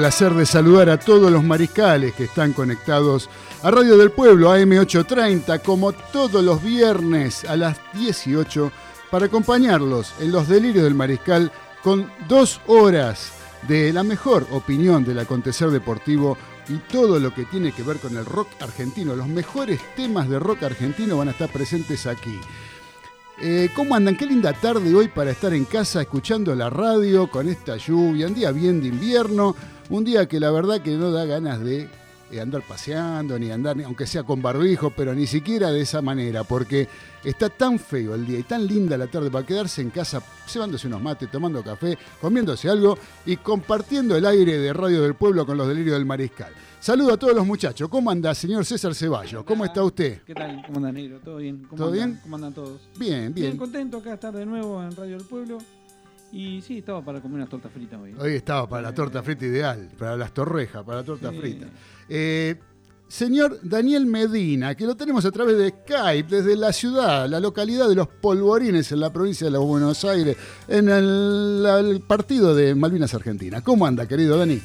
Placer de saludar a todos los mariscales que están conectados a Radio del Pueblo, AM830, como todos los viernes a las 18, para acompañarlos en los delirios del mariscal con dos horas de la mejor opinión del acontecer deportivo y todo lo que tiene que ver con el rock argentino. Los mejores temas de rock argentino van a estar presentes aquí. Eh, ¿Cómo andan? Qué linda tarde hoy para estar en casa escuchando la radio con esta lluvia, un día bien de invierno un día que la verdad que no da ganas de andar paseando, ni andar, aunque sea con barbijo, pero ni siquiera de esa manera, porque está tan feo el día y tan linda la tarde para quedarse en casa, llevándose unos mates, tomando café, comiéndose algo y compartiendo el aire de Radio del Pueblo con los delirios del Mariscal. Saludo a todos los muchachos. ¿Cómo anda, señor César Ceballos? ¿Cómo está usted? ¿Qué tal? ¿Cómo anda, negro? ¿Todo bien? ¿Todo andan? bien? ¿Cómo andan todos? Bien, bien. Bien contento acá estar de nuevo en Radio del Pueblo. Y sí, estaba para comer unas tortas fritas hoy. Hoy estaba para la torta frita ideal, para las torrejas, para la torta frita. Eh, señor Daniel Medina, que lo tenemos a través de Skype desde la ciudad, la localidad de Los Polvorines, en la provincia de los Buenos Aires, en el, partido de Malvinas Argentina. ¿Cómo anda, querido Dani?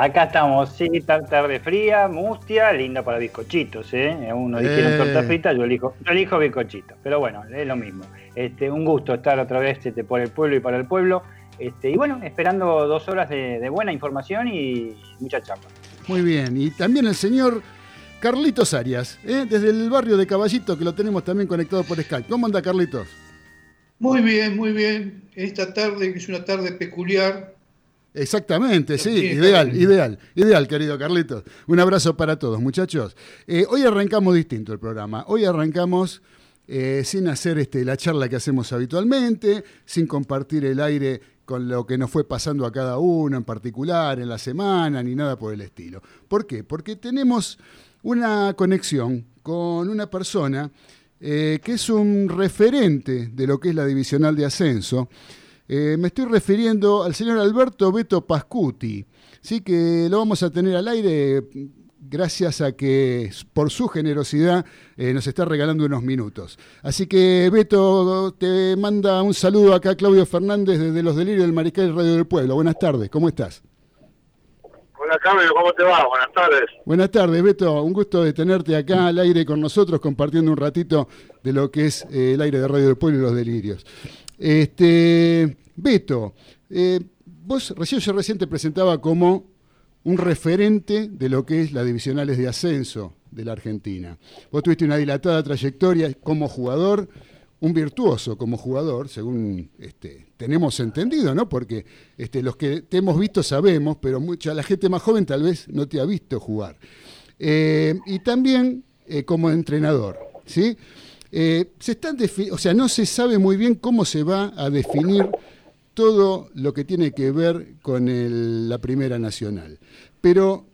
Acá estamos, sí, tarde fría, mustia, linda para bizcochitos, ¿eh? Uno dijeron eh. torta frita, yo elijo, yo elijo bizcochitos, pero bueno, es lo mismo. Este, un gusto estar otra vez este, por el pueblo y para el pueblo. Este, y bueno, esperando dos horas de, buena información y mucha chapa. Muy bien, y también el señor Carlitos Arias, ¿eh? desde el barrio de Caballito, que lo tenemos también conectado por Skype. ¿Cómo anda Carlitos? Muy bien, muy bien. Esta tarde, que es una tarde peculiar. Exactamente, sí, ideal, ideal, ideal, querido Carlitos. Un abrazo para todos, muchachos. Eh, hoy arrancamos distinto el programa. Hoy arrancamos eh, sin hacer este, la charla que hacemos habitualmente, sin compartir el aire con lo que nos fue pasando a cada uno en particular en la semana, ni nada por el estilo. ¿Por qué? Porque tenemos una conexión con una persona eh, que es un referente de lo que es la divisional de ascenso. Eh, me estoy refiriendo al señor Alberto Beto Pascuti, ¿sí? que lo vamos a tener al aire gracias a que por su generosidad eh, nos está regalando unos minutos. Así que Beto te manda un saludo acá Claudio Fernández desde Los Delirios del Mariscal Radio del Pueblo. Buenas tardes, ¿cómo estás? Hola Carlos, ¿cómo te va? Buenas tardes. Buenas tardes, Beto. Un gusto de tenerte acá al aire con nosotros, compartiendo un ratito de lo que es eh, el aire de Radio del Pueblo y los delirios. Este, Beto, eh, vos recién yo recién te presentaba como un referente de lo que es la divisionales de ascenso de la Argentina. Vos tuviste una dilatada trayectoria como jugador, un virtuoso como jugador, según este, tenemos entendido, ¿no? Porque este, los que te hemos visto sabemos, pero mucha la gente más joven tal vez no te ha visto jugar. Eh, y también eh, como entrenador, ¿sí? Eh, se están o sea, no se sabe muy bien cómo se va a definir todo lo que tiene que ver con el, la Primera Nacional. Pero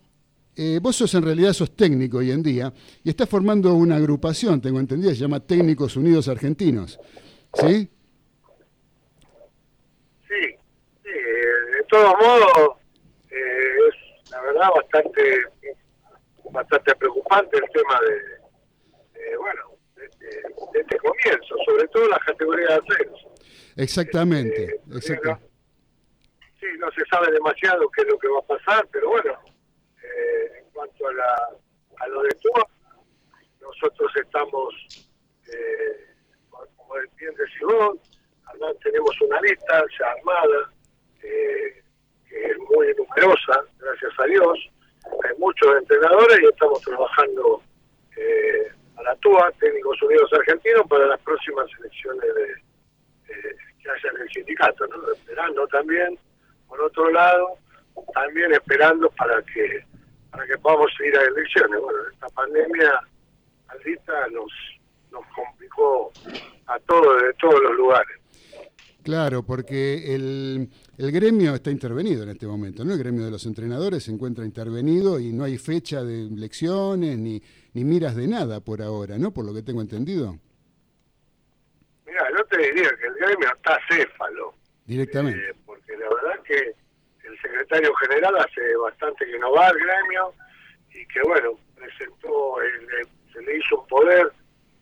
eh, vos sos en realidad sos técnico hoy en día y estás formando una agrupación, tengo entendido, se llama Técnicos Unidos Argentinos. ¿Sí? Sí, sí de todos modos eh, es la verdad bastante bastante preocupante el tema de, bueno, de, este comienzo, sobre todo la categoría de ascenso. Exactamente, eh, exacto. sí, no se sabe demasiado qué es lo que va a pasar, pero bueno, eh, en cuanto a, la, a lo de TUA, nosotros estamos, eh, como bien decís vos, tenemos una lista ya armada, eh, que es muy numerosa, gracias a Dios. Hay muchos entrenadores y estamos trabajando eh, a la TUA, Técnicos Unidos Argentinos, para las próximas elecciones de, que haya en el sindicato, ¿no? esperando también, por otro lado, también esperando para que para que podamos ir a elecciones. Bueno, esta pandemia maldita nos, nos complicó a todos, de todos los lugares. Claro, porque el, el gremio está intervenido en este momento, ¿no? El gremio de los entrenadores se encuentra intervenido y no hay fecha de elecciones ni, ni miras de nada por ahora, ¿no? Por lo que tengo entendido. Mira, yo te diría que el gremio está céfalo. Directamente. Eh, porque la verdad que el secretario general hace bastante que no va al gremio y que bueno, presentó, se le hizo un poder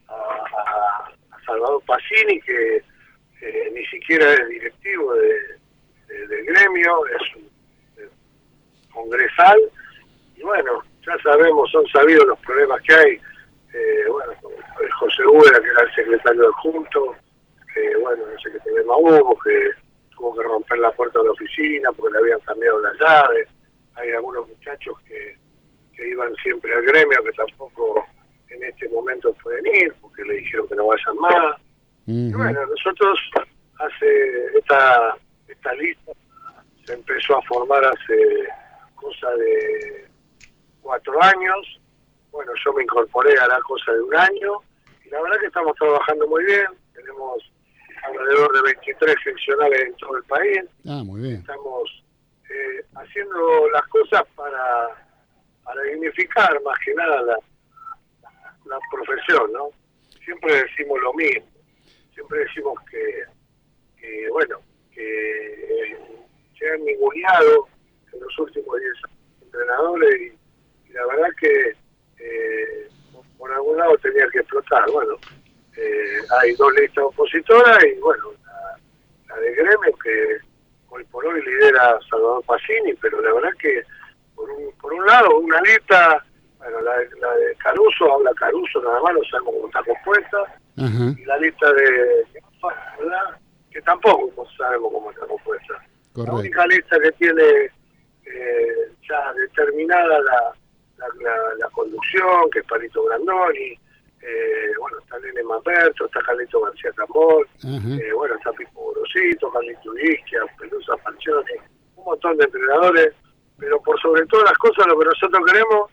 a, Salvador Pacini que eh, ni siquiera es directivo de, del gremio, es un congresal y bueno, ya sabemos, son sabidos los problemas que hay. Eh, bueno, José Ura, que era el secretario adjunto, eh, bueno, no sé qué tiene hubo, que tuvo que romper la puerta de la oficina porque le habían cambiado las llaves. Hay algunos muchachos que, que iban siempre al gremio que tampoco en este momento pueden ir porque le dijeron que no vayan más. Y bueno, nosotros hace esta, esta lista se empezó a formar hace cosa de cuatro años. Bueno, yo me incorporé a la cosa de un año y la verdad que estamos trabajando muy bien. Tenemos alrededor de 23 seccionales en todo el país. Ah, muy bien. Estamos eh, haciendo las cosas para, para dignificar más que nada la, la profesión, ¿no? Siempre decimos lo mismo, siempre decimos que, que bueno, que se han ninguneado en los últimos 10 entrenadores y, la verdad que eh, por algún lado tenía que explotar. Bueno, eh, hay dos listas opositoras y bueno, la, de Gremio que hoy por hoy lidera Salvador Pacini, pero la verdad que por un, por un lado una lista, bueno, la, la de Caruso, habla Caruso, nada más no sabemos cómo está compuesta, y la lista de ¿verdad? que tampoco sabemos cómo está compuesta. La única lista que tiene eh, ya determinada la, la, la, conducción, que es Palito Grandoni, eh, bueno, está Nene Maperto, está Carlito García Camor, eh, bueno, está Pipo Grosito, Carlito Isquia, Pelusa Falcioni, un montón de entrenadores, pero por sobre todas las cosas lo que nosotros queremos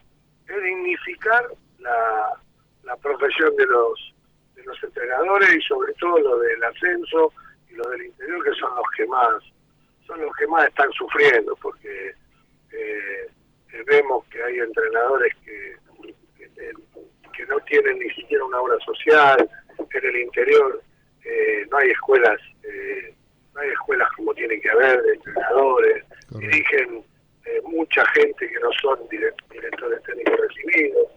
es dignificar la, la profesión de los de los entrenadores y sobre todo lo del ascenso y lo del interior que son los que más son los que más están sufriendo porque eh, vemos que hay entrenadores que que no tienen ni siquiera una obra social, en el interior eh, no hay escuelas, eh, no hay escuelas como tiene que haber de entrenadores, dirigen eh, mucha gente que no son directores técnicos recibidos.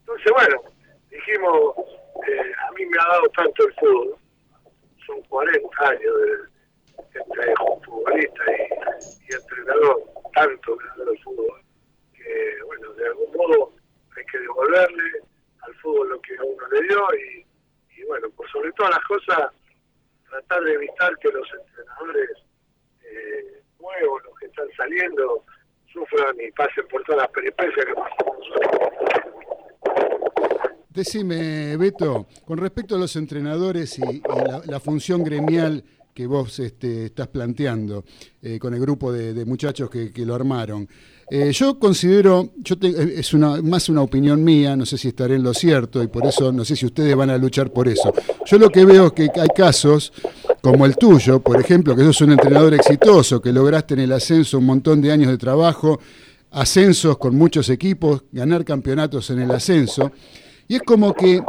Entonces, bueno, dijimos, a mí me ha dado tanto el fútbol, son 40 años de, entre futbolista y, y entrenador, tanto que el fútbol, que bueno, de algún modo hay que devolverle al fútbol lo que a uno le dio y, bueno, por sobre todas las cosas, tratar de evitar que los entrenadores eh, nuevos, los que están saliendo, sufran y pasen por todas las peripecias que pasamos Decime, Beto, con respecto a los entrenadores y, y la función gremial que vos este, estás planteando eh, con el grupo de, muchachos que, lo armaron. Eh, yo considero, yo eh, es más una opinión mía, no sé si estaré en lo cierto y por eso no sé si ustedes van a luchar por eso. Yo lo que veo es que hay casos como el tuyo, por ejemplo, que sos un entrenador exitoso, que lograste en el ascenso un montón de años de trabajo, ascensos con muchos equipos, ganar campeonatos en el ascenso, y es como que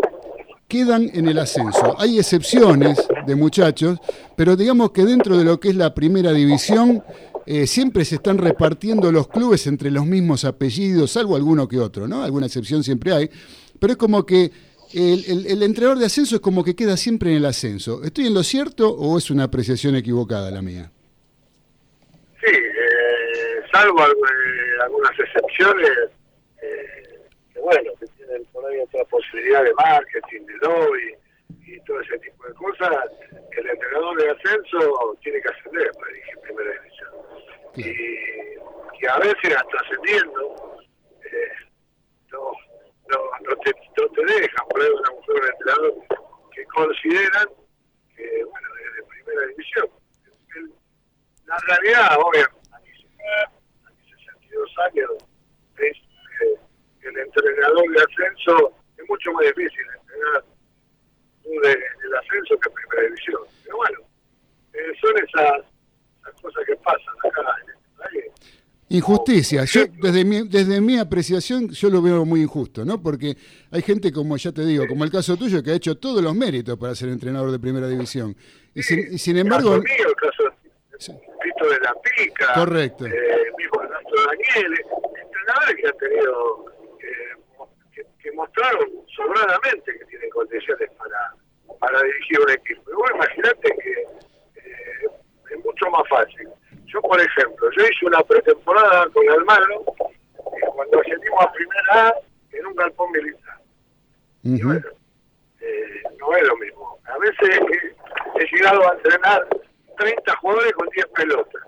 quedan en el ascenso. Hay excepciones de muchachos, pero digamos que dentro de lo que es la primera división, eh, siempre se están repartiendo los clubes entre los mismos apellidos, salvo alguno que otro, ¿no? Alguna excepción siempre hay, pero es como que el, entrenador de ascenso es como que queda siempre en el ascenso. ¿Estoy en lo cierto o es una apreciación equivocada la mía? Sí, eh, salvo eh, algunas excepciones, eh, que bueno, que tienen por ahí otra posibilidad de marketing, de lobby y todo ese tipo de cosas, el entrenador de ascenso tiene que ascender para dirigir primera división. Y, y, a veces hasta ascendiendo, eh, no, no, no, te, no te dejan por ahí una mujer un entrenador que consideran que, bueno, es de primera división. El, la realidad, obviamente, a mis 62 años, es el entrenador de ascenso es mucho más difícil entrenar de, del ascenso que primera división. Pero bueno, eh, son esas, esas, cosas que pasan acá en este país. Injusticia. Yo, desde mi, desde mi apreciación, yo lo veo muy injusto, ¿no? Porque hay gente, como ya te digo, sí. como el caso tuyo, que ha hecho todos los méritos para ser entrenador de primera división. Y, sí. sin, y sin, embargo. El caso mío, el caso sí. Vito de la Pica. Correcto. Eh, mismo Ernesto Daniel. Entrenadores que han tenido. Que, mostraron sobradamente que tienen condiciones para, para dirigir un equipo. Y vos imaginate que eh, es mucho más fácil yo, por ejemplo, yo hice una pretemporada con Almagro eh, cuando ascendimos a primera A en un galpón militar. Uh -huh. Y bueno, eh, no es lo mismo. A veces he, llegado a entrenar 30 jugadores con 10 pelotas.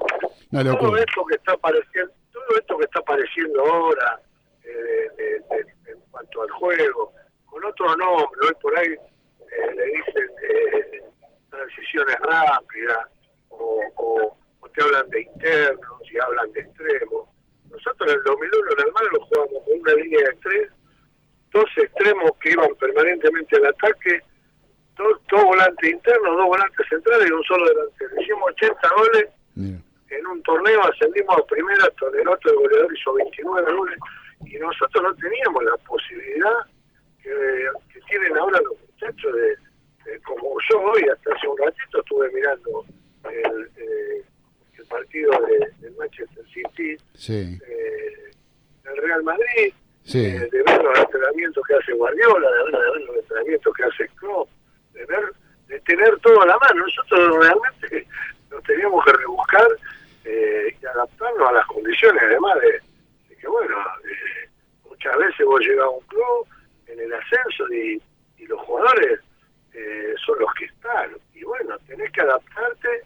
No, todo esto que está apareciendo, todo esto que está apareciendo ahora en cuanto al juego, con otro nombre, hoy por ahí eh, le dicen eh, transiciones rápidas o, o te hablan de internos y hablan de extremos. Nosotros en el 2001 en el Almagro jugábamos con una línea de tres, dos extremos que iban permanentemente al ataque, dos, dos volantes internos, dos volantes centrales y un solo delantero. Hicimos 80 goles yeah. en un torneo, ascendimos a primera, el goleador hizo 29 goles y nosotros no teníamos la posibilidad que, que tienen ahora los muchachos de, de, como yo hoy, hasta hace un ratito estuve mirando el, eh, el partido de, del Manchester City, sí. eh, del Real Madrid, sí. eh, de ver los entrenamientos que hace Guardiola, de ver, de ver los entrenamientos que hace Klopp, de ver, de tener todo a la mano. Nosotros realmente nos teníamos que rebuscar eh, y adaptarnos a las condiciones, además de, de que, bueno, eh, muchas veces vos llegás a un club en el ascenso y, y los jugadores eh, son los que están. Y bueno, tenés que adaptarte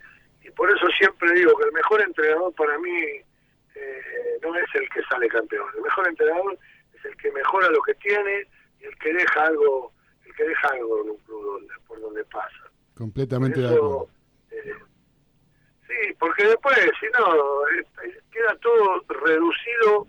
por eso siempre digo que el mejor entrenador para mí eh, no es el que sale campeón. El mejor entrenador es el que mejora lo que tiene y el que deja algo, el que deja algo en un club donde, por donde pasa. Completamente de acuerdo. Eh, sí, porque después, si no, eh, queda todo reducido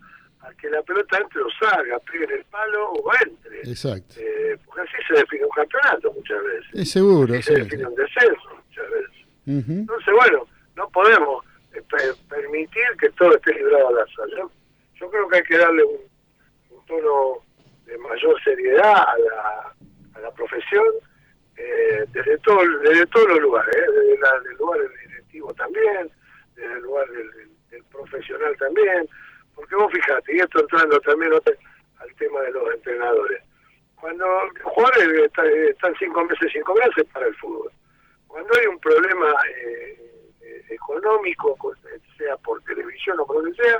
que la pelota entre o salga, pegue en el palo o entre. Exacto. Eh, porque así se define un campeonato muchas veces. Es seguro, así sí. Se define un descenso muchas veces. Uh -huh. Entonces, bueno, no podemos eh, permitir que todo esté librado al azar. Yo, yo creo que hay que darle un, un, tono de mayor seriedad a la, a la profesión eh, desde, todo, desde todos los lugares, ¿eh? desde la, el lugar del directivo también, desde el lugar del, del, del, profesional también, porque vos fijate, y esto entrando también al tema de los entrenadores, cuando jugadores están, están cinco meses cinco meses para el fútbol cuando hay un problema eh, económico, sea por televisión o por lo que sea,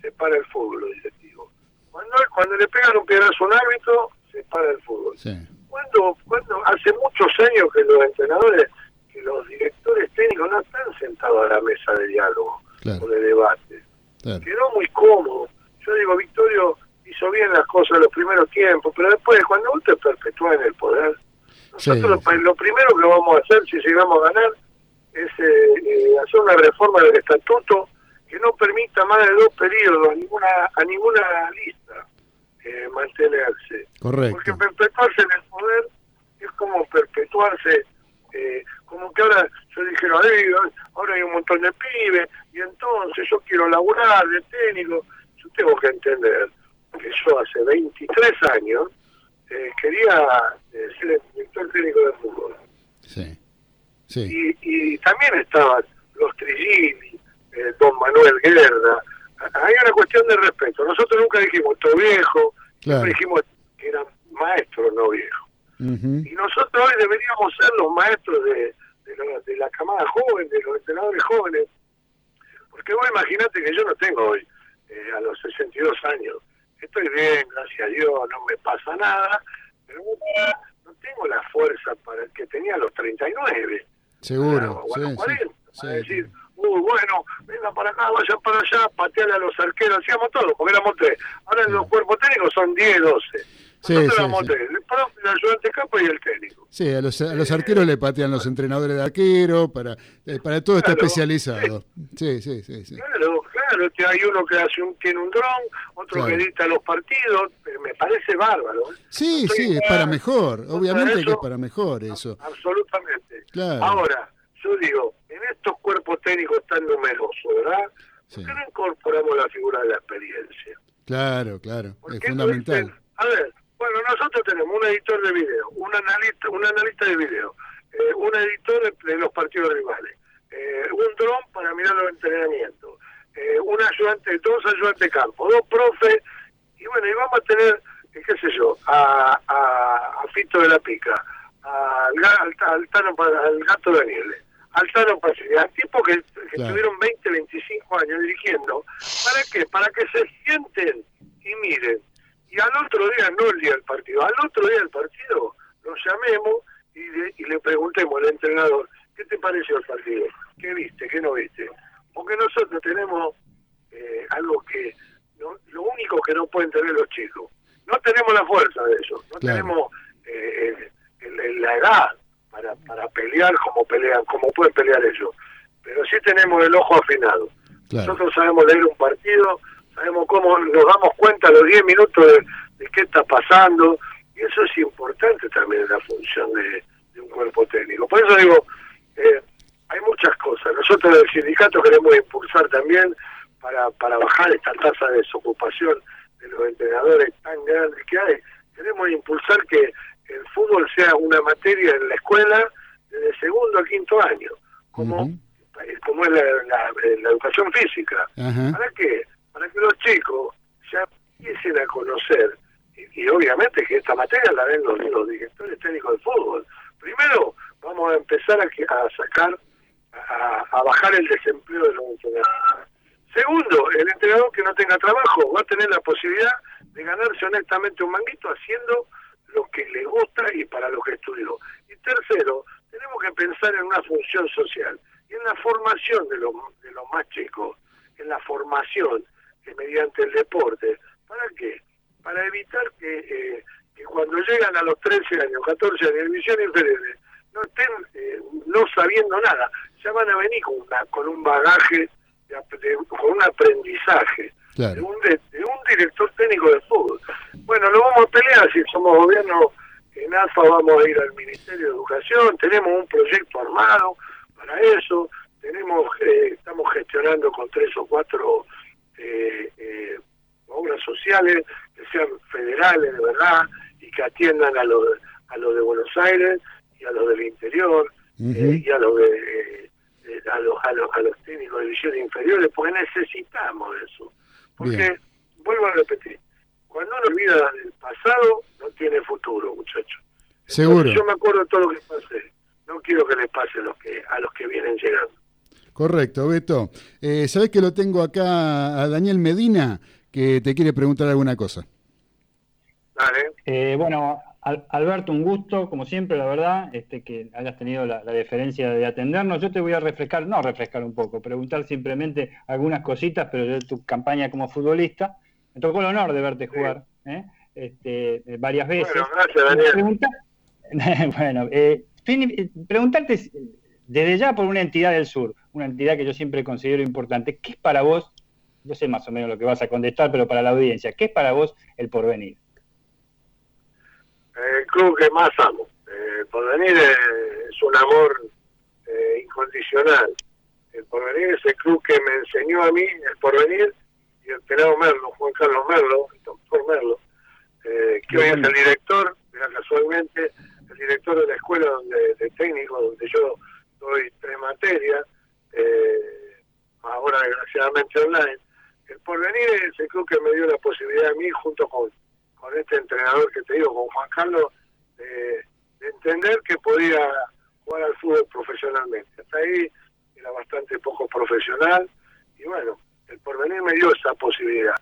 se para el fútbol, directivo. Cuando, cuando le pegan un pedazo a un árbitro, se para el fútbol. Sí. Cuando, cuando hace muchos años que los entrenadores, que los directores técnicos no están sentados a la mesa de diálogo claro. o de debate. Claro. Quedó muy cómodo. Yo digo, Victorio, hizo bien las cosas los primeros tiempos, pero después, cuando vos te perpetúas en el poder, nosotros Sí. lo, lo primero que vamos a hacer si llegamos a ganar es eh, hacer una reforma del estatuto que no permita más de dos periodos a ninguna, a ninguna lista eh, mantenerse. Porque Correcto. perpetuarse en el poder es como perpetuarse, eh, como que ahora se dijeron, "Ay, ahora hay un montón de pibes, y entonces yo quiero laburar de técnico. Yo tengo que entender que yo hace 23 años eh, quería eh, ser el director técnico de fútbol. Sí. Sí. Y, y también estaban los Trigini, eh, don Manuel Guerra. Hay una cuestión de respeto. Nosotros nunca dijimos todo viejo, Claro. siempre dijimos que eran maestros, no viejos. Y nosotros hoy deberíamos ser los maestros de, de, la, de la camada joven, de los entrenadores jóvenes. Porque vos imaginate que yo no tengo hoy, eh, a los 62 años, estoy bien, gracias a Dios, no me pasa nada, pero no, tengo la fuerza para el que tenía a los 39. Seguro. o a Sí, los sí. 40, Sí. para decir, uy, bueno, venga para acá, vayan para allá, pateale a los arqueros, hacíamos todo, porque éramos tres. Ahora los cuerpos técnicos son 10, 12. Sí, Nosotros sí, éramos sí. el profe, el ayudante de campo y el técnico. Sí, a los, a los arqueros le patean los entrenadores de arquero, para, eh, para todo está especializado. Sí, sí, sí. sí. Claro, claro, que hay uno que hace un, tiene un dron, otro Claro. que edita los partidos, me parece bárbaro. ¿eh? Sí, estoy sí, es para mejor. Obviamente que es para mejor eso. Absolutamente. Claro. Ahora, yo digo, en estos cuerpos técnicos tan numerosos, ¿verdad? ¿Por qué no incorporamos la figura de la experiencia? Claro, claro. ¿Por Es fundamental. dicen, A ver, bueno, nosotros tenemos un editor de video, un analista, un analista de video, eh, un editor de, de los partidos rivales, eh, un dron para mirar los entrenamientos, eh, un ayudante, dos ayudantes de campo, dos profes, y bueno, y vamos a tener, eh, qué sé yo, a, a, a Fito de la Pica, al, al, Tano al Gato Daniel, al Tano Pacini, a tipos que, que Claro. tuvieron 20, 25 años dirigiendo. ¿Para qué? Para que se sienten y miren. Y al otro día, no el día del partido, al otro día del partido, lo llamemos y, le- y le preguntemos al entrenador, ¿qué te pareció el partido? ¿Qué viste? ¿Qué no viste? Porque nosotros tenemos eh, algo que, no- lo único que no pueden tener los chicos. No tenemos la fuerza de ellos, no Claro. tenemos eh, el- el- la edad para, para pelear como pelean, como pueden pelear ellos. Pero sí tenemos el ojo afinado. Claro. Nosotros sabemos leer un partido, sabemos cómo nos damos cuenta a los 10 minutos de, de qué está pasando, y eso es importante también en la función de, de un cuerpo técnico. Por eso digo, eh, hay muchas cosas. Nosotros del sindicato queremos impulsar también para, para bajar esta tasa de desocupación de los entrenadores tan grandes que hay. Queremos impulsar que el fútbol sea una materia en la escuela desde segundo a quinto año, como, como es la, la- la educación física. ¿Para qué? Para que los chicos ya empiecen a conocer, y, obviamente que esta materia la ven los, los directores técnicos de fútbol. Primero, vamos a empezar a, a sacar, a, bajar el desempleo de los entrenadores. Segundo, el entrenador que no tenga trabajo va a tener la posibilidad de ganarse honestamente un manguito haciendo lo que le gusta y para lo que estudió. Y tercero, tenemos que pensar en una función social y en la formación de los, de los más chicos, en la formación mediante el deporte. ¿Para qué? Para evitar que, eh, que cuando llegan a los 13 años, 14 años, en divisiones inferiores, no estén eh, no sabiendo nada. Ya van a venir con, una- con un bagaje, de de- con un aprendizaje de, un, de, de un director técnico de fútbol. Bueno, lo vamos a pelear si somos gobierno. En AFA vamos a ir al Ministerio de Educación, tenemos un proyecto armado para eso, tenemos eh, estamos gestionando con tres o cuatro eh, eh, obras sociales que sean federales de verdad y que atiendan a los a los de Buenos Aires y a los del interior eh, y a los de eh, a los, a los a los técnicos de divisiones inferiores porque necesitamos eso. Porque Bien. vuelvo a repetir cuando uno olvida del pasado no tiene futuro muchachos Seguro. yo me acuerdo de todo lo que pasé. No quiero que les pase a los que a los que vienen llegando Correcto, Beto. Eh, ¿Sabés que lo tengo acá a Daniel Medina que te quiere preguntar alguna cosa? Dale. Eh, bueno, Al- Alberto, un gusto, como siempre, la verdad, este, que hayas tenido la, la deferencia de atendernos. Yo te voy a refrescar, no refrescar un poco, preguntar simplemente algunas cositas, pero de tu campaña como futbolista. Me tocó el honor de verte jugar ¿eh? este, varias veces. Bueno, gracias, Daniel. Pregunta- bueno, eh, Fini- preguntarte desde ya por una entidad del sur, una entidad que yo siempre considero importante, ¿qué es para vos? Yo sé más o menos lo que vas a contestar, pero para la audiencia, ¿qué es para vos el porvenir? el club que más amo. Eh, Porvenir es, un amor eh, incondicional. El Porvenir es el club que me enseñó a mí el Porvenir y el pelado Merlo, Juan Carlos Merlo, el doctor Merlo, eh, que hoy es el director, mira, casualmente, el director de la escuela donde, de técnico, donde yo doy tres materias, eh, ahora desgraciadamente online. El Porvenir es el club que me dio la posibilidad a mí, junto con con este entrenador que te digo, con Juan Carlos, de, de entender que podía jugar al fútbol profesionalmente. Hasta ahí era bastante poco profesional y bueno, el porvenir me dio esa posibilidad.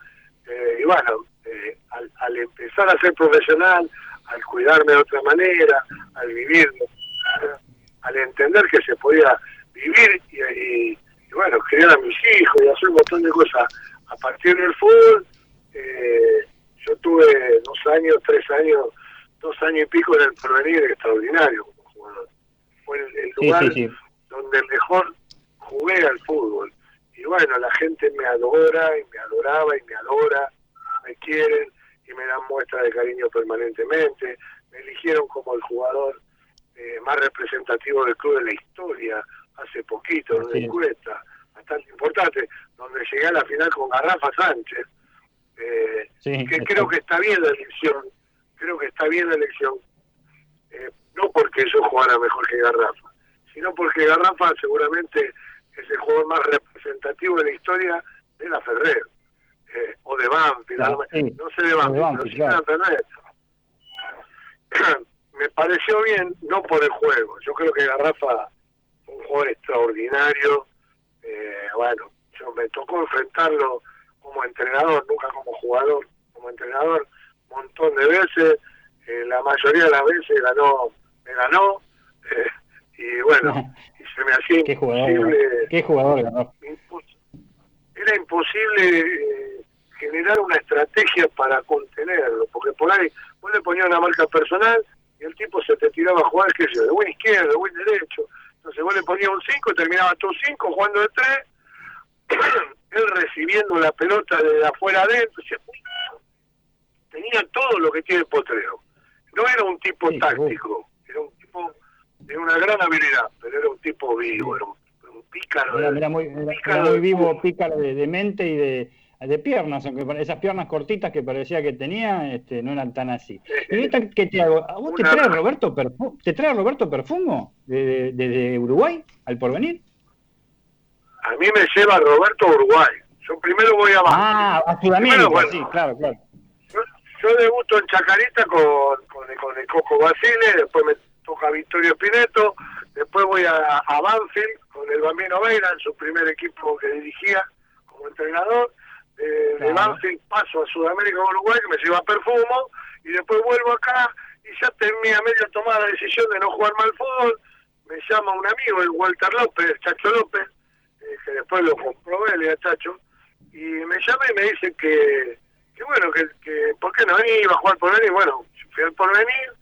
Eh, y bueno, eh, al, al empezar a ser profesional, al cuidarme de otra manera, al vivirlo, al entender que se podía vivir y, y- y, bueno, criar a mis hijos y hacer un montón de cosas a partir del fútbol, eh, yo tuve dos años, tres años, dos años y pico en el porvenir extraordinario como jugador. Fue el, el Sí, lugar sí, sí. donde mejor jugué al fútbol. Y bueno, la gente me adora y me adoraba y me adora, me quieren y me dan muestras de cariño permanentemente. Me eligieron como el jugador eh, más representativo del club de la historia hace poquito, en una encuesta bastante importante, donde llegué a la final con Garrafa Sánchez. Eh, Sí, que creo que está bien la elección, creo que está bien la elección, eh, no porque yo jugara mejor que Garrafa, sino porque Garrafa seguramente es el jugador más representativo de la historia de la Ferrer, eh, o de Banfield, Claro, no, sí. no sé de Banfield, pero sí de la Ferrer. Me pareció bien, no por el juego, yo creo que Garrafa fue un jugador extraordinario, eh, bueno, yo me tocó enfrentarlo como entrenador, nunca como jugador, como entrenador, un montón de veces, eh, la mayoría de las veces ganó, me ganó, eh, y bueno, y se me hacía Qué jugador, qué jugador ganó. era imposible eh, generar una estrategia para contenerlo, porque por ahí vos le ponías una marca personal y el tipo se te tiraba a jugar, qué sé yo, de buen izquierdo, de buen derecho, entonces vos le ponías un 5 y terminaba tu 5 jugando de 3 él recibiendo la pelota de afuera adentro, tenía todo lo que tiene el potrero. No era un tipo Sí, táctico, era un tipo de una gran habilidad, pero era un tipo vivo, era un, un pícaro. Era, era muy, era- pícaro era muy vivo, pícaro de, de mente y de, de piernas, aunque esas piernas cortitas que parecía que tenía este, no eran tan así. ¿Y ahorita qué te hago? ¿A vos te trae Roberto, Perfu- te trae Roberto Perfumo desde de, de Uruguay al porvenir? A mí me lleva Roberto Uruguay. Yo primero voy a. Ah, a Sudamérica, Primero, bueno, sí, claro, claro. Yo, yo debuto en Chacarita con, con, con el Coco Basile, después me toca Victorio Pineto, después voy a, a Banfield con el Bambino Veira, en su primer equipo que dirigía como entrenador. Eh, De Claro. Banfield paso a Sudamérica, Uruguay, que me lleva Perfumo, y después vuelvo acá y ya tenía medio tomada la decisión de no jugar mal fútbol. Me llama un amigo, el Walter López, el Chacho López, eh, que después lo comprobé, le a Chacho, y me llama y me dice que, que bueno, que, que por qué no iba a jugar por venir. Bueno, fui al porvenir,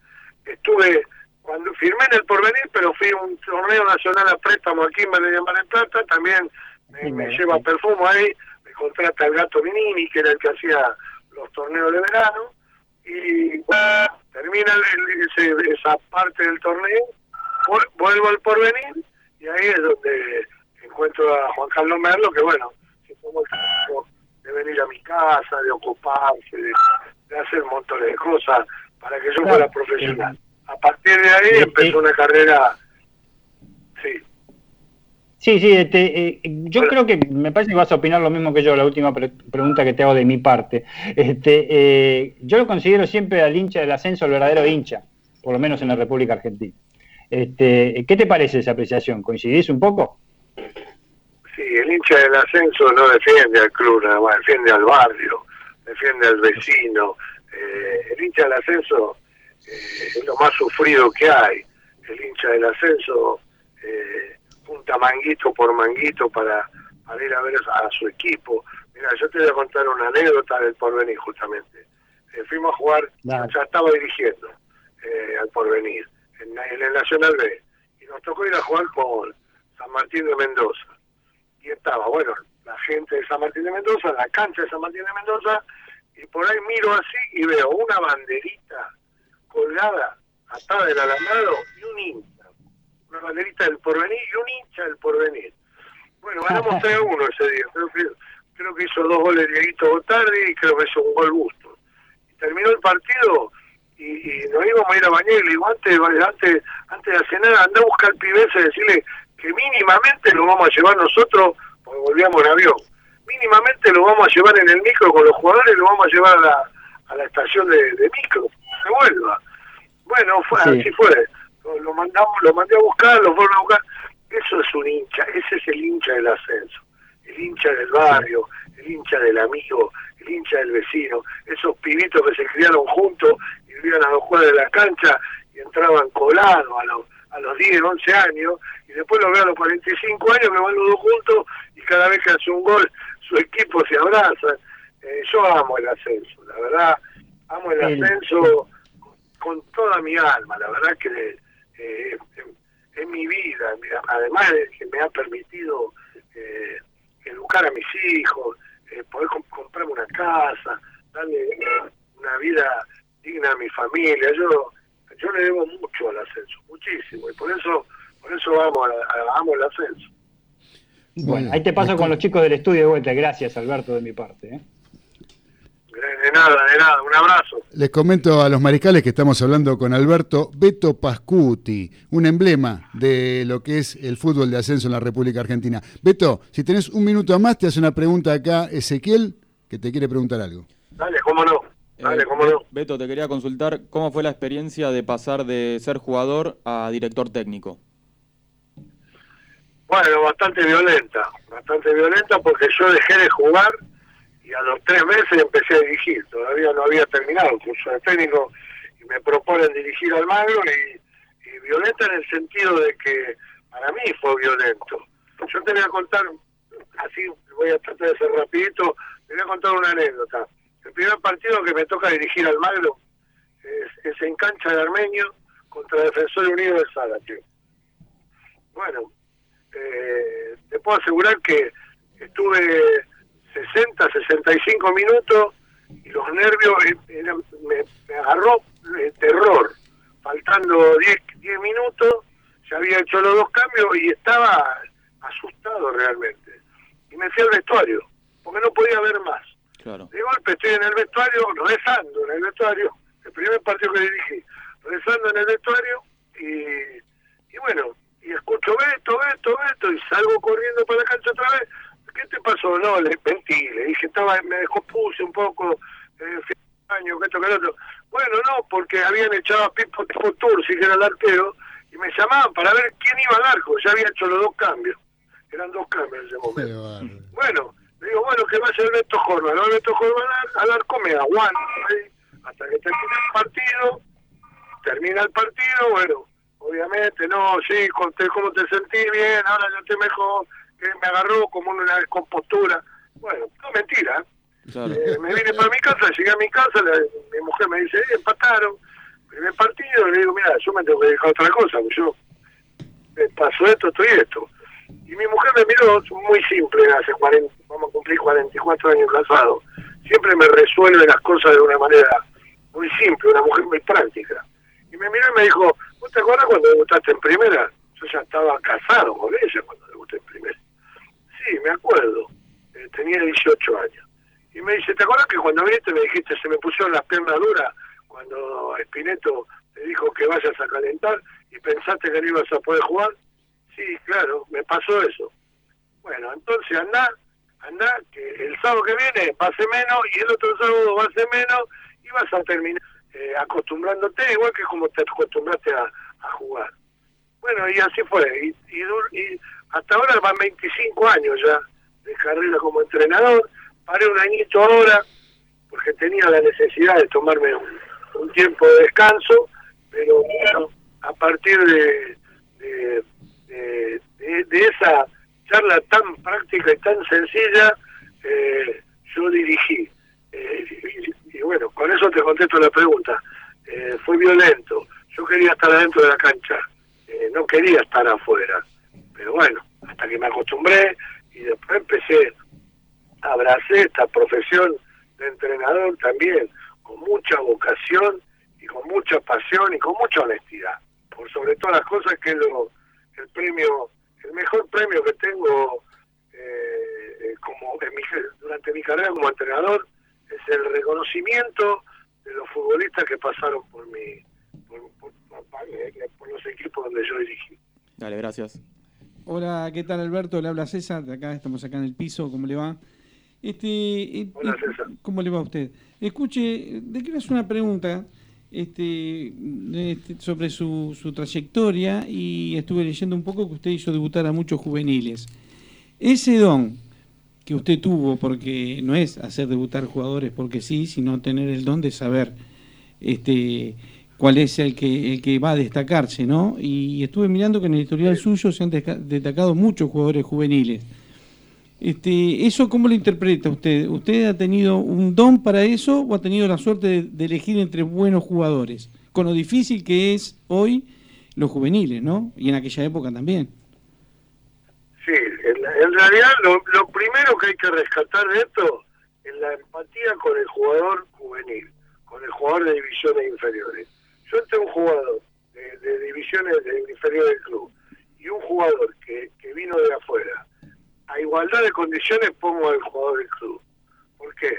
estuve cuando firmé en el porvenir, pero fui a un torneo nacional a préstamo aquí en Valeria Mar del Plata, también me, me lleva perfumo ahí, me contrata el gato Minini, que era el que hacía los torneos de verano, y bueno, termina el- el- ese- esa parte del torneo, vu- vuelvo al porvenir, y ahí es donde encuentro a Juan Carlos Merlo, que bueno, se tomó el tiempo de venir a mi casa, de ocuparse, de, de hacer montones de cosas para que yo fuera profesional. A partir de ahí empezó una carrera, Sí, sí, este, eh, yo creo que me parece que vas a opinar lo mismo que yo, la última pre- pregunta que te hago de mi parte. Este, eh, yo lo considero siempre al hincha del ascenso el verdadero hincha, por lo menos en la República Argentina. Este, ¿Qué te parece esa apreciación? ¿Coincidís un poco? sí, el hincha del ascenso no defiende al club nada más, defiende al barrio, defiende al vecino. Eh, el hincha del ascenso eh, es lo más sufrido que hay. El hincha del ascenso eh, junta manguito por manguito para, para ir a ver a su equipo. Mira, yo te voy a contar una anécdota del porvenir, justamente. Eh, fuimos a jugar, Dale. ya estaba dirigiendo eh, al porvenir, en, en el Nacional B. Y nos tocó ir a jugar con San Martín de Mendoza. Y estaba, bueno, la gente de San Martín de Mendoza, la cancha de San Martín de Mendoza, y por ahí miro así y veo una banderita colgada atada del alambrado y un hincha. Una banderita del porvenir y un hincha del porvenir. Bueno, ganamos 3 a 1 ese día. Creo que, creo que hizo dos goles Dieguito Botardi y creo que hizo un gol Busto. Y terminó el partido y, y nos íbamos a ir a bañar y le digo, antes, antes, antes de cenar, anda a buscar al pibe ese y decirle que mínimamente lo vamos a llevar nosotros, porque volvíamos en avión, mínimamente lo vamos a llevar en el micro con los jugadores, lo vamos a llevar a la, a la estación de, de micro, que vuelva. Bueno, fue, Sí. así fue. Lo, lo mandamos, lo mandé a buscar, lo fueron a buscar. Eso es un hincha, ese es el hincha del ascenso. El hincha del barrio, el hincha del amigo, el hincha del vecino. Esos pibitos que se criaron juntos y vivían a los cuadros de la cancha y entraban colados a los, a los 10, 11 años. Y después los veo a los 45 años que van los dos juntos y cada vez que hace un gol su equipo se abraza. Eh, yo amo el ascenso, la verdad, amo El- ascenso con toda mi alma, la verdad que eh, es mi vida, además de que me ha permitido eh, educar a mis hijos, eh, poder comp- comprarme una casa, darle una vida digna a mi familia, yo yo le debo mucho al ascenso, muchísimo, y por eso por eso amo, a- a- amo el ascenso. Bueno, ahí te paso con los chicos del estudio de vuelta. Gracias, Alberto, de mi parte. ¿eh? De, nada, de nada, un abrazo. Les comento a los mariscales que estamos hablando con Alberto Beto Pascuti, un emblema de lo que es el fútbol de ascenso en la República Argentina. Beto, si tenés un minuto más, te hace una pregunta acá Ezequiel, que te quiere preguntar algo. Dale, cómo no, dale, Eh, cómo no. Beto, te quería consultar cómo fue la experiencia de pasar de ser jugador a director técnico. Bueno, bastante violenta, bastante violenta porque yo dejé de jugar y a los tres meses empecé a dirigir. Todavía no había terminado el curso de técnico y me proponen dirigir al Magro y, y violenta en el sentido de que para mí fue violento. Yo te voy a contar, así voy a tratar de ser rapidito, te voy a contar una anécdota. El primer partido que me toca dirigir al Magro es, en cancha de Armenio contra Defensor Unido de Zárate. Bueno, eh, te puedo asegurar que estuve 60, 65 minutos y los nervios eran- me, me agarró eh, terror. Faltando 10, 10 minutos, ya había hecho los dos cambios y estaba asustado realmente. Y me fui al vestuario, porque no podía ver más. Claro. De golpe estoy en el vestuario, rezando en el vestuario, el primer partido que dirigí, rezando en el vestuario y, y bueno, y escucho Beto, Beto, Beto, y salgo corriendo para la cancha otra vez. ¿Qué te pasó? No, le mentí, le dije, estaba, me descompuse un poco, eh, baño, que esto, que lo otro. Bueno, no, porque habían echado a Pipo, Tursi, que era el arquero, y me llamaban para ver quién iba al arco, ya había hecho los dos cambios, eran dos cambios en ese momento. Bueno, le digo, bueno, que vaya Jorman. El Beto Jorman al, al arco me aguanta hasta que termine el partido. Termina el partido, bueno, obviamente, no, sí, conté cómo te sentí bien, ahora yo te mejor, me agarró como una descompostura. Bueno, no mentira. Claro. Eh, me vine para mi casa, llegué a mi casa, la- mi mujer me dice, eh, empataron. Primer partido, le digo, mira, yo me tengo que dejar otra cosa, porque yo me pasó esto, esto y esto. Y mi mujer me miró muy simple, hace 40, vamos a cumplir 44 años casados. Siempre me resuelve las cosas de una manera muy simple, una mujer muy práctica. Y me miró y me dijo, ¿vos te acuerdas cuando debutaste en primera? Yo ya estaba casado con ella cuando debuté en primera. Sí, me acuerdo. Eh, tenía 18 años. Y me dice, ¿te acuerdas que cuando viniste me dijiste, se me pusieron las piernas duras cuando Espineto te dijo que vayas a calentar y pensaste que no ibas a poder jugar? Sí, claro, me pasó eso. Bueno, entonces andá, andá, que el sábado que viene va a ser menos y el otro sábado va a ser menos y vas a terminar eh, acostumbrándote igual que como te acostumbraste a, jugar. Bueno, y así fue. Y, y, y hasta ahora van 25 años ya de carrera como entrenador. Paré un añito ahora porque tenía la necesidad de tomarme un, tiempo de descanso, pero bueno, a partir de, de, esa charla tan práctica y tan sencilla, eh, yo dirigí. Eh, y, y bueno, con eso te contesto la pregunta. Eh, fue violento. Yo quería estar adentro de la cancha, no quería estar afuera. Pero bueno, hasta que me acostumbré y después empecé, abracé esta profesión de entrenador también, con mucha vocación y con mucha pasión y con mucha honestidad. Por sobre todas las cosas que lo, el premio, el mejor premio que tengo eh, eh, como durante mi carrera como entrenador es el reconocimiento de los futbolistas que pasaron por mi por los equipos donde yo dirigí. Dale, gracias. Hola, ¿qué tal Alberto? Le habla César, de acá estamos acá en el piso, ¿cómo le va? Este, eh, Hola, eh, César. ¿Cómo le va a usted? Escuche, le quiero hacer una pregunta este, este, sobre su, su trayectoria y estuve leyendo un poco que usted hizo debutar a muchos juveniles. Ese don que usted tuvo, porque no es hacer debutar jugadores porque sí, sino tener el don de saber este, cuál es el que, el que va a destacarse, ¿no? Y estuve mirando que en el historial suyo se han destacado muchos jugadores juveniles. Este, ¿Eso cómo lo interpreta usted? ¿Usted ha tenido un don para eso o ha tenido la suerte de, de elegir entre buenos jugadores? Con lo difícil que es hoy los juveniles, ¿no? Y en aquella época también. Sí, en, en realidad lo, lo primero que hay que rescatar de esto es la empatía con el jugador juvenil, con el jugador de divisiones inferiores. Yo tengo un jugador de, divisiones de inferiores del club y un jugador que, que vino de afuera. A igualdad de condiciones pongo al jugador del club. ¿Por qué?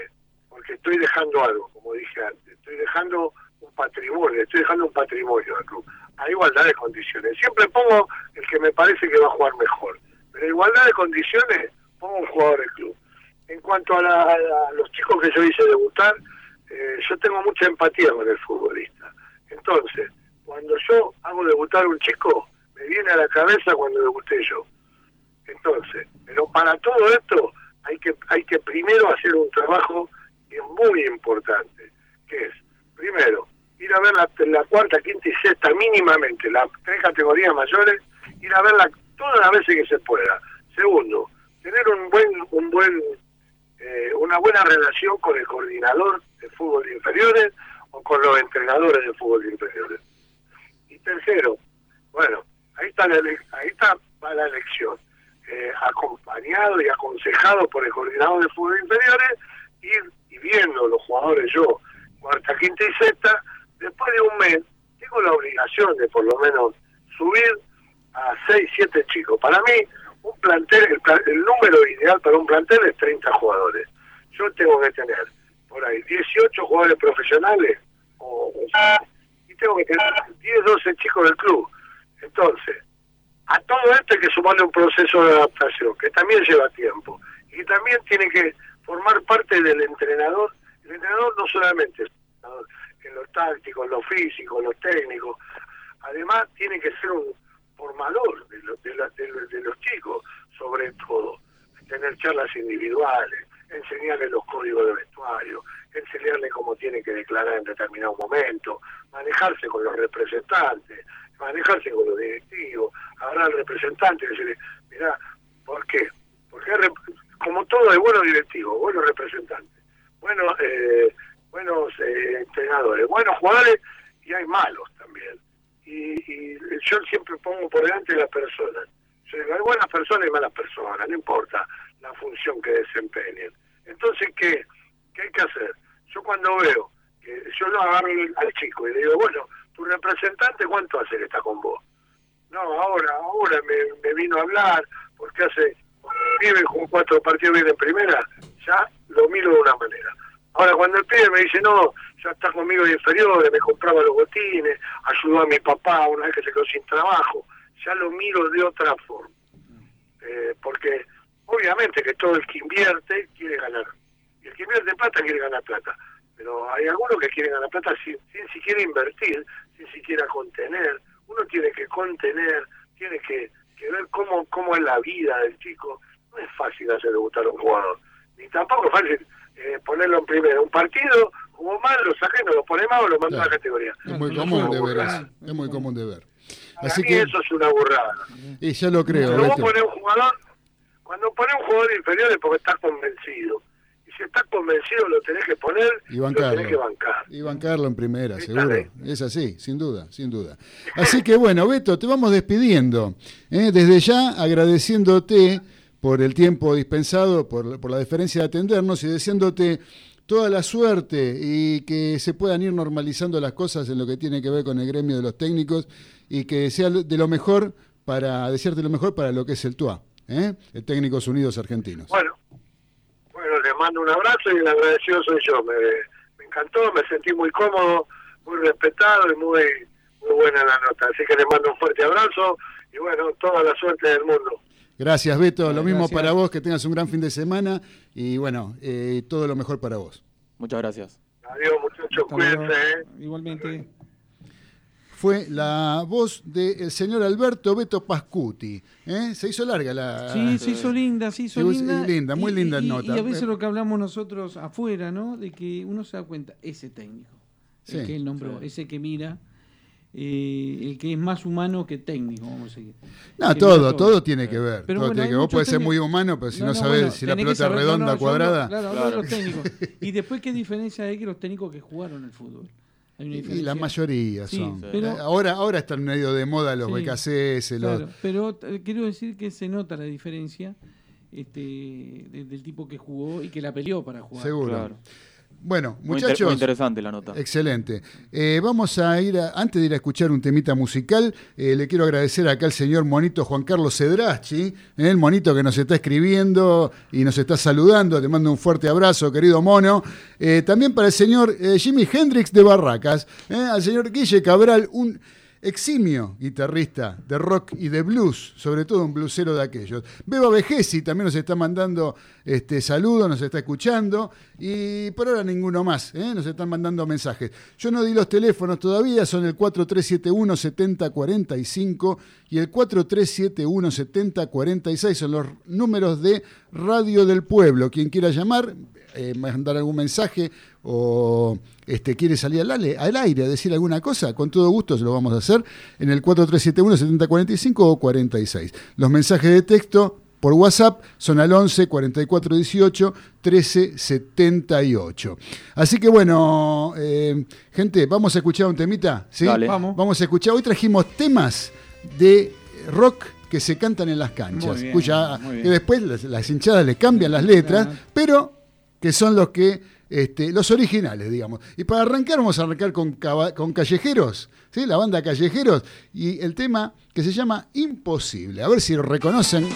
Porque estoy dejando algo, como dije antes. Estoy dejando un patrimonio, estoy dejando un patrimonio al club. A igualdad de condiciones. Siempre pongo el que me parece que va a jugar mejor. Pero a igualdad de condiciones pongo un jugador del club. En cuanto a, la- a los chicos que yo hice debutar, eh, yo tengo mucha empatía con el futbolista. Entonces, cuando yo hago debutar un chico, me viene a la cabeza cuando debuté yo. Entonces, pero para todo esto hay que hay que primero hacer un trabajo que es muy importante, que es, primero, ir a ver la, cuarta, quinta y sexta mínimamente, las tres categorías mayores, ir a verla todas las veces que se pueda. Segundo, tener un buen un buen eh, una buena relación con el coordinador de fútbol inferiores o con los entrenadores de fútbol de inferiores. Y tercero, bueno, ahí está la, ahí está la elección, eh, acompañado y aconsejado por el coordinador de fútbol inferiores, ir y viendo los jugadores yo, cuarta, quinta y sexta, después de un mes, tengo la obligación de por lo menos subir a 6, 7 chicos. Para mí, un plantel, el, el número ideal para un plantel es 30 jugadores. Yo tengo que tener por ahí 18 jugadores profesionales o, y tengo que tener 10, 12 chicos del club. Entonces, a todo esto hay que sumarle un proceso de adaptación, que también lleva tiempo. Y también tiene que formar parte del entrenador. El entrenador no solamente en lo táctico, en lo físico, en lo técnico. Además, tiene que ser un formador de, lo- de la- de los chicos, sobre todo. Tener charlas individuales, enseñarles los códigos de vestuario, enseñarles cómo tiene que declarar en determinado momento, manejarse con los representantes, manejarse con los directivos, agarrar al representante y decirle, mira, ¿por qué? Porque como todo hay buenos directivos, buenos representantes, buenos, eh, buenos eh, entrenadores, buenos jugadores y hay malos también. Y, y yo siempre pongo por delante las personas. Hay buenas personas y malas personas, no importa la función que desempeñen. Entonces, ¿qué, qué hay que hacer? Yo cuando veo que yo lo agarro al chico y le digo, bueno, tu representante, ¿cuánto hace que está con vos? No, ahora, ahora me, vino a hablar, porque hace, pibe jugó cuatro partidos bien en primera, ya lo miro de una manera. Ahora, cuando el pibe me dice, no, ya está conmigo de inferiores, me compraba los botines, ayudó a mi papá una vez que se quedó sin trabajo, ya lo miro de otra forma. Eh, porque obviamente que todo el que invierte quiere ganar. Y el que invierte plata quiere ganar plata. Pero hay algunos que quieren ganar plata sin, sin siquiera invertir, sin siquiera contener. Uno tiene que contener, tiene que, que ver cómo, cómo es la vida del chico. No es fácil hacer debutar a un jugador. Ni tampoco es fácil eh, ponerlo en primero. Un partido, jugó mal, lo saqué, no lo pone mal o lo manda a la categoría. Es muy común de ver eso. Es muy común de ver. Para Así mí que, eso es una burrada. y ya lo creo, Cuando vos ponés un jugador, cuando ponés un jugador inferior es porque estás convencido. Y si estás convencido lo tenés que poner Y lo bancarlo. tenés que bancar. Y bancarlo en primera, Sí, seguro. Es así, sin duda, sin duda. Así que bueno, Beto, te vamos despidiendo. ¿eh? Desde ya agradeciéndote por el tiempo dispensado, por, por la deferencia de atendernos y deseándote toda la suerte y que se puedan ir normalizando las cosas en lo que tiene que ver con el gremio de los técnicos y que sea de lo mejor para desearte lo mejor para lo que es el TUA, ¿eh? el Técnicos Unidos Argentinos. Bueno, bueno, les mando un abrazo y el agradecido soy yo. Me, me encantó, me sentí muy cómodo, muy respetado y muy, muy buena la nota. Así que les mando un fuerte abrazo y bueno, toda la suerte del mundo. Gracias, Beto. Lo mismo gracias. para vos, que tengas un gran fin de semana y bueno, eh, todo lo mejor para vos. Muchas gracias. Adiós muchachos, cuídense. ¿eh? Igualmente. Fue la voz del señor Alberto Beto Pascuti. ¿eh? Se hizo larga la. Sí, se hizo linda, se hizo linda. linda, muy linda nota. Y a veces lo que hablamos nosotros afuera, ¿no? De que uno se da cuenta, ese técnico, Sí, el que él nombró, ese que mira, eh, el que es más humano que técnico, vamos a decir. No, todo, todo tiene que ver. Pero todo bueno, tiene hay que- vos podés ser muy humano, pero si no, no, sabés bueno, si la pelota es redonda o no, yo cuadrada. hablo- Claro, Claro. de los técnicos. Y después, ¿qué diferencia hay que los técnicos que jugaron el fútbol? Y la mayoría Sí, son. pero- Eh, ahora, ahora están medio de moda los Sí, BKCS, los. Claro, pero eh, quiero decir que se nota la diferencia este, de- del tipo que jugó y que la peleó para jugar. Seguro. Claro. Bueno, muchachos. muy interesante la nota. Excelente. Eh, vamos a ir, a- antes de ir a escuchar un temita musical, eh, le quiero agradecer acá al señor monito Juan Carlos Cedraschi, eh, el monito que nos está escribiendo y nos está saludando. Te mando un fuerte abrazo, querido mono. Eh, también para el señor Jimi Hendrix de Barracas, al señor Guille Cabral, un eximio guitarrista de rock y de blues, sobre todo un blusero de aquellos. Beba Vejesi también nos está mandando este, saludos, nos está escuchando y por ahora ninguno más, ¿eh? nos están mandando mensajes. Yo no di los teléfonos todavía, son el 4371-7045 y el 4371-7046, son los números de Radio del Pueblo. Quien quiera llamar, eh, mandar algún mensaje o este, quiere salir al, ale- al aire a decir alguna cosa, con todo gusto se lo vamos a hacer en el 4371-7045 o 46. Los mensajes de texto por WhatsApp son al 11 44 18 13 78. Así que bueno, eh, gente, vamos a escuchar un temita, ¿sí? Dale. Vamos. Vamos a escuchar. Hoy trajimos temas de rock que se cantan en las canchas, bien, cuya que después las, las hinchadas le cambian las letras, Claro. pero que son los que este, los originales, digamos. Y para arrancar vamos a arrancar con, con Callejeros, ¿sí? la banda Callejeros y el tema que se llama Imposible. A ver si lo reconocen.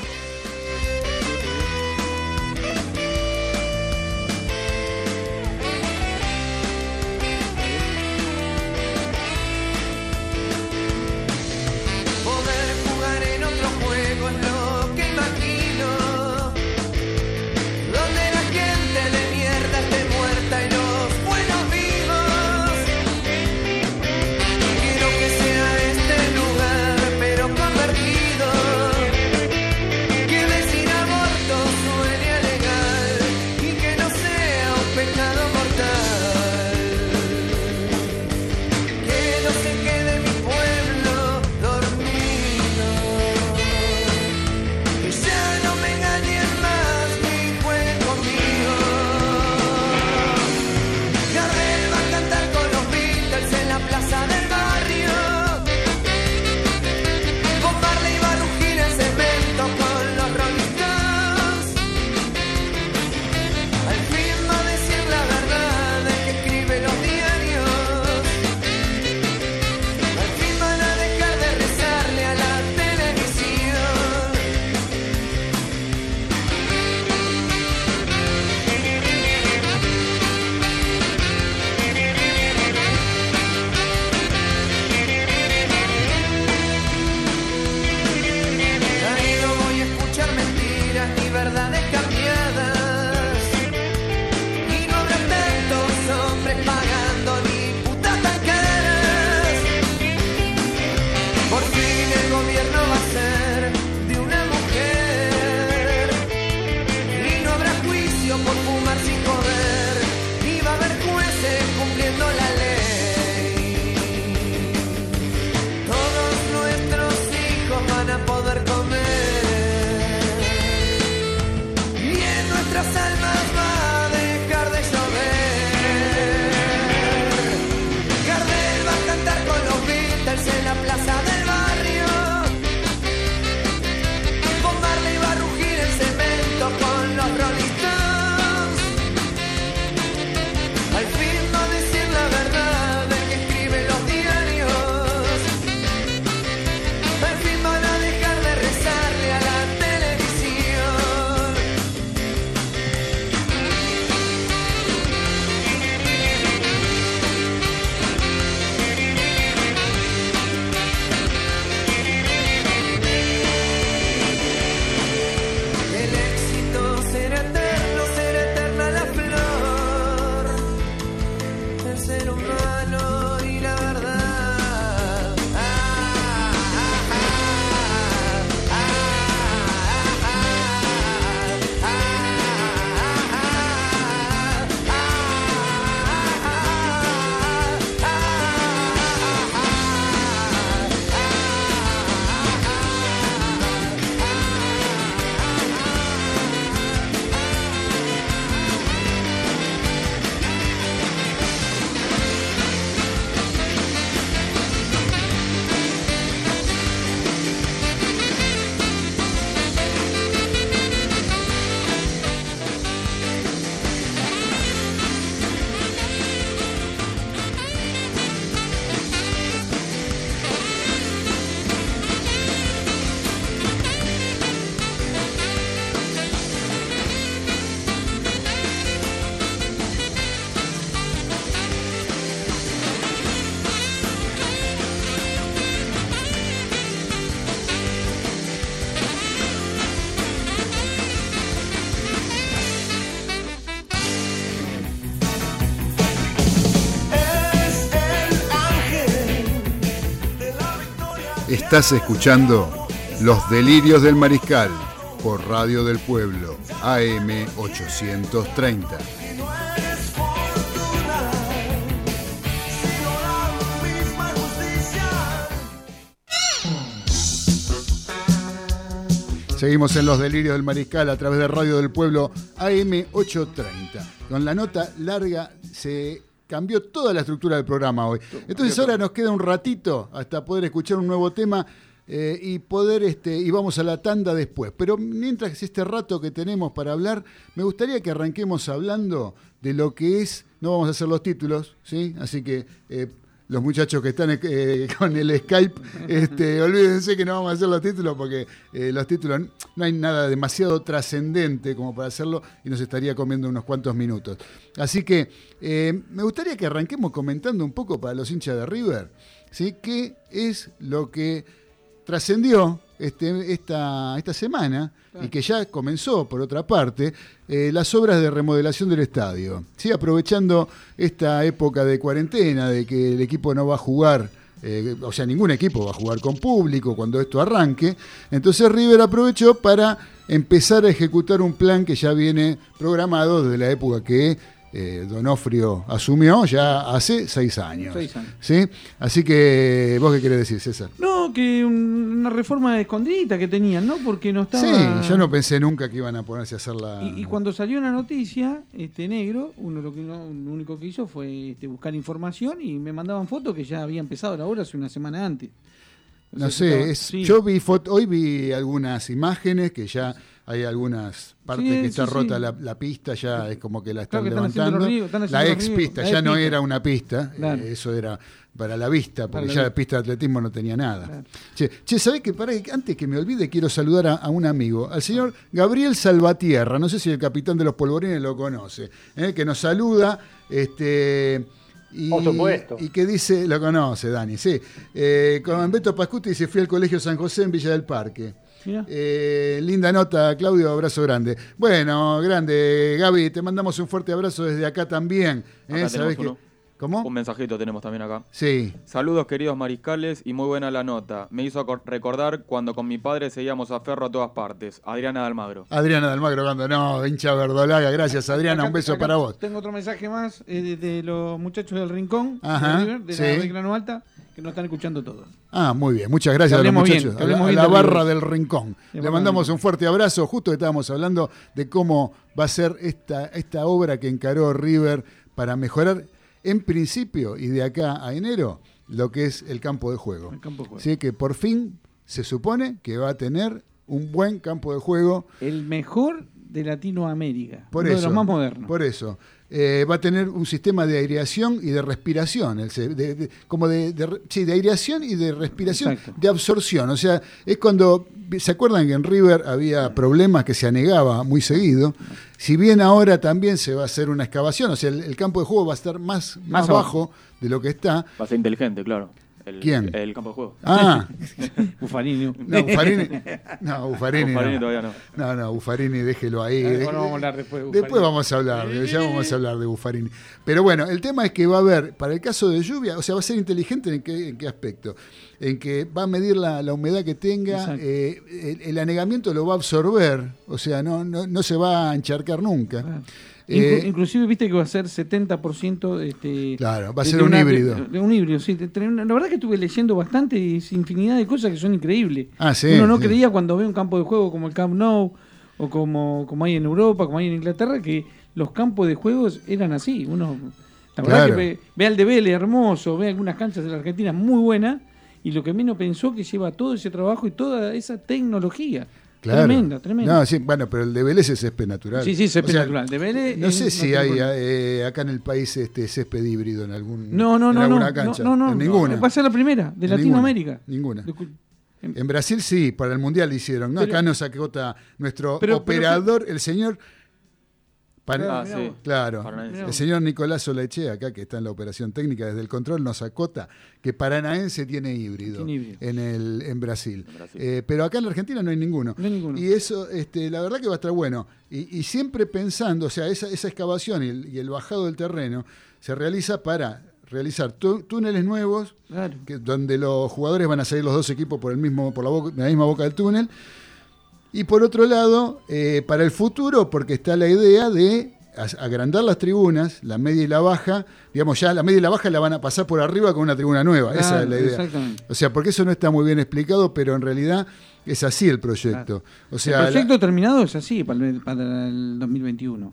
Estás escuchando Los Delirios del Mariscal por Radio del Pueblo, AM 830. Seguimos en Los Delirios del Mariscal a través de Radio del Pueblo AM 830. Con la nota larga se cambió toda la estructura del programa hoy. Entonces ahora nos queda un ratito hasta poder escuchar un nuevo tema eh, y poder este y vamos a la tanda después. Pero mientras este rato que tenemos para hablar, me gustaría que arranquemos hablando de lo que es. No vamos a hacer los títulos, ¿sí? Así que eh, los muchachos que están eh, con el Skype, este, olvídense que no vamos a hacer los títulos porque eh, los títulos no hay nada demasiado trascendente como para hacerlo y nos estaría comiendo unos cuantos minutos. Así que eh, me gustaría que arranquemos comentando un poco para los hinchas de River, ¿sí? ¿Qué es lo que trascendió este, esta, esta semana y que ya comenzó, por otra parte, eh, las obras de remodelación del estadio. ¿sí? Aprovechando esta época de cuarentena, de que el equipo no va a jugar, eh, o sea, ningún equipo va a jugar con público cuando esto arranque, entonces River aprovechó para empezar a ejecutar un plan que ya viene programado desde la época que eh, Donofrio asumió ya hace seis años. Seis años. ¿sí? Así que, ¿vos qué querés decir, César? No, que un- una reforma escondidita que tenían, ¿no? Porque no estaba... Sí, yo no pensé nunca que iban a ponerse a hacer la... Y, y cuando salió la noticia, este negro, uno lo que no- lo único que hizo fue este, buscar información y me mandaban fotos que ya había empezado la obra hace una semana antes. O No sé, estaba- es- sí. yo vi foto, hoy vi algunas imágenes que ya hay algunas partes Sí, que está sí, rota sí. La, la pista, ya es como que la están Claro que están haciendo levantando. ríos, la ex ríos, pista, la ya ex no pista. era una pista, Claro. eh, eso era para la vista, porque la ya la vista. pista de atletismo no tenía nada. Claro. Che, che, ¿sabés que para antes que me olvide quiero saludar a, a un amigo, al señor Gabriel Salvatierra, no sé si el capitán de los polvorines lo conoce, eh, que nos saluda, este y, Por supuesto. y que dice, lo conoce Dani, sí, eh, con Beto Pascuti dice, fui al colegio San José en Villa del Parque. Eh, linda nota, Claudio, abrazo grande. Bueno, grande, Gaby, te mandamos un fuerte abrazo desde acá también. ¿eh? Acá ¿Sabés tenemos que- uno. ¿Cómo? Un mensajito tenemos también acá. Sí. Saludos queridos mariscales y muy buena la nota. Me hizo recordar cuando con mi padre seguíamos a Ferro a todas partes. Adriana de Almagro. Adriana de Almagro cuando no, hincha verdolaga, gracias Adriana, Acá- un beso acá para vos. Tengo otro mensaje más eh, de, de los muchachos del Rincón, Ajá, de, River, de sí. la de Grano Alta, que nos están escuchando todos. Ah, muy bien, muchas gracias a los bien, muchachos, que a la, a bien la de barra del rincón. Le mandamos un fuerte abrazo, justo estábamos hablando de cómo va a ser esta, esta obra que encaró River para mejorar en principio y de acá a enero lo que es el campo de juego. El campo de juego. Sí, que por fin se supone que va a tener un buen campo de juego El mejor de Latinoamérica. Por uno eso, de los más modernos. Por eso. Eh, va a tener un sistema de aireación y de respiración, el se- de- de- como de, sí, de aireación y de respiración, Exacto. de absorción. O sea, es cuando, ¿se acuerdan que en River había problemas que se anegaba muy seguido? Si bien ahora también se va a hacer una excavación, o sea, el, el campo de juego va a estar más, más, Más bajo de lo que está. Va a ser inteligente, claro. El, ¿Quién? El campo de juego. Ah, Buffarini. no, Buffarini. No. Buffarini no. todavía no. No, no, Buffarini, déjelo ahí. Ah, Deje- bueno, vamos a hablar después de. Después vamos a hablar, de- ya vamos a hablar de Buffarini. Pero bueno, el tema es que va a haber, para el caso de lluvia, o sea, va a ser inteligente en qué, en qué aspecto. En que va a medir la, la humedad que tenga, eh, el, el anegamiento lo va a absorber, o sea, no, no, no se va a encharcar nunca. Claro. Eh, Inclu- inclusive viste que va a ser 70% este, Claro, va a ser un una- híbrido. De, de un híbrido, sí. de- La verdad que estuve leyendo bastante y infinidad de cosas que son increíbles. Ah, sí, Uno no sí. creía cuando ve un campo de juego como el Camp Nou o como, como hay en Europa, como hay en Inglaterra, que los campos de juegos eran así. Uno, la verdad Claro. que ve, ve al de Vélez hermoso, ve algunas canchas de la Argentina muy buenas y lo que menos pensó que lleva todo ese trabajo y toda esa tecnología. Claro. Tremenda, tremenda. No, sí, bueno, pero el de Vélez es césped natural. Sí, sí, césped O sea, natural. De Vélez No sé si natural. hay eh, acá en el país este césped híbrido en algún No, no, en no, no, alguna no, cancha. no, no, en ninguna. Va a ser la primera de En Latinoamérica. Ninguna. En Brasil sí, para el Mundial hicieron. ¿no? Pero- Acá nos acota nuestro Pero- pero- operador, el señor... Pan- Ah, sí. Claro, Paranaense. el señor Nicolás Solechea, acá que está en la operación técnica desde el control, nos acota que Paranaense tiene híbrido, Tiene híbrido. En, el, en Brasil. En Brasil. Eh, pero acá en la Argentina no hay ninguno. No hay ninguno. Y eso, este, la verdad que va a estar bueno. Y, y siempre pensando, o sea, esa, esa excavación y el, y el bajado del terreno se realiza para realizar tú- túneles nuevos, Claro. que- donde los jugadores van a salir los dos equipos por el mismo, por la, boca- la misma boca del túnel. Y por otro lado, eh, para el futuro, porque está la idea de agrandar las tribunas, la media y la baja, digamos ya la media y la baja la van a pasar por arriba con una tribuna nueva, esa es la idea. exactamente. O sea, porque eso no está muy bien explicado, pero en realidad es así el proyecto. O sea, el la- proyecto terminado es así para el, para el 2021.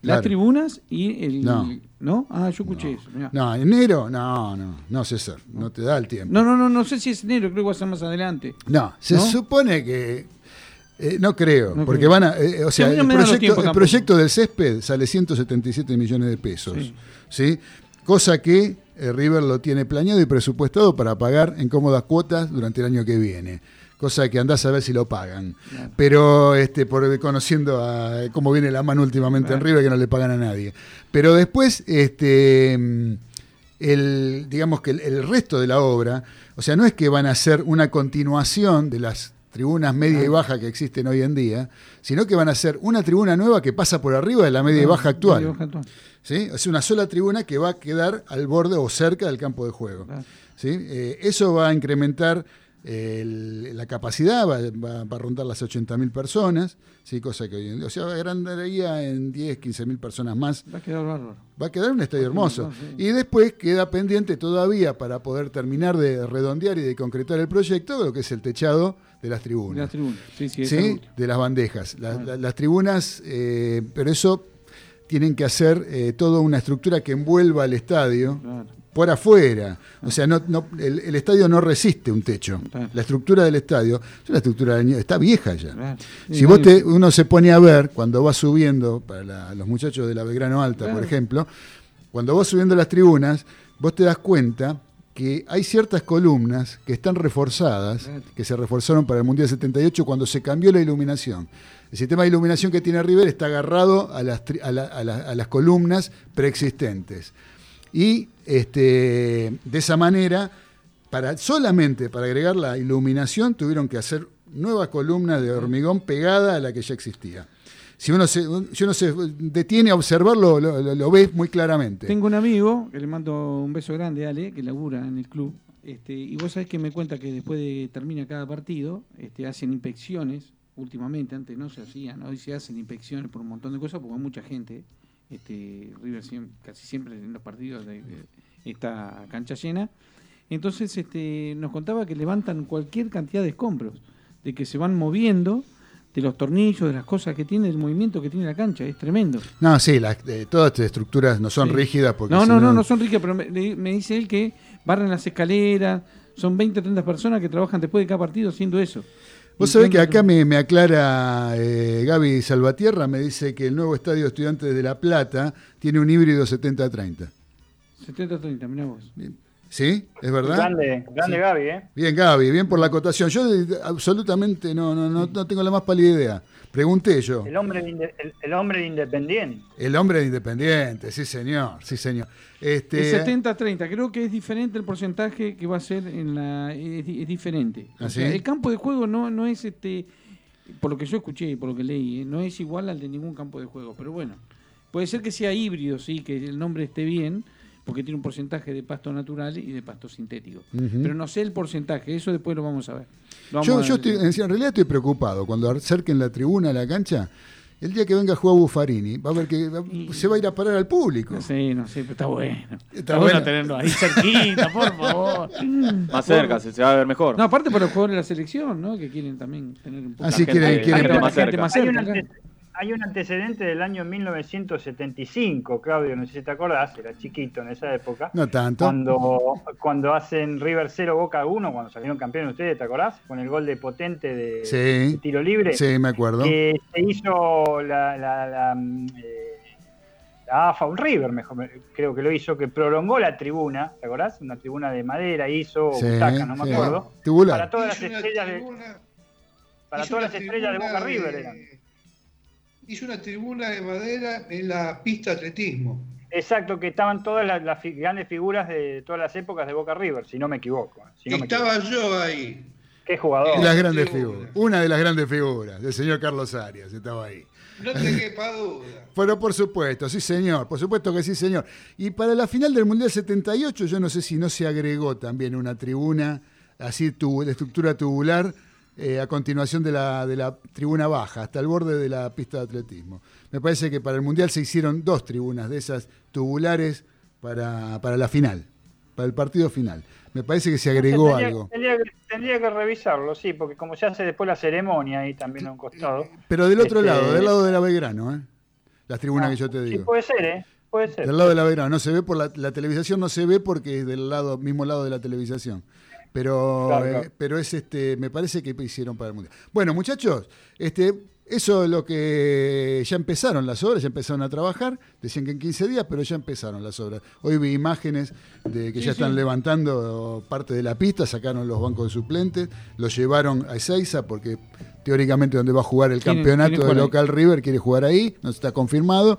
Las tribunas y el... No. ¿No? Ah, yo escuché eso. mirá. no, enero, no, no, no, César, no te da el tiempo. No, no, no, no sé si es enero, creo que va a ser más adelante. No, se ¿No? supone que. Eh, no creo, No porque creo. van a. eh, o sea, Sí, no el, proyecto, el del césped sale 177 millones de pesos. Sí. Sí. Cosa que eh, River lo tiene planeado y presupuestado para pagar en cómodas cuotas durante el año que viene. Cosa que andás a ver si lo pagan. Claro. Pero este, por conociendo a cómo viene la mano últimamente en. River, que no le pagan a nadie. Pero después, este. el, digamos que el, el resto de la obra, o sea, no es que van a ser una continuación de las tribunas media y baja que existen hoy en día, sino que van a ser una tribuna nueva que pasa por arriba de la media y baja actual. Media y baja actual. ¿sí? Es una sola tribuna que va a quedar al borde o cerca del campo de juego. ¿sí? Eh, eso va a incrementar eh, el- la capacidad, va, va- va a rondar las 80.000 personas, ¿sí? cosa que hoy en día, o sea, agrandaría en 10, 15.000 personas más Va a quedar bárbaro. Va a quedar un estadio hermoso. sí. Y después queda pendiente todavía para poder terminar de redondear y de concretar el proyecto, lo que es el techado de las De tribunas. las tribunas. Sí, sí, ¿sí? De las bandejas. Claro. las tribunas, eh, pero eso tienen que hacer eh, toda una estructura que envuelva al estadio Claro. por afuera. O sea, no, no- el, el estadio no resiste un techo. Claro. La estructura del estadio es una estructura de está vieja ya. Sí, Si vos te, uno se pone a ver cuando va subiendo, para la- los muchachos de la Belgrano Alta, por ejemplo, cuando vas subiendo las tribunas, vos te das cuenta que hay ciertas columnas que están reforzadas, que se reforzaron para el Mundial 78 cuando se cambió la iluminación. El sistema de iluminación que tiene River está agarrado a las, a la- a la- a las columnas preexistentes. Y este, de esa manera, para, solamente para agregar la iluminación, tuvieron que hacer nuevas columnas de hormigón pegada a la que ya existía. Si uno se, si uno se detiene a observarlo, lo, lo, ves muy claramente. Tengo un amigo, que le mando un beso grande, Ale, que labura en el club. Este, y vos sabés que me cuenta que después de termina cada partido, este, hacen inspecciones, últimamente, antes no se hacían, hoy se hacen inspecciones por un montón de cosas, porque hay mucha gente. Este, River siem- casi siempre en los partidos de- de- está cancha llena. Entonces este, nos contaba que levantan cualquier cantidad de escombros, de que se van moviendo de los tornillos, de las cosas que tiene, el movimiento que tiene la cancha, es tremendo. No, sí, las- eh, todas estas estructuras no son Sí. rígidas porque No, no, no, no son ricas, pero me, dice él que barren las escaleras, son 20 o 30 personas que trabajan después de cada partido haciendo eso. Vos sabés que acá me, me aclara eh, Gaby Salvatierra, me dice que el nuevo estadio Estudiantes de La Plata tiene un híbrido 70-30. 70-30, mirá vos. ¿Sí? ¿Es verdad? Grande, grande Gaby, ¿eh? Bien, Gaby, bien por la acotación. Yo absolutamente no, no, no, no tengo la más pálida idea. Pregunté yo. El hombre, el, el hombre de Independiente. El hombre de independiente, sí señor, sí señor. Este, El 70-30, creo que es diferente el porcentaje que va a ser en la. Es, di- es diferente. O ¿Ah, sea, sí? el campo de juego no, no es este. Por lo que yo escuché y por lo que leí, ¿eh? no es igual al de ningún campo de juego. Pero bueno, puede ser que sea híbrido, sí, que el nombre esté bien, porque tiene un porcentaje de pasto natural y de pasto sintético. Pero no sé el porcentaje, eso después lo vamos a ver. Vamos Yo, a yo estoy, en realidad estoy preocupado. Cuando acerquen la tribuna a la cancha, el día que venga a jugar Buffarini, va a ver que va- Y- se va a ir a parar al público. No sé, no sé, pero está bueno. Está, bueno. bueno tenerlo ahí cerquita, por favor. Más cerca, se, se va a ver mejor. No, aparte para los jugadores de la selección, ¿no? Que quieren también tener un poco Así La quieren, gente- quieren- más cerca. más. Hay un antecedente del año 1975, Claudio, no sé si te acordás, era chiquito en esa época. No tanto. Cuando, cuando hacen River 0 Boca 1, cuando salieron campeones ustedes, ¿te acordás? Con el gol de potente de, Sí. de tiro libre. Sí, me acuerdo. que se hizo la, la, la, eh, la AFA, un River, mejor, me- creo que lo hizo, que prolongó la tribuna, ¿te acordás? Una tribuna de madera hizo, Sí, butaca, no me sí. acuerdo. Tubular. Para todas las Hizo estrellas de, para todas las estrellas de Boca River eran. Hizo una tribuna de madera en la pista de atletismo. Exacto, que estaban todas las, grandes figuras de todas las épocas de Boca River, si no me equivoco. Si no me Estaba yo ahí. Qué jugador. Las grandes figura. figuras. Una de las grandes figuras, del señor Carlos Arias, estaba ahí. No te quepa duda. Pero por supuesto, sí señor, por supuesto que sí señor. Y para la final del Mundial 78, yo no sé si no se agregó también una tribuna, así tu, de estructura tubular, eh, a continuación de la, de la tribuna baja, hasta el borde de la pista de atletismo. Me parece que para el Mundial se hicieron dos tribunas de esas tubulares para, para la final, para el partido final. Me parece que se agregó tendría, algo. Tendría, que- tendría que revisarlo, sí, porque como se hace después la ceremonia ahí también a un costado. Pero del otro Este, lado, del lado de la Belgrano, ¿eh? Las tribunas Ah, que yo te Sí, digo. puede ser, ¿eh? Puede ser. Del lado de la Belgrano, no se ve por la, la televisación, no se ve porque es del lado, mismo lado de la televisación. Pero, Claro, eh, pero es este, me parece que hicieron para el mundial. Bueno, muchachos, este, eso es lo que ya empezaron las obras, ya empezaron a trabajar. Decían que en 15 días, pero ya empezaron las obras. Hoy vi imágenes de que Sí, ya están sí. levantando parte de la pista, sacaron los bancos de suplentes, los llevaron a Ezeiza porque teóricamente donde va a jugar el campeonato de local River quiere jugar ahí, no está confirmado.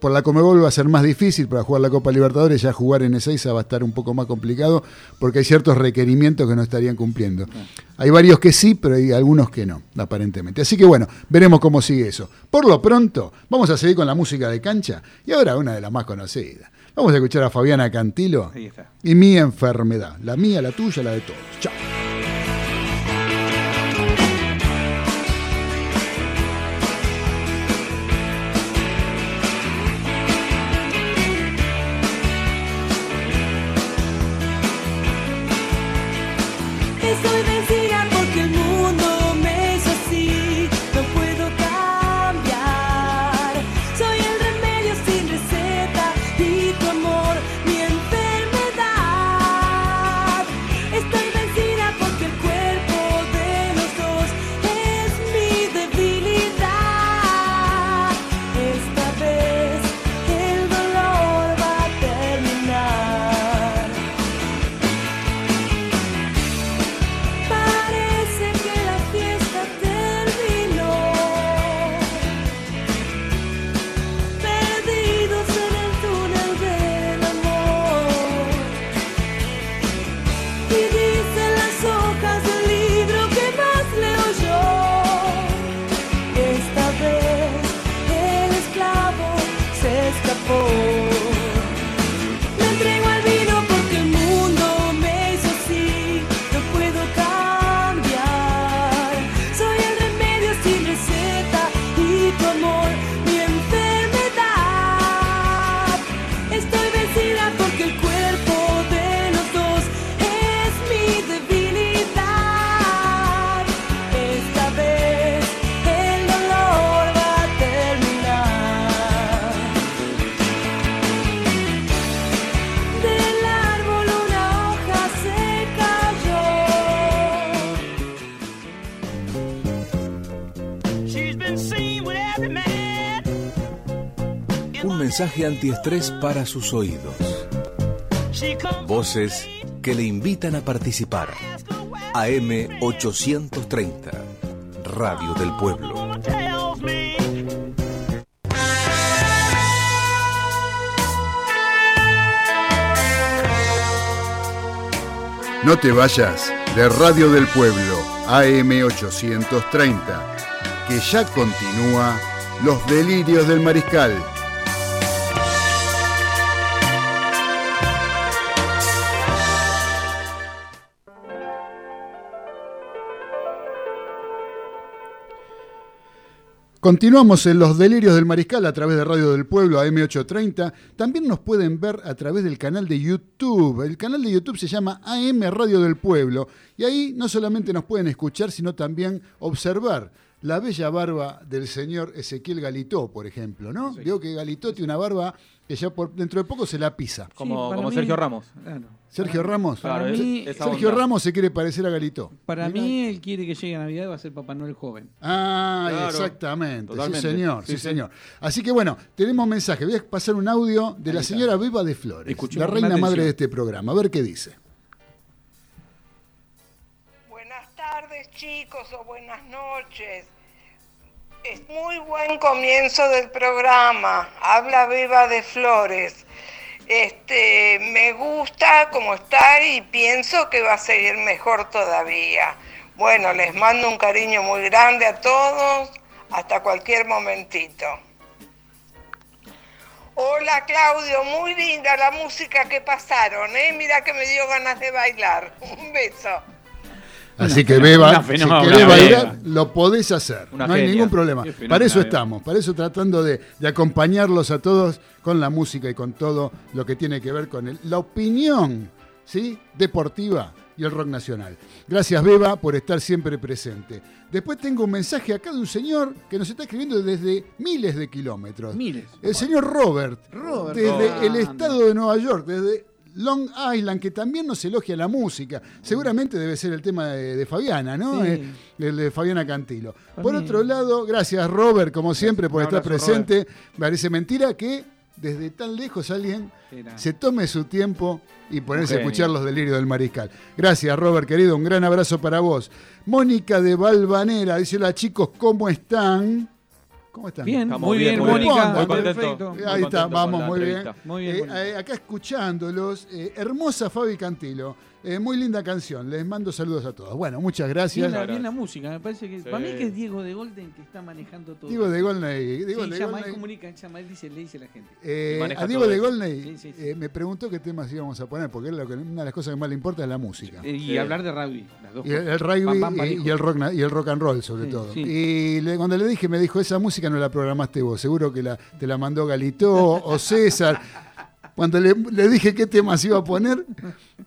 Por la Comebol va a ser más difícil para jugar la Copa Libertadores, ya jugar en Ezeiza va a estar un poco más complicado porque hay ciertos requerimientos que no estarían cumpliendo. Hay varios que sí, pero hay algunos que no, aparentemente. Así que bueno, veremos cómo sigue eso. Por lo pronto, vamos a seguir con la música de cancha y ahora una de las más conocidas. Vamos a escuchar a Fabiana Cantilo y mi enfermedad. La mía, la tuya, la de todos. Chao. Estoy vencida mensaje antiestrés para sus oídos. Voces que le invitan a participar. AM 830, Radio del Pueblo. No te vayas de Radio del Pueblo, AM830, que ya continúa Los Delirios del Mariscal. Continuamos en los delirios del mariscal a través de Radio del Pueblo AM830. También nos pueden ver a través del canal de YouTube. El canal de YouTube se llama AM Radio del Pueblo. Y ahí no solamente nos pueden escuchar, sino también observar la bella barba del señor Ezequiel Galitó, por ejemplo. ¿no? Digo que Galitó tiene una barba que ya por, dentro de poco se la pisa. Como, para como mí- Sergio Ramos. Claro. Sergio Ramos. Para mí- Sergio onda. Ramos se quiere parecer a Galitó. Para Mirá. mí, él quiere que llegue a Navidad y va a ser Papá Noel joven. Ah, Claro, exactamente. totalmente. Sí, señor, sí, Sí, sí. señor. Así que bueno, tenemos mensaje. Voy a pasar un audio de la está. señora Beba de Flores, Escuchemos la reina madre de este programa. A ver qué dice. Chicos o buenas noches. Es muy buen comienzo del programa. Habla Beba de Flores. Este, me gusta como está y pienso que va a seguir mejor todavía. Bueno, les mando un cariño muy grande a todos, hasta cualquier momentito. Hola Claudio, muy linda la música que pasaron, ¿eh? Mira que me dio ganas de bailar. Un beso. Así que Beba, si querés bailar, lo podés hacer. Una no hay genia. ningún problema. Para eso Beba. estamos, para eso tratando de, de acompañarlos a todos con la música y con todo lo que tiene que ver con el- la opinión ¿sí? deportiva y el rock nacional. Gracias, Beba, por estar siempre presente. Después tengo un mensaje acá de un señor que nos está escribiendo desde miles de kilómetros. Miles. El señor Robert, Robert. desde el estado de Nueva York, desde Long Island, que también nos elogia la música. Seguramente debe ser el tema de, de Fabiana, ¿no? Sí. Eh, el de Fabiana Cantilo. Por otro lado, gracias Robert, como siempre, por estar abrazo, presente. Parece mentira que desde tan lejos alguien Era. se tome su tiempo y ponerse a escuchar los delirios del mariscal. Gracias, Robert, querido. Un gran abrazo para vos. Mónica de Valvanera dice: Hola chicos, ¿cómo están? ¿Cómo están? Bien, Estamos muy bien. Mónica. Muy contento. Muy Ahí está, vamos, muy bien. Muy bien, Eh, muy bien. eh, acá escuchándolos, eh, hermosa Fabi Cantilo, eh, muy linda canción, les mando saludos a todos. Bueno, muchas gracias. Bien la, Gracias. bien la música, me parece que. Sí. Para mí que es Diego de Golden que está manejando todo. Diego de Golney, Diego sí, de llama, él Golney, comunica, llama, él dice, le dice a la gente. eh, a Diego de eso. Golney Sí, sí, sí. eh, me preguntó qué temas íbamos a poner, porque es lo que- una de las cosas que más le importa es la música. Eh, y Sí. hablar de rugby, las dos Y el, cosas. el rugby Pam, pam, pam, y, el rock, y el rock and roll, sobre Sí, todo. sí. Y le- cuando le dije, me dijo, esa música no la programaste vos, seguro que la, te la mandó Galito o César. Cuando le, le dije qué temas iba a poner,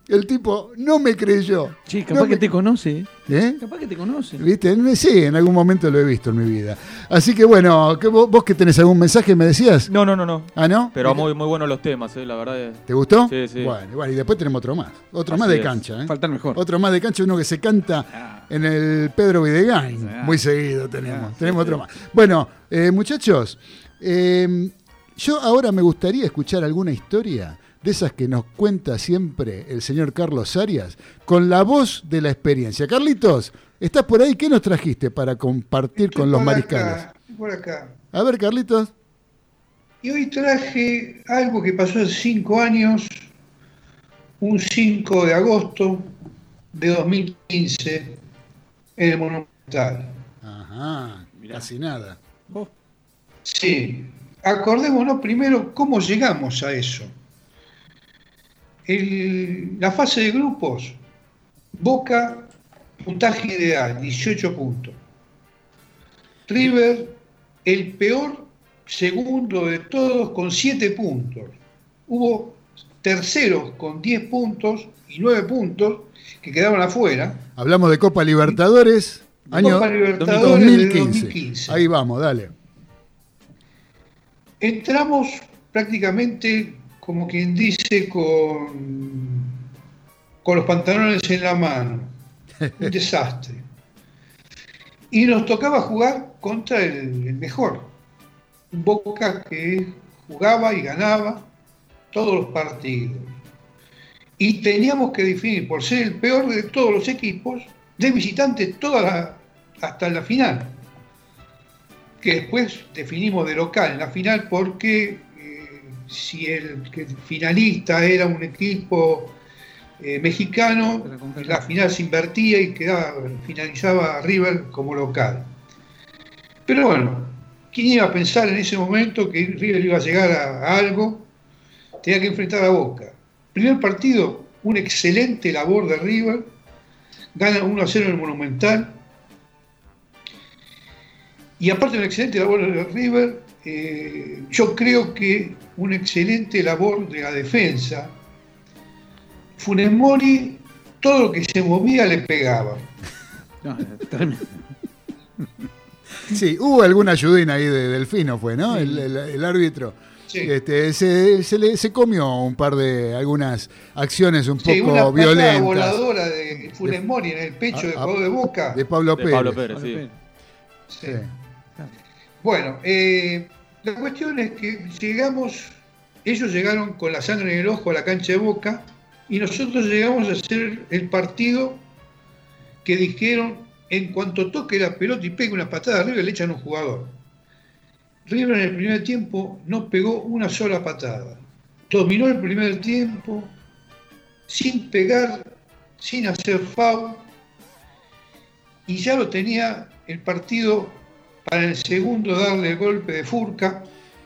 el tipo no me creyó. No capaz me- que te conoce, ¿eh? Capaz que te conoce. ¿Viste? Sí, en algún momento lo he visto en mi vida. Así que bueno, ¿qué, vos, vos que tenés algún mensaje me decías? No, no, no, no. Ah, ¿no? Pero muy, muy buenos los temas, eh, la verdad. es- ¿Te gustó? Sí, sí. Bueno, bueno, y después tenemos otro más. Otro Así más de es. cancha, ¿eh? Falta el mejor. Otro más de cancha, uno que se canta Ah. en el Pedro Videgain. Ah. Muy seguido tenemos. Ah, sí, tenemos sí. otro más. Bueno, eh, muchachos, eh, yo ahora me gustaría escuchar alguna historia de esas que nos cuenta siempre el señor Carlos Arias, con la voz de la experiencia. Carlitos, ¿estás por ahí? ¿Qué nos trajiste para compartir Estoy con los mariscales? acá, estoy por acá. A ver, Carlitos. Y hoy traje algo que pasó hace cinco años, un 5 de agosto de 2015, en el Monumental. Ajá, casi nada. Oh, Sí, acordémonos primero cómo llegamos a eso. El- la fase de grupos, Boca, puntaje ideal, 18 puntos. River, el peor segundo de todos, con 7 puntos. Hubo terceros con 10 puntos y 9 puntos que quedaban afuera. Hablamos de Copa Libertadores, De año Copa Libertadores de 2015. 2015. Ahí vamos, dale. Entramos prácticamente, como quien dice, con, con los pantalones en la mano. Un desastre. Y nos tocaba jugar contra el, el mejor. Un Boca que jugaba y ganaba todos los partidos. Y teníamos que definir, por ser el peor de todos los equipos, de visitante toda la- hasta la final que después definimos de local en la final porque eh, si el finalista era un equipo eh, mexicano, la final se invertía y quedaba, finalizaba River como local. Pero bueno, ¿quién iba a pensar en ese momento que River iba a llegar a, a algo? Tenía que enfrentar a Boca. Primer partido, una excelente labor de River, gana 1 a 0 en el Monumental, y aparte de una excelente labor de River, eh, yo creo que una excelente labor de la defensa. Funes Mori, todo lo que se movía le pegaba. no, tremendo. Sí, hubo alguna ayudina ahí de Delfino, fue, ¿no? El, el- el árbitro. Sí. Este, se, se le- se comió un par de algunas acciones un Sí, poco una violentas voladora de Funes Mori en el pecho Ah, de Boca. de Pablo De Pérez. Pablo Pérez, Pablo sí. Pérez. Sí. Bueno, eh, la cuestión es que llegamos, ellos llegaron con la sangre en el ojo a la cancha de Boca y nosotros llegamos a hacer el partido que dijeron en cuanto toque la pelota y pegue una patada arriba le echan un jugador. River en el primer tiempo no pegó una sola patada. Dominó el primer tiempo sin pegar, sin hacer foul y ya lo tenía el partido para el segundo darle el golpe de Furca.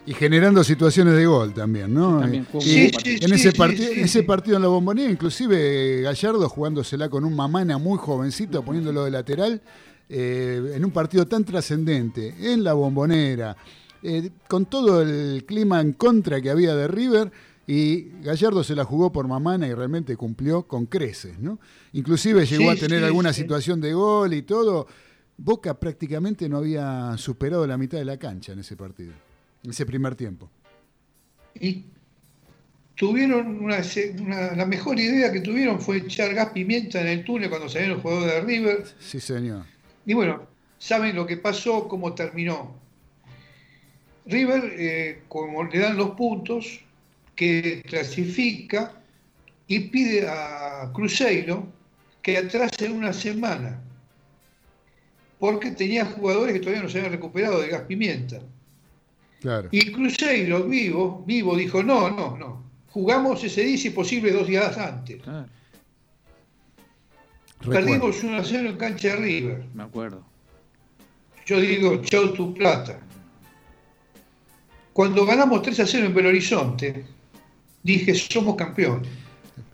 Y generando situaciones de gol también, ¿no? También jugó Sí, sí, en, ese sí, partido, ese partido en la bombonera, inclusive Gallardo jugándosela con un mamana muy jovencito, poniéndolo de lateral, eh, en un partido tan trascendente, en la bombonera, eh, con todo el clima en contra que había de River, y Gallardo se la jugó por mamana y realmente cumplió con creces, ¿no? Inclusive llegó Sí, a tener sí, alguna sí. situación de gol y todo. Boca prácticamente no había superado la mitad de la cancha en ese partido, en ese primer tiempo. Y tuvieron una, una- la mejor idea que tuvieron fue echar gas pimienta en el túnel cuando salieron los jugadores de River. Sí, señor. Y bueno, saben lo que pasó, cómo terminó. River, eh, como le dan los puntos, que clasifica y pide a Cruzeiro que atrase una semana, porque tenía jugadores que todavía no se habían recuperado de gas pimienta. Claro. Y Cruzeiro, vivo, vivo, dijo, no, no, no, jugamos ese día si posible dos días antes. Perdimos 1 a 0 en cancha de River. me acuerdo. Yo digo, chau tu plata. Cuando ganamos 3 a 0 en Belo Horizonte, dije, somos campeones.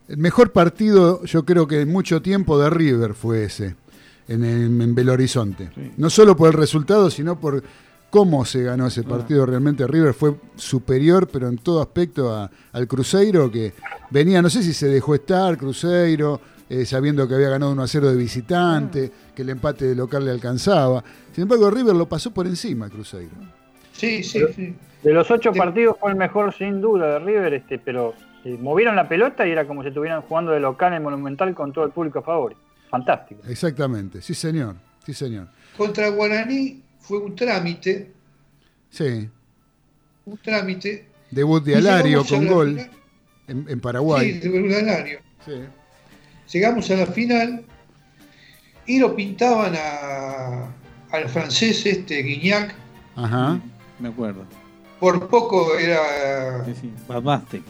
El mejor partido, yo creo que en mucho tiempo de River fue ese, en, el- en Belo Horizonte. Sí. No solo por el resultado, sino por cómo se ganó ese Ah. partido. Realmente River fue superior, pero en todo aspecto a- al Cruzeiro, que venía, no sé si se dejó estar Cruzeiro, eh, sabiendo que había ganado 1 a 0 de visitante, Ah. que el empate de local le alcanzaba. Sin embargo, River lo pasó por encima Cruzeiro. Sí, sí, sí. De los ocho Sí. partidos fue el mejor sin duda de River, este, pero eh, movieron la pelota y era como si estuvieran jugando de local en Monumental con todo el público a favor. Fantástico. Exactamente, sí señor, sí señor. Contra Guaraní fue un trámite, Sí, un trámite. debut de Alario con la gol final- en, en Paraguay. Sí, de Verdalario. Sí. Llegamos a la final y lo pintaban a- al francés este Guignac. Ajá. Me acuerdo. Por poco era Sí, sí. Babaste.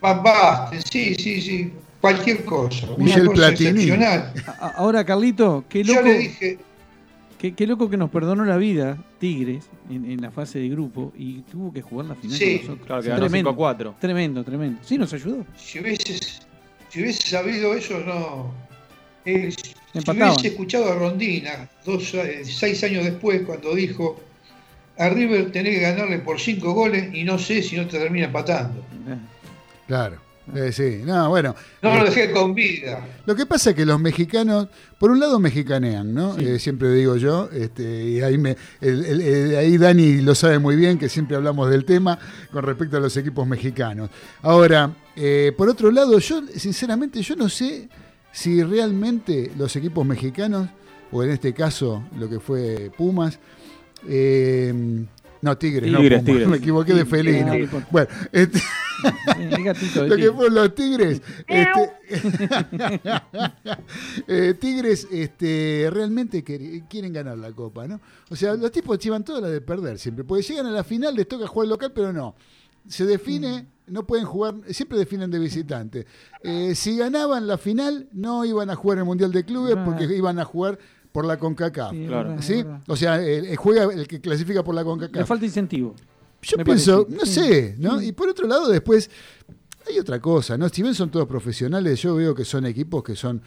Van Basten, sí, sí, sí. Cualquier cosa. una Michel cosa Platini. excepcional. A- a- Ahora, Carlito, qué Yo loco, le dije, qué, qué loco que nos perdonó la vida Tigres en, en la fase de grupo y tuvo que jugar la final Sí. con nosotros. Claro, que ganó tremendo, 5-4. tremendo, tremendo. Sí, nos ayudó. si hubieses, si hubiese sabido eso, no. Eh, si hubiese escuchado a Rondina dos, eh, seis años después cuando dijo a River tenés que ganarle por cinco goles y no sé si no te termina empatando. Eh, Claro. Eh, sí, no, bueno. No eh, lo dejé con vida. Lo que pasa es que los mexicanos, por un lado mexicanean, ¿no? Sí. Eh, siempre digo yo, este, y ahí, me, el- el- el- ahí Dani lo sabe muy bien, que siempre hablamos del tema con respecto a los equipos mexicanos. Ahora, eh, por otro lado, yo sinceramente yo no sé si realmente los equipos mexicanos, o en este caso lo que fue Pumas, eh, no, Tigres, no Tigres, Pumas, Tigres. me equivoqué de felino. Bueno, este, sí, el gatito de lo que fueron los Tigres. este, eh, tigres este, realmente quieren ganar la Copa, ¿no? O sea, los tipos llevan toda la de perder siempre, porque llegan a la final, les toca jugar local, pero no. Se define, no pueden jugar, siempre definen de visitante. Eh, si ganaban la final, no iban a jugar el Mundial de Clubes porque iban a jugar por la CONCACAF. Sí, Claro. ¿Sí? O sea, el, el juega el que clasifica por la Le CONCACAF. falta incentivo. Yo pienso, parece, no sí. sé, ¿no? Y por otro lado, después, hay otra cosa, ¿no? Si bien son todos profesionales, yo veo que son equipos que son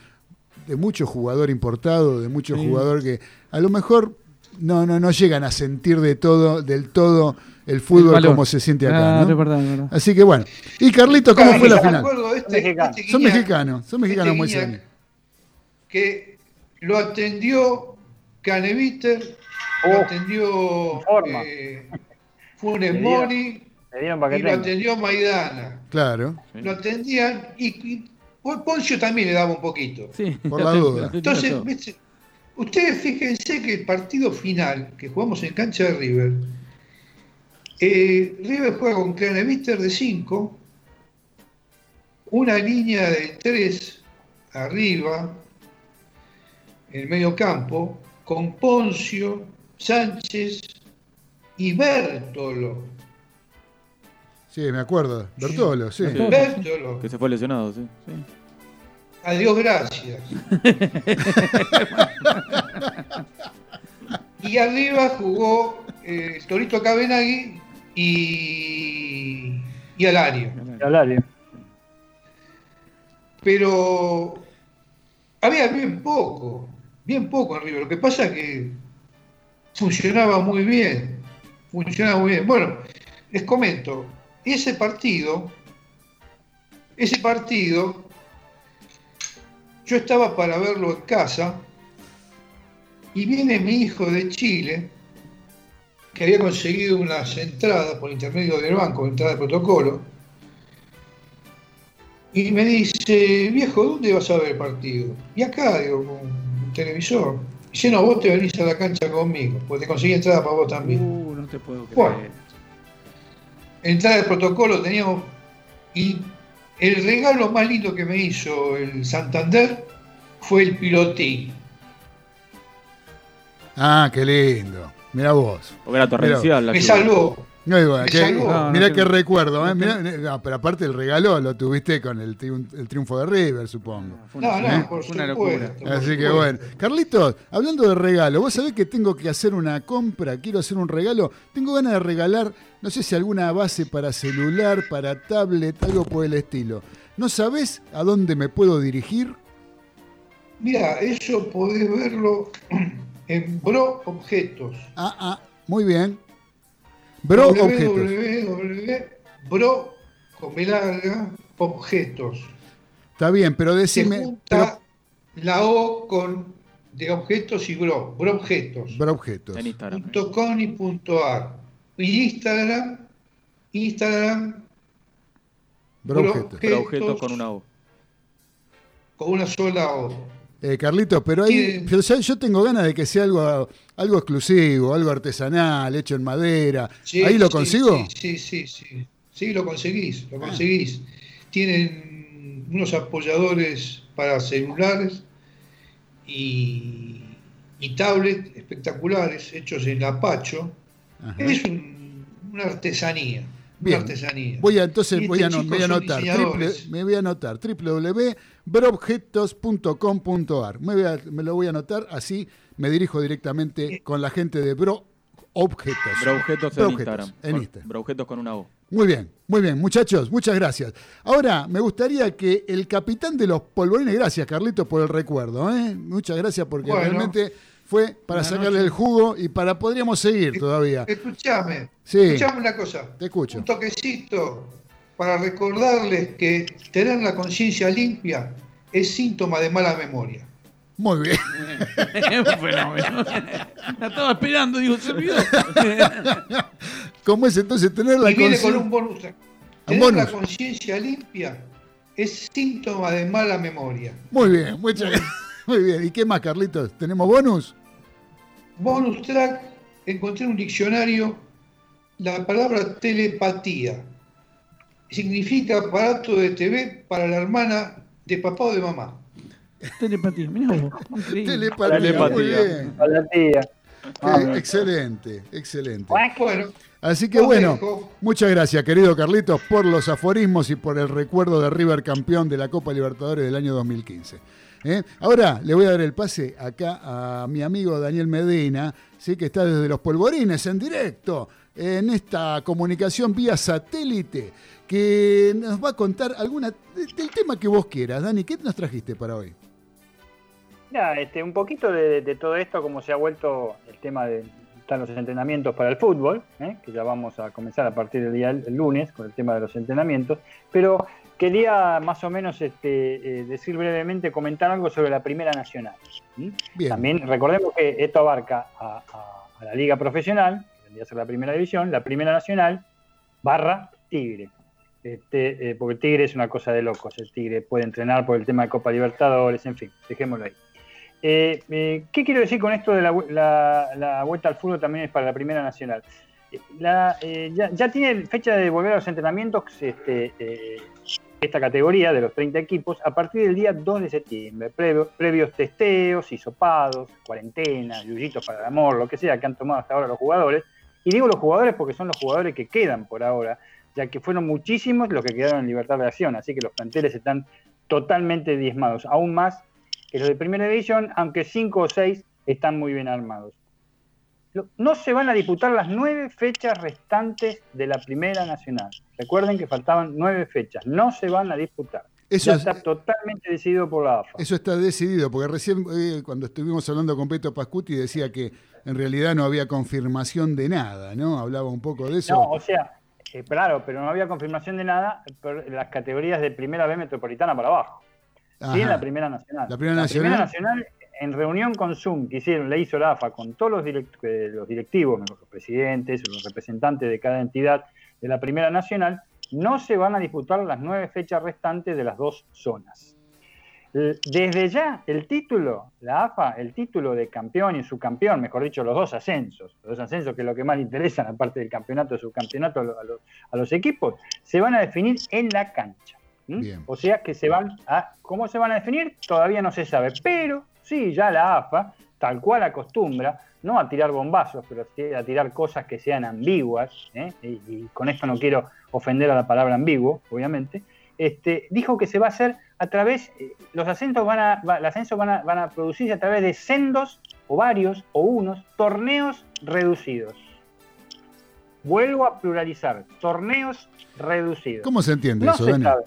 de mucho jugador importado, de mucho Sí. jugador que a lo mejor no, no, no llegan a sentir de todo, del todo el fútbol como se siente acá. Así que bueno. Y Carlitos, ¿cómo fue la final? este- Son mexicanos, son mexicanos este muy serios. Que lo atendió Caneviter, lo atendió eh, Funes para y lo atendió Maidana. Claro. Lo atendían y, y Poncio también le daba un poquito. Sí, Por la duda. Entonces, ustedes fíjense que el partido final que jugamos en cancha de River, eh, River juega con Craneviter de 5, una línea de 3 arriba, en el medio campo, con Poncio, Sánchez y Bertolo. Sí, me acuerdo. Bertolo, sí. Bertolo. Bertolo. Que se fue lesionado, sí. Sí. Adiós, gracias. y arriba jugó eh, Torito Cabenagui y, y Alario. Alario. Pero había bien poco, bien poco arriba. Lo que pasa es que funcionaba muy bien. Funcionaba muy bien. Bueno, les comento, ese partido, ese partido, yo estaba para verlo en casa y viene mi hijo de Chile, que había conseguido unas entradas por intermedio del banco, entradas de protocolo, y me dice, viejo, ¿dónde vas a ver el partido? Y acá, digo, televisor. Dice, no, vos te venís a la cancha conmigo, porque te conseguí entrada para vos también. Uh, no te puedo creer. Bueno, entrada de protocolo teníamos. Y el regalo más lindo que me hizo el Santander fue el pilotín. Ah, qué lindo. Mira vos. Porque era torrencial la Me salvó. No, Me que-. No, no mirá qué recuerdo. ¿eh? Mirá, no, pero aparte el regalo lo tuviste con el, triun- el triunfo de River, supongo. Una, No, ¿Eh? no, por una supuesto. por Así que supuesto. bueno. Carlitos, hablando de regalo, vos sabés que tengo que hacer una compra, quiero hacer un regalo. Tengo ganas de regalar, no sé si alguna base para celular, para tablet, algo por el estilo. ¿No sabés a dónde me puedo dirigir? Mira, eso podés verlo en Bro Objetos. Ah, ah, muy bien. Bro Objetos. www, Bro con B larga, Objetos. Está bien, pero Se decime. junta la O con de objetos y Bro, Bro Objetos. Bro Objetos. En Instagram. punto com y punto ar. Y Instagram, Instagram Bro Bro Objetos. Pero objetos con una O. con una sola O. Eh, Carlitos, pero ahí yo tengo ganas de que sea algo, algo exclusivo, algo artesanal, hecho en madera. Sí, ¿Ahí lo consigo? Ah. Sí, sí, sí, sí. Lo conseguís, lo conseguís. Tienen unos apoyadores para celulares y, y tablet espectaculares hechos en Apacho. Ajá. Es un- una artesanía. Bien. Artesanía. Voy a, entonces voy a, este voy a anotar, triple- me voy a anotar www.broobjetos.com.ar. Me, voy a- me lo voy a anotar, así me dirijo directamente con la gente de Bro Objetos. Bro objetos Bro en Objetos, Instagram. en Con- Instagram. Bro objetos con una O. Muy bien, muy bien, muchachos, muchas gracias. Ahora, me gustaría que el capitán de los polvorines, gracias Carlitos por el recuerdo, ¿eh? muchas gracias porque Bueno. realmente fue para Buenas sacarle el jugo y para podríamos seguir todavía. Escuchame, Sí. escuchame una cosa. Te escucho. Un toquecito para recordarles que tener la conciencia limpia es síntoma de mala memoria. Muy bien. Un fenómeno. La estaba esperando, digo, se olvidó. ¿Cómo es entonces tener la y viene con conciencia? un bonus. Un Tener bonus. la conciencia limpia es síntoma de mala memoria. Muy bien, muchas gracias. Muy bien. ¿Y qué más, Carlitos? ¿Tenemos bonus? Bonus track, encontré en un diccionario la palabra telepatía. Significa aparato de TV para la hermana de papá o de mamá. Telepatía, mirá vos. Telepatía. Telepatía. Muy bien. Eh, excelente, excelente. Bueno, Así que bueno, dejo. muchas gracias, querido Carlitos, por los aforismos y por el recuerdo de River campeón de la Copa Libertadores del año 2015. ¿Eh? Ahora le voy a dar el pase acá a mi amigo Daniel Medina, ¿sí? que está desde los polvorines en directo en esta comunicación vía satélite, que nos va a contar alguna del tema que vos quieras. Dani, ¿qué nos trajiste para hoy? Mira, este, un poquito de, todo esto, como se ha vuelto el tema de están los entrenamientos para el fútbol, ¿eh? que ya vamos a comenzar a partir del día el lunes con el tema de los entrenamientos, pero quería más o menos este, eh, decir brevemente, comentar algo sobre la Primera Nacional. También recordemos que esto abarca a, a- a la Liga Profesional, que vendría a ser la Primera División, la Primera Nacional, barra Tigre. Este, eh, porque el Tigre es una cosa de locos. El Tigre puede entrenar por el tema de Copa Libertadores, en fin, dejémoslo ahí. Eh, eh, ¿Qué quiero decir con esto de la, vu- la- la vuelta al fútbol también es para la Primera Nacional? La- ya, ya tiene fecha de volver a los entrenamientos este, esta categoría de los 30 equipos a partir del día 2 de septiembre, previo- previos testeos, hisopados, cuarentena, yuyitos para el amor, lo que sea que han tomado hasta ahora los jugadores. Y digo los jugadores porque son los jugadores que quedan por ahora, ya que fueron muchísimos los que quedaron en libertad de acción, así que los planteles están totalmente diezmados, aún más que los de primera división, aunque cinco o seis están muy bien armados. No se van a disputar las nueve fechas restantes de la Primera Nacional. Recuerden que faltaban nueve fechas. No se van a disputar. Eso ya es- está totalmente decidido por la AFA. Eso está decidido, porque recién eh, cuando estuvimos hablando con Peto Pascuti decía que en realidad no había confirmación de nada, ¿no? Hablaba un poco de eso. No, o sea, eh, claro, pero no había confirmación de nada por las categorías de Primera B Metropolitana para abajo. Sí, en la Primera Nacional. La Primera Nacional. Nacional, en reunión con Zoom que hicieron, le hizo la AFA con todos los, direct- eh, los directivos, los presidentes, los representantes de cada entidad de la Primera Nacional, no se van a disputar las nueve fechas restantes de las dos zonas. Desde ya, el título, la AFA, el título de campeón y subcampeón, mejor dicho, los dos ascensos, los dos ascensos que es lo que más le interesan, aparte del campeonato y subcampeonato a, lo- a los, a los equipos, se van a definir en la cancha. O sea que se van a. ¿Cómo se van a definir? Todavía no se sabe. Pero sí, ya la AFA, tal cual acostumbra, no a tirar bombazos, pero a tirar cosas que sean ambiguas, ¿eh? y, y con esto no quiero ofender a la palabra ambiguo, obviamente, este, dijo que se va a hacer a través, eh, los ascensos van a, va- van a, van a producirse a través de sendos o varios o unos torneos reducidos. Vuelvo a pluralizar, torneos reducidos. ¿Cómo se entiende No eso, se Dani? sabe.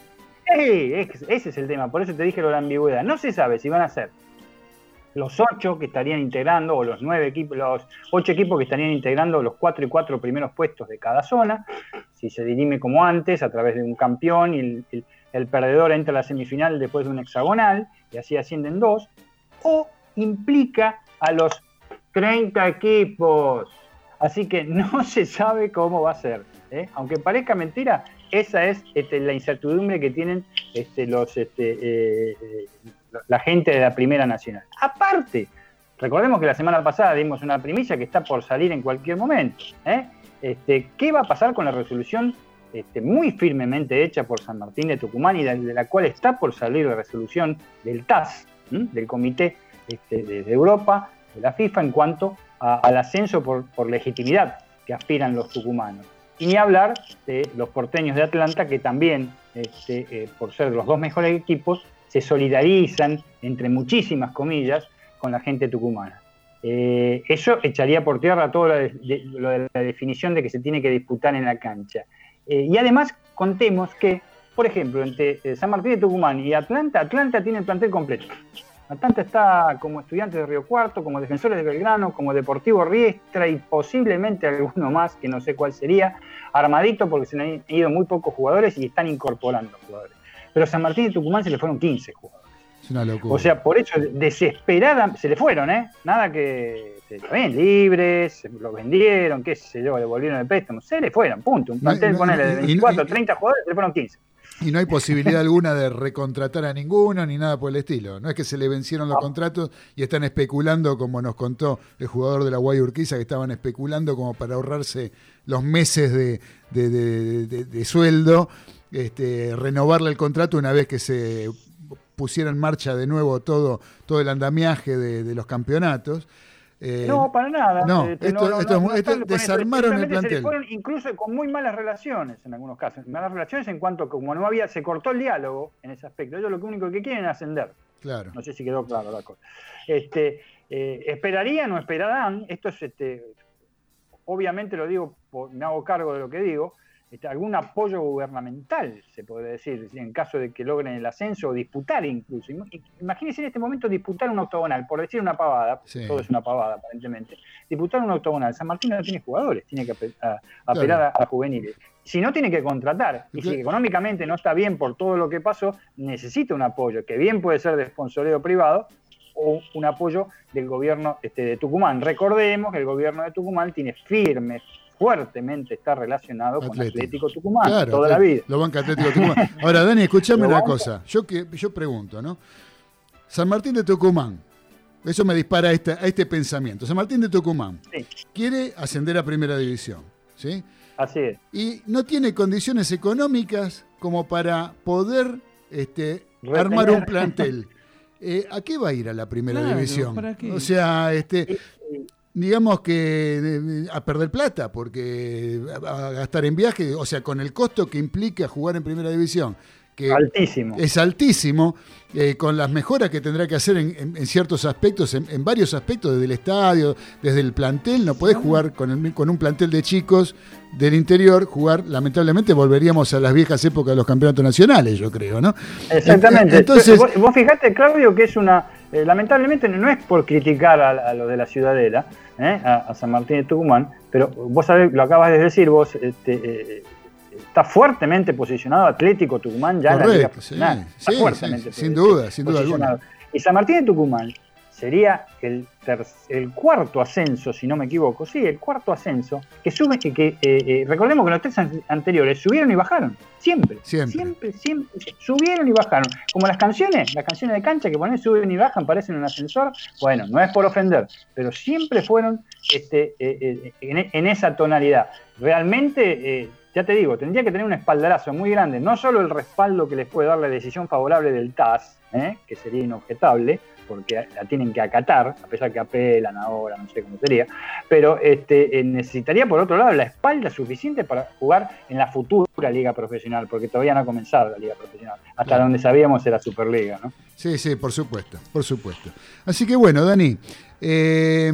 Eh, es- ese es el tema, por eso te dije lo de la ambigüedad. No se sabe si van a ser los ocho que estarían integrando, o los nueve equipos, los ocho equipos que estarían integrando los cuatro y cuatro primeros puestos de cada zona, si se dirime como antes, a través de un campeón y el, perdedor entra a la semifinal después de un hexagonal, y así ascienden dos, o implica a los 30 equipos. Así que no se sabe cómo va a ser. ¿eh? Aunque parezca mentira, esa es este, la incertidumbre que tienen este, los, este, eh, eh, la gente de la Primera Nacional. Aparte, recordemos que la semana pasada dimos una primicia que está por salir en cualquier momento. ¿eh? Este, ¿Qué va a pasar con la resolución este, muy firmemente hecha por San Martín de Tucumán y de, de la cual está por salir la resolución del TAS, del Comité este, de, Europa, de la FIFA, en cuanto al ascenso por, legitimidad que aspiran los tucumanos? Y ni hablar de los porteños de Atlanta, que también, eh, por ser los dos mejores equipos, se solidarizan, entre muchísimas comillas, con la gente tucumana. Eh, eso echaría por tierra todo lo la definición de que se tiene que disputar en la cancha. Eh, y además, contemos que, por ejemplo, entre eh, San Martín de Tucumán y Atlanta, Atlanta tiene el plantel completo. Atlanta está como estudiante de Río Cuarto, como defensores de Belgrano, como Deportivo Riestra y posiblemente alguno más, que no sé cuál sería, armadito porque se han ido muy pocos jugadores y están incorporando jugadores. Pero a San Martín de Tucumán se le fueron 15 jugadores. Es una locura. O sea, por eso, desesperada, se le fueron, ¿eh? Nada que, está bien, libres, se los vendieron, qué sé yo, le volvieron de préstamo, se le fueron, punto. Un No, plantel, no, ponele, de y- y- 24, y- 30 jugadores, se le fueron 15. Y no hay posibilidad alguna de recontratar a ninguno ni nada por el estilo. No es que se le vencieron los contratos y están especulando, como nos contó el jugador de la Guay Urquiza, que estaban especulando como para ahorrarse los meses de- de- de sueldo, este, renovarle el contrato una vez que se pusiera en marcha de nuevo todo, todo el andamiaje de, de los campeonatos. Eh, No, para nada. no, esto- esto esto desarmaron el Se plantel. le fueron incluso con muy malas relaciones en algunos casos. Malas relaciones en cuanto que como no había, se cortó el diálogo en ese aspecto. Ellos lo único que quieren es ascender. claro. No sé si quedó claro la cosa. Este, eh, ¿Esperarían o esperarán? Esto es, este, obviamente lo digo, por- me hago cargo de lo que digo, este, algún apoyo gubernamental, se podría decir, en caso de que logren el ascenso o disputar incluso. Im- Imagínense en este momento disputar un octogonal, por decir una pavada, Sí. todo es una pavada aparentemente, disputar un octogonal. San Martín no tiene jugadores, tiene que apelar a, a juveniles. Si no, tiene que contratar. Y si económicamente no está bien por todo lo que pasó, necesita un apoyo, que bien puede ser de sponsoreo privado o un apoyo del gobierno este, de Tucumán. Recordemos que el gobierno de Tucumán tiene firme, fuertemente está relacionado con Atlético. Atlético Tucumán Claro, toda la Atlético- vida. Lo banca Atlético Tucumán. Ahora, Dani, escúchame una cosa. Yo que yo pregunto, ¿no? San Martín de Tucumán. Eso me dispara a este, a este pensamiento. San Martín de Tucumán Sí, quiere ascender a primera división, ¿sí? así es. Y no tiene condiciones económicas como para poder este, Retener. armar un plantel. Eh, ¿A qué va a ir a la primera Claro, división? ¿para qué? O sea, este, digamos que a perder plata, porque a gastar en viaje, o sea, con el costo que implica jugar en primera división, que Altísimo. es altísimo, eh, con las mejoras que tendrá que hacer en, en- en ciertos aspectos, en, en varios aspectos, desde el estadio, desde el plantel, no podés jugar con, el- con un plantel de chicos del interior, jugar, lamentablemente volveríamos a las viejas épocas de los campeonatos nacionales, yo creo, ¿no? Exactamente. Entonces, vos, vos fijate, Claudio, que es una. eh, lamentablemente no es por criticar a, a lo de la Ciudadela, ¿eh? a, a San Martín de Tucumán, pero vos sabés, lo acabas de decir vos, este, eh, está fuertemente posicionado Atlético Tucumán ya en la Liga Correcto, sí, Profesional. Está sí, fuertemente sí, sin duda, sin duda alguna. Y San Martín de Tucumán sería el, cuarto ascenso, si no me equivoco, sí, el cuarto ascenso, que sube, que, que, eh, eh, recordemos que los tres an- anteriores subieron y bajaron, siempre, Siempre. siempre, siempre, subieron y bajaron, como las canciones, las canciones de cancha que ponen suben y bajan, parecen un ascensor, bueno, no es por ofender, pero siempre fueron este, eh, en, en esa tonalidad. Realmente, ya te digo, tendría que tener un espaldarazo muy grande, no solo el respaldo que les puede dar la decisión favorable del TAS, ¿eh? que sería inobjetable, porque la tienen que acatar, a pesar que apelan ahora, no sé cómo sería, pero este, eh, necesitaría por otro lado la espalda suficiente para jugar en la futura liga profesional, porque todavía no ha comenzado la liga profesional, hasta Claro. donde sabíamos era Superliga, ¿no? Sí, sí, por supuesto, por supuesto. Así que bueno, Dani, eh,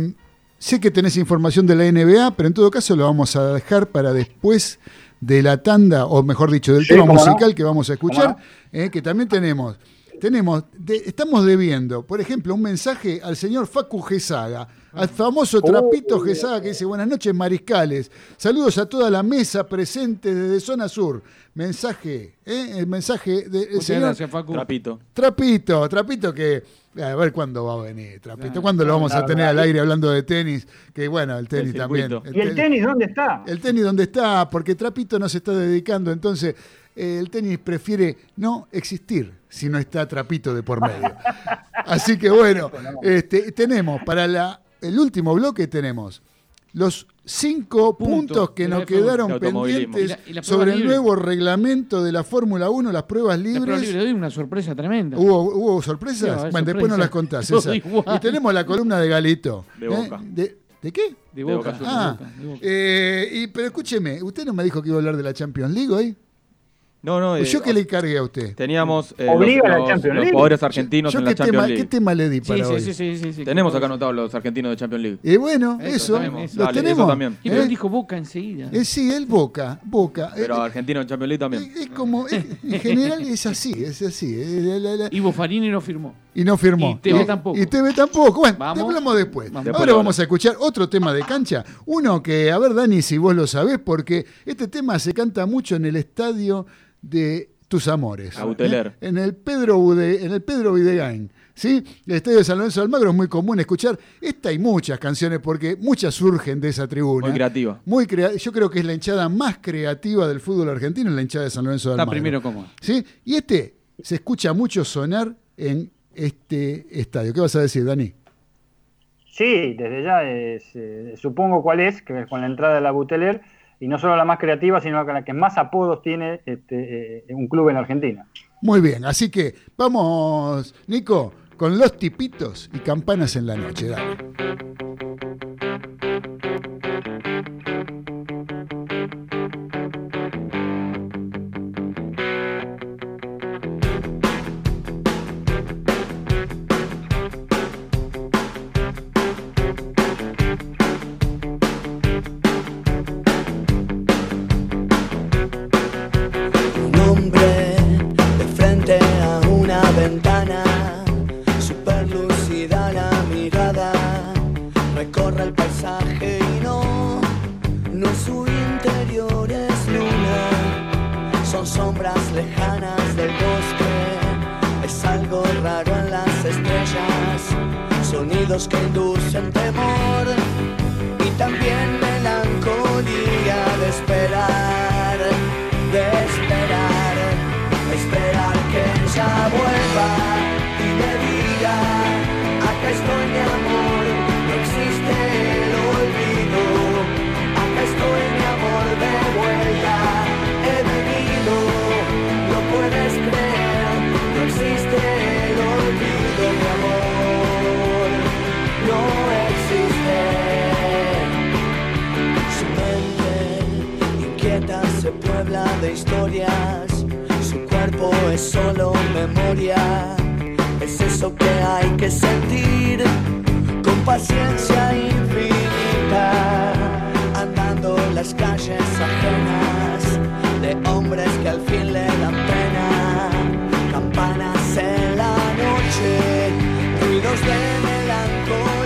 sé que tenés información de la NBA, pero en todo caso lo vamos a dejar para después de la tanda, o mejor dicho, del Sí, tema no. musical que vamos a escuchar, ¿Cómo eh, que también tenemos. Tenemos, de- estamos debiendo, por ejemplo, un mensaje al señor Facu Gesaga, al famoso trapito Gesaga que dice, buenas noches mariscales, saludos a toda la mesa presente desde Zona Sur. Mensaje, ¿eh? el mensaje señor gracias, Facu. Trapito. Trapito, Trapito que. A ver cuándo va a venir, Trapito. ¿Cuándo lo vamos a tener al aire hablando de tenis? Que bueno, el tenis El también. ¿Y el tenis dónde está? El tenis, ¿dónde está? Porque Trapito no se está dedicando, entonces eh, el tenis prefiere no existir si no está Trapito de por medio. Así que bueno, este, tenemos para la, el último bloque tenemos los cinco Puntos puntos que nos quedaron pendientes Y la- y la prueba sobre el nuevo reglamento de la Fórmula 1, las pruebas La prueba libres. libre una sorpresa tremenda. ¿Hubo, hubo sorpresas? Bueno, después nos las contás. Igual. Y tenemos la columna de Galito. De ¿eh? Boca. ¿De, de qué? De De boca. De Ah, Boca, de Boca. eh, y, pero escúcheme, usted no me dijo que iba a hablar de la Champions League hoy. No, no. eh, ¿Yo qué le encargué a usted? Teníamos eh, Obliga a la los, Champions los League. jugadores argentinos Yo en qué, la tema, Champions ¿Qué League. tema le di para sí, hoy? sí, sí, sí, sí. Tenemos acá anotados los argentinos de Champions League. Y bueno, Eso eso, también, los. Dale, tenemos. eso también. Y ¿eh? pero dijo Boca enseguida. Eh, sí, el Boca, Boca. Pero Eh, argentino en Champions League también. es, es como, es- en general es así, es así. eh, la- la- la- Y Boffarini no firmó. Y no firmó. Y TV No. tampoco. Y TV tampoco. Bueno, Vamos. te hablamos después. Vamos. Ahora vamos a escuchar otro tema de cancha. Uno que, a ver, Dani, si vos lo sabés, porque este tema se canta mucho en el estadio de tus amores. Auteler. ¿eh? En el Pedro Ude- en el Pedro Videgain. ¿Sí? El estadio de San Lorenzo de Almagro es muy común escuchar esta y muchas canciones porque muchas surgen de esa tribuna. Muy creativa. Muy crea- yo creo que es la hinchada más creativa del fútbol argentino, la hinchada de San Lorenzo de Está Almagro. primero como. ¿Sí? Y este se escucha mucho sonar en este estadio. ¿Qué vas a decir, Dani? Sí, desde ya es, eh, supongo cuál es, que es con la entrada de la Buteler, y no solo la más creativa, sino la que más apodos tiene este, eh, un club en Argentina. Muy bien, así que vamos, Nico, con los tipitos y campanas en la noche. Dale. Sonidos que inducen temor y también melancolía de esperar, de esperar, esperar que ella vuelva y me diga, acá estoy mi de historias, su cuerpo es solo memoria, es eso que hay que sentir con paciencia infinita, andando las calles ajenas de hombres que al fin le dan pena, campanas en la noche, ruidos de melancolía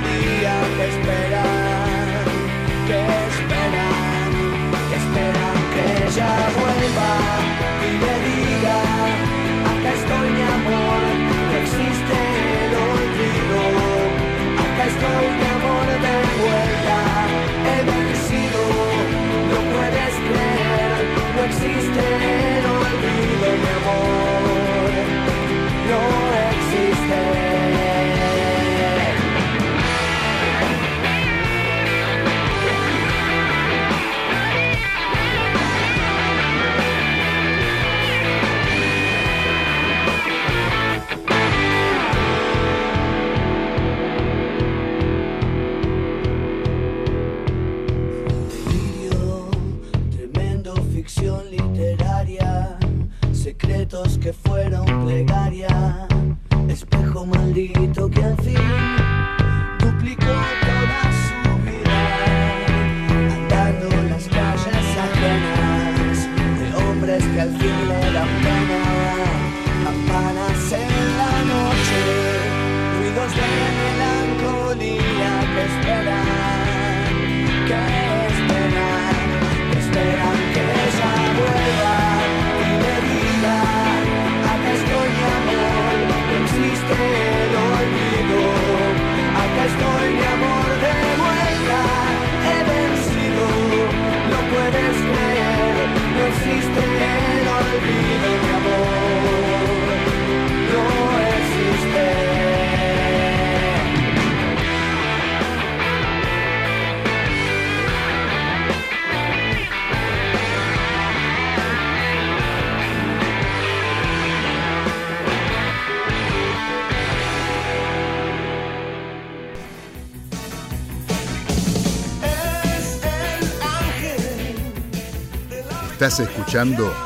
Estás escuchando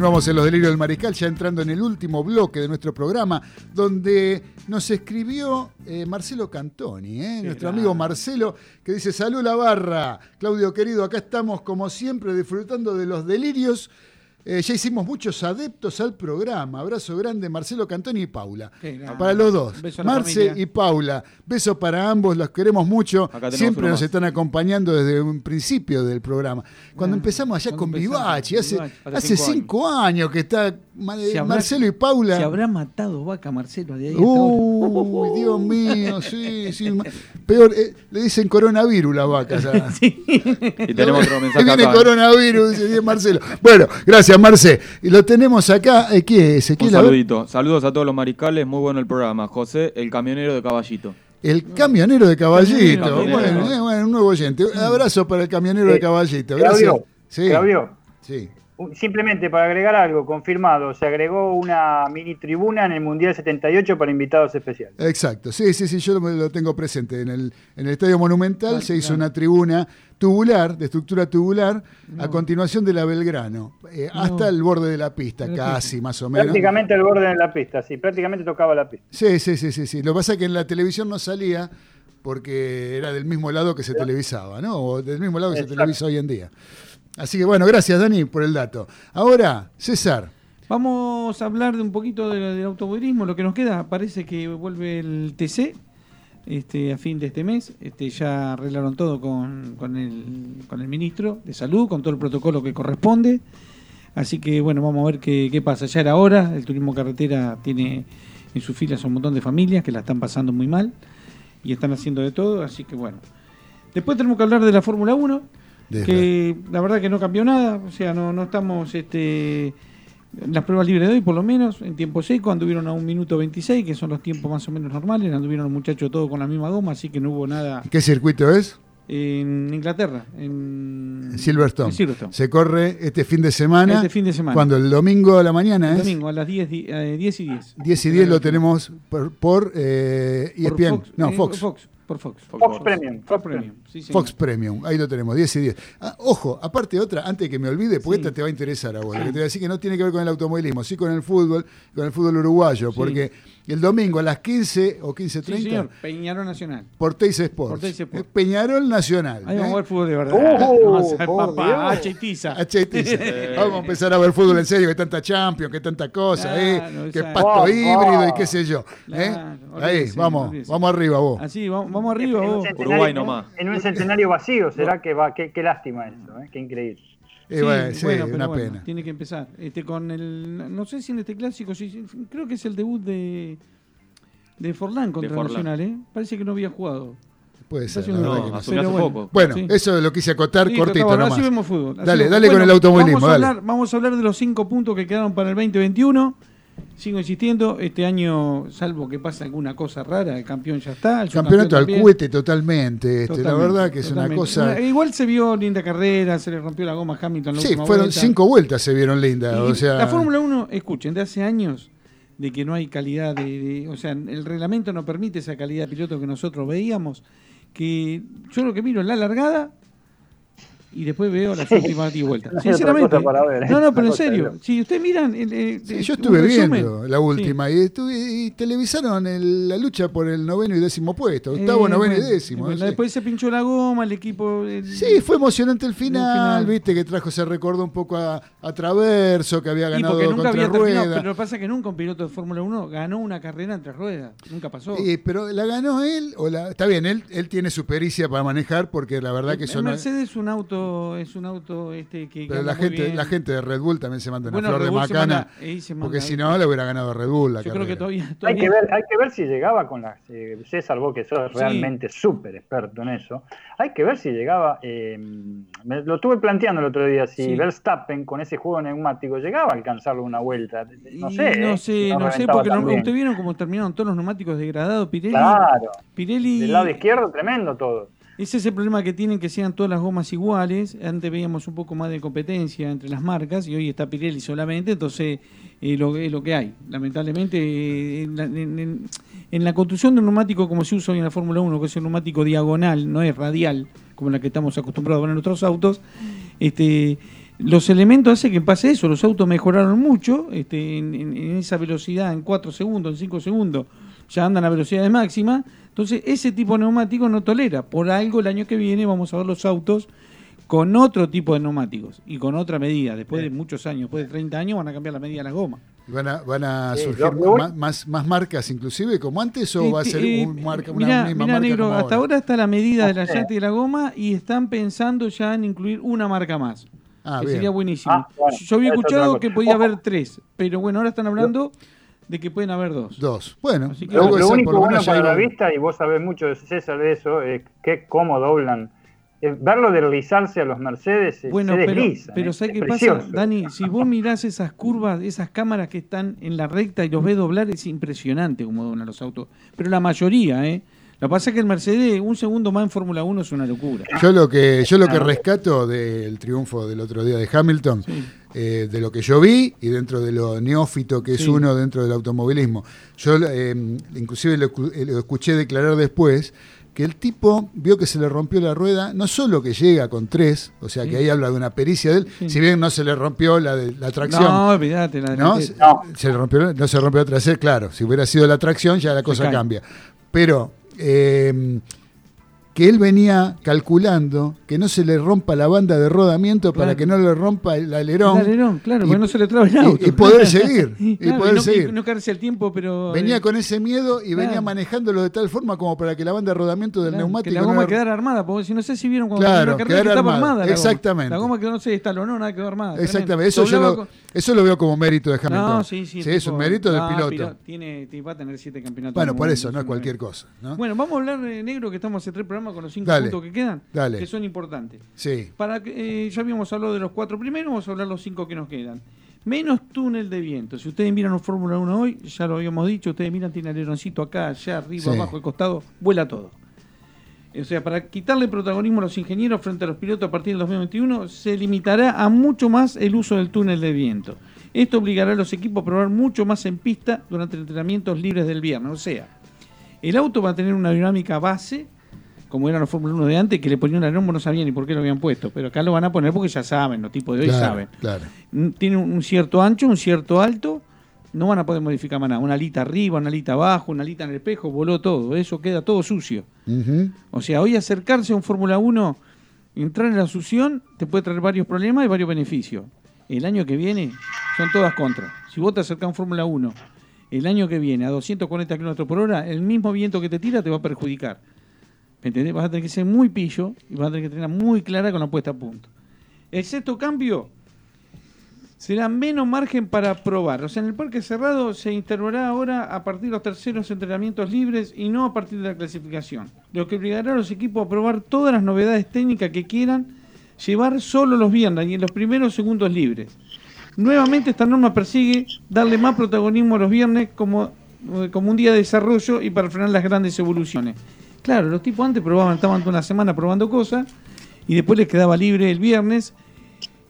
Continuamos en Los Delirios del Mariscal, ya entrando en el último bloque de nuestro programa, donde nos escribió eh, Marcelo Cantoni, ¿eh? nuestro amigo Marcelo, que dice, salud la barra, Claudio querido, acá estamos como siempre disfrutando de los delirios. Eh, ya hicimos muchos adeptos al programa. Abrazo grande, Marcelo Cantoni y Paula. Para los dos, Marce y Paula. Beso para ambos, los queremos mucho. Siempre nos más. están acompañando desde un principio del programa. Cuando empezamos allá con Vivachi, hace, cinco cinco años. que está habrá- Marcelo y Paula. Se habrá matado vaca Marcelo de ahí. Uy, Dios mío, sí, sí. Peor, eh, le dicen coronavirus la vaca. ya. Y tenemos otro mensaje viene acá. coronavirus, dice bien Marcelo. Bueno, gracias, Marce. Y lo tenemos acá. eh, ¿Quién es? Un saludito. Saludos a todos los mariscales. Muy bueno el programa. José, el camionero de caballito. El camionero de caballito. Camionero. Bueno, eh, bueno, un nuevo oyente. Un abrazo para el camionero de Eh, caballito. Gracias. Claudio, Sí. Claudio, Sí. Simplemente para agregar algo, confirmado, se agregó una mini tribuna en el Mundial 78 para invitados especiales. Exacto, sí, sí, sí, yo lo, lo tengo presente. En el, en el Estadio Monumental Ah, se hizo claro. una tribuna tubular, de estructura tubular, a continuación de la Belgrano, eh, hasta el borde de la pista, casi más o menos. Prácticamente al borde de la pista, sí, prácticamente tocaba la pista. Sí, sí, sí, sí, sí. Lo que pasa es que en la televisión no salía porque era del mismo lado que se televisaba, ¿no? O del mismo lado que se televisa hoy en día. Así que bueno, gracias Dani por el dato. Ahora, César. Vamos a hablar de un poquito de- del automovilismo, lo que nos queda. Parece que vuelve el TC este, a fin de este mes. Este, ya arreglaron todo con, el, ministro de Salud, con todo el protocolo que corresponde. Así que bueno, vamos a ver qué, qué pasa. Ya era hora, el turismo carretera tiene en sus filas un montón de familias que la están pasando muy mal y están haciendo de todo, así que bueno. Después tenemos que hablar de la Fórmula 1, Que la verdad que no cambió nada, o sea, no, no estamos este, en las pruebas libres de hoy, por lo menos, en tiempo seco, anduvieron a un minuto 26, que son los tiempos más o menos normales, anduvieron los muchachos todos con la misma goma, así que no hubo nada. ¿Qué circuito es? en Inglaterra, en Silverstone. en Silverstone. Se corre este fin de semana. Este fin de semana. Cuando el domingo a la mañana El es. domingo a las 10, di- eh, 10 y 10. 10 y 10 lo tenemos por, por eh, Por ESPN. Fox, no, eh, Fox. Fox, por Fox. Fox Premium. Fox Premium. Sí. Fox Premium, ahí lo tenemos, 10 y 10. Ah, ojo, aparte otra, antes de que me olvide, porque esta te va a interesar a vos, que te voy a decir que no tiene que ver con el automovilismo, sí con el fútbol, con el fútbol uruguayo, porque el domingo a las 15 o 15.30 Sí, señor. Peñarol Nacional. por Teis Sports, Por Teis Sports. Eh, Peñarol Nacional. Ahí vamos a ¿eh? ver fútbol de verdad. Vamos a ver por papá. H y tiza. H.I. Tiza. Vamos a empezar a ver fútbol en serio, que tanta Champions, que tanta cosa, Claro, eh, que exacto. pasto Oh, híbrido y oh. qué sé yo. ¿eh? Claro, Ahí, olvídese, vamos, olvídese. vamos arriba vos. Así, vamos, vamos arriba En vos. Uruguay nomás. En un centenario vacío, será que va. Qué, qué lástima eso, ¿eh? qué increíble. Eh, Sí, bueno, sí, bueno, pero una bueno, pena. Tiene que empezar. Este, con el, no sé si en este clásico, sí, creo que es el debut de, de Forlán contra Forlán. Nacional, ¿eh? Parece que no había jugado. Puede ser, no, que no hace- pero bueno. poco. Bueno, Sí. eso lo quise acotar Sí, cortito bueno, nomás. Así vemos fútbol. así Dale, vemos- dale con el automovilismo, Vamos a, dale. hablar, vamos a hablar de los cinco puntos que quedaron para el 2021. Sigo insistiendo, este año, salvo que pase alguna cosa rara, el campeón ya está. El Campeonato al cohete totalmente. Este, la verdad que es una cosa. Igual se vio linda carrera, se le rompió la goma a Hamilton. en la Sí, fueron vuelta. cinco vueltas, se vieron lindas. Y O sea, La Fórmula 1, escuchen, de hace años de que no hay calidad de, de- O sea, el reglamento no permite esa calidad de piloto que nosotros veíamos. Que yo lo que miro es la largada y después veo las últimas 10 vueltas. No Sinceramente. ver, ¿eh? No, no, pero en serio. Si ustedes miran. el, eh, sí, eh, yo estuve resumen, viendo la última y, estuve- y televisaron el- la lucha por el noveno y décimo puesto. Octavo, eh, noveno bueno, y décimo. bueno. Después se pinchó la goma, el equipo. el- Sí, fue emocionante el final, final. viste que trajo, se recordó un poco a, a Traverso, que había Y ganado porque nunca contra había Rueda. pero lo que pasa es que nunca un piloto de Fórmula 1 ganó una carrera entre ruedas. Nunca pasó. Eh, pero la ganó él, o la, está bien, él, él tiene su pericia para manejar, porque la verdad que es. Mercedes es un auto, es un auto este que. Pero la gente, bien. la gente de Red Bull también se manda una Bueno, flor Red de Bull se macana, manda- ahí se manda- porque si no le hubiera ganado a Red Bull la Yo creo que carrera. todavía. Hay que, ver, hay que ver si llegaba con las. eh, César, vos que sos realmente súper experto en eso. Hay que ver si llegaba. eh, me lo estuve planteando el otro día. Si Sí. Verstappen con ese juego neumático llegaba a alcanzarlo una vuelta. No Y sé. no eh, sé, si no sé, porque no- ustedes vieron cómo terminaron todos los neumáticos degradados. Pirelli. Claro. Pirelli Del lado izquierdo, tremendo todo. Ese es el problema que tienen que sean todas las gomas iguales. Antes veíamos un poco más de competencia entre las marcas y hoy está Pirelli solamente, entonces eh, lo, es lo que hay. Lamentablemente, eh, en, la, construcción de un neumático como se usa hoy en la Fórmula 1, que es un neumático diagonal, no es radial, como la que estamos acostumbrados a ver en nuestros autos, este, los elementos hacen que pase eso. Los autos mejoraron mucho este, en, en- en esa velocidad, en 4 segundos, en 5 segundos, ya andan a velocidades máximas. Entonces, ese tipo de neumático no tolera. Por algo, el año que viene vamos a ver los autos con otro tipo de neumáticos y con otra medida. Después de muchos años, después de 30 años, van a cambiar la medida de las gomas. ¿Van a, van a Sí, surgir más, más, más marcas inclusive como antes o va a ser Este, eh, un marca, una mirá, misma mirá, marca negro, como hasta ahora está la medida de la llanta y de la goma y están pensando ya en incluir una marca más. Ah, que bien. sería buenísimo. Ah, bueno, Yo había escuchado que podía haber tres, pero bueno, ahora están hablando de que pueden haber dos. Dos. Bueno, Así que Lo, lo único bueno para la vista, y vos sabés mucho de César de eso, es que cómo doblan. Eh, verlo deslizarse a los Mercedes, eh, Bueno, se pero, deslizan. pero es- ¿sabes es qué pasa. Dani? Si vos mirás esas curvas, esas cámaras que están en la recta y los ves doblar, es impresionante cómo doblan los autos. Pero la mayoría, ¿eh? Lo que pasa es que el Mercedes, un segundo más en Fórmula 1 es una locura. Yo lo que yo lo que rescato del triunfo del otro día de Hamilton, eh, de lo que yo vi y dentro de lo neófito que es Sí. uno dentro del automovilismo, yo eh, inclusive lo, eh, lo escuché declarar después que el tipo vio que se le rompió la rueda, no solo que llega con tres, o sea que ahí habla de una pericia de él, Sí. si bien no se le rompió la, de- la tracción. No, olvídate, la ¿no? delantera. No. Se le rompió, no se rompió la trasera, claro. Si hubiera sido la tracción, ya la cosa cambia. Pero eh, que él venía calculando que no se le rompa la banda de rodamiento para que no le rompa el alerón. El alerón, claro, y- porque no se le traba el y- auto. y poder seguir, y Claro, poder no, seguir. no caerse el tiempo, pero... Venía eh, con ese miedo y venía Claro. manejándolo de tal forma como para que la banda de rodamiento del neumático que la no goma quedara armada, porque si no sé si vieron cuando Claro, la carrera que estaba armada, armada. la goma. exactamente. La goma que no se destalonó, nada quedó armada. Exactamente, eso yo, lo, con- eso lo veo como mérito de Hamilton. No, sí, sí. es tipo- un mérito del piloto. pilo- tiene, va a tener siete campeonatos. Bueno, por eso, no es una cualquier cosa. ¿no? Bueno, vamos a hablar de negro, que estamos hace tres programas con los cinco Dale. puntos que quedan, Dale. que son importantes. Sí. Para que, eh, ya habíamos hablado de los cuatro primeros, vamos a hablar de los cinco que nos quedan. Menos túnel de viento. Si ustedes miran un Fórmula 1 hoy, ya lo habíamos dicho, ustedes miran, tiene aleroncito acá, allá, arriba, Sí. abajo, al costado, vuela todo. O sea, para quitarle protagonismo a los ingenieros frente a los pilotos a partir del 2021, se limitará a mucho más el uso del túnel de viento. Esto obligará a los equipos a probar mucho más en pista durante entrenamientos libres del viernes. O sea, el auto va a tener una dinámica base, como eran los Fórmula 1 de antes, que le ponían el aeródromo, no sabían ni por qué lo habían puesto. Pero acá lo van a poner porque ya saben, los tipos de hoy Claro, saben. claro. Mm, Tiene un cierto ancho, un cierto alto. No van a poder modificar más nada. Una alita arriba, una alita abajo, una alita en el espejo, voló todo. Eso queda todo sucio. O sea, hoy acercarse a un Fórmula 1, entrar en la succión, te puede traer varios problemas y varios beneficios. El año que viene son todas contras. Si vos te acercás a un Fórmula 1 el año que viene a 240 km por hora, el mismo viento que te tira te va a perjudicar. ¿Me entendés? Vas a tener que ser muy pillo y vas a tener que tener muy clara con la puesta a punto. El sexto cambio será menos margen para probar. O sea, en el parque cerrado se intervará ahora a partir de los terceros entrenamientos libres y no a partir de la clasificación. Lo que obligará a los equipos a probar todas las novedades técnicas que quieran llevar solo los viernes y en los primeros segundos libres. Nuevamente esta norma persigue darle más protagonismo a los viernes como, eh, como un día de desarrollo y para frenar las grandes evoluciones. Claro, los tipos antes probaban, estaban toda una semana probando cosas y después les quedaba libre el viernes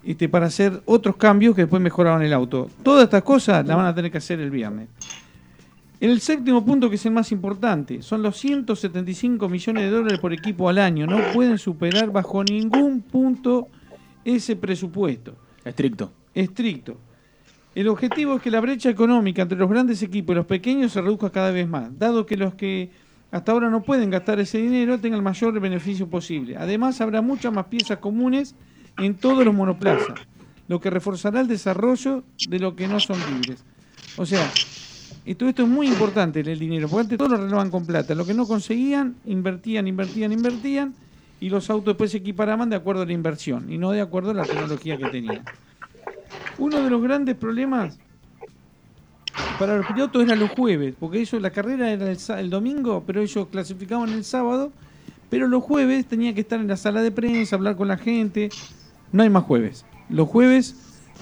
este, para hacer otros cambios que después mejoraban el auto. Todas estas cosas las van a tener que hacer el viernes. El séptimo punto, que es el más importante, son los 175 millones de dólares por equipo al año. No pueden superar bajo ningún punto ese presupuesto. Estricto. Estricto. El objetivo es que la brecha económica entre los grandes equipos y los pequeños se reduzca cada vez más, dado que los que hasta ahora no pueden gastar ese dinero tengan el mayor beneficio posible. Además, habrá muchas más piezas comunes en todos los monoplazas, lo que reforzará el desarrollo de lo que no son libres. O sea, todo esto es muy importante, el dinero, porque antes todo lo arreglaban con plata. Lo que no conseguían, invertían, invertían, invertían, y los autos después se equiparaban de acuerdo a la inversión, y no de acuerdo a la tecnología que tenían. Uno de los grandes problemas para los pilotos era los jueves, porque ellos la carrera era el, domingo, pero ellos clasificaban el sábado, pero los jueves tenía que estar en la sala de prensa, hablar con la gente. No hay más jueves. Los jueves,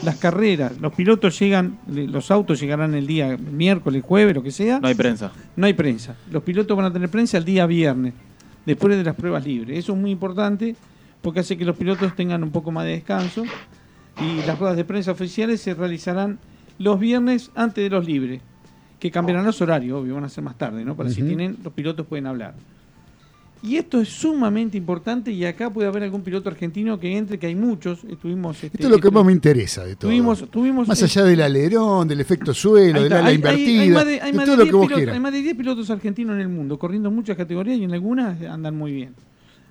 las carreras, los pilotos llegan, le- los autos llegarán el día miércoles, jueves, lo que sea. No hay prensa. No hay prensa. Los pilotos van a tener prensa el día viernes, después de las pruebas libres. Eso es muy importante porque hace que los pilotos tengan un poco más de descanso y las ruedas de prensa oficiales se realizarán los viernes antes de los libres, que cambiarán los horarios, obvio, van a ser más tarde, ¿no? Para si Ujú. tienen, los pilotos pueden hablar. Y esto es sumamente importante y acá puede haber algún piloto argentino que entre, que hay muchos. Estuvimos, este, Esto es lo que estu- más me interesa de todo. Tuvimos, tuvimos Más eh, allá del alerón, del efecto suelo, del ala invertida, hay más de- hay de más todo de lo 10 que vos pilotos- quieras. Hay más de 10 pilotos argentinos en el mundo, corriendo en muchas categorías y en algunas andan muy bien.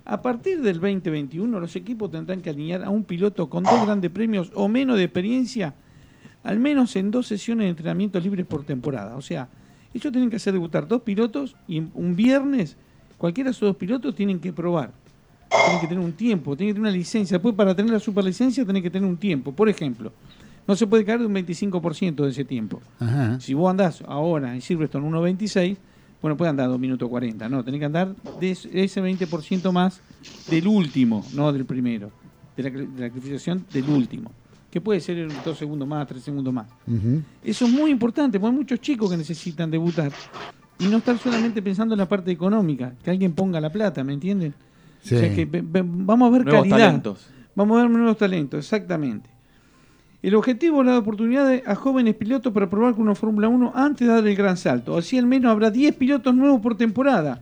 A partir del 2021, los equipos tendrán que alinear a un piloto con dos grandes premios o menos de experiencia, al menos en dos sesiones de entrenamiento libres por temporada. O sea, ellos tienen que hacer debutar dos pilotos y un viernes, cualquiera de esos dos pilotos tienen que probar. Tienen que tener un tiempo, tienen que tener una licencia. Después, para tener la superlicencia, tienen que tener un tiempo. Por ejemplo, no se puede caer de un 25% de ese tiempo. Ajá. Si vos andás ahora en Silverstone 1.26, bueno, puede andar 2 minutos 40, no, tenés que andar de ese ese 20% más del último, no del primero, de la, de la clasificación del último, que puede ser 2 segundos más, 3 segundos más. Ujú. Eso es muy importante, porque hay muchos chicos que necesitan debutar y no estar solamente pensando en la parte económica, que alguien ponga la plata, ¿me entienden? Sí. O sea, que vamos a ver Nuevos calidad. talentos. Vamos a ver nuevos talentos, exactamente. El objetivo es dar oportunidades a jóvenes pilotos para probar con una Fórmula 1 antes de dar el gran salto. Así al menos habrá 10 pilotos nuevos por temporada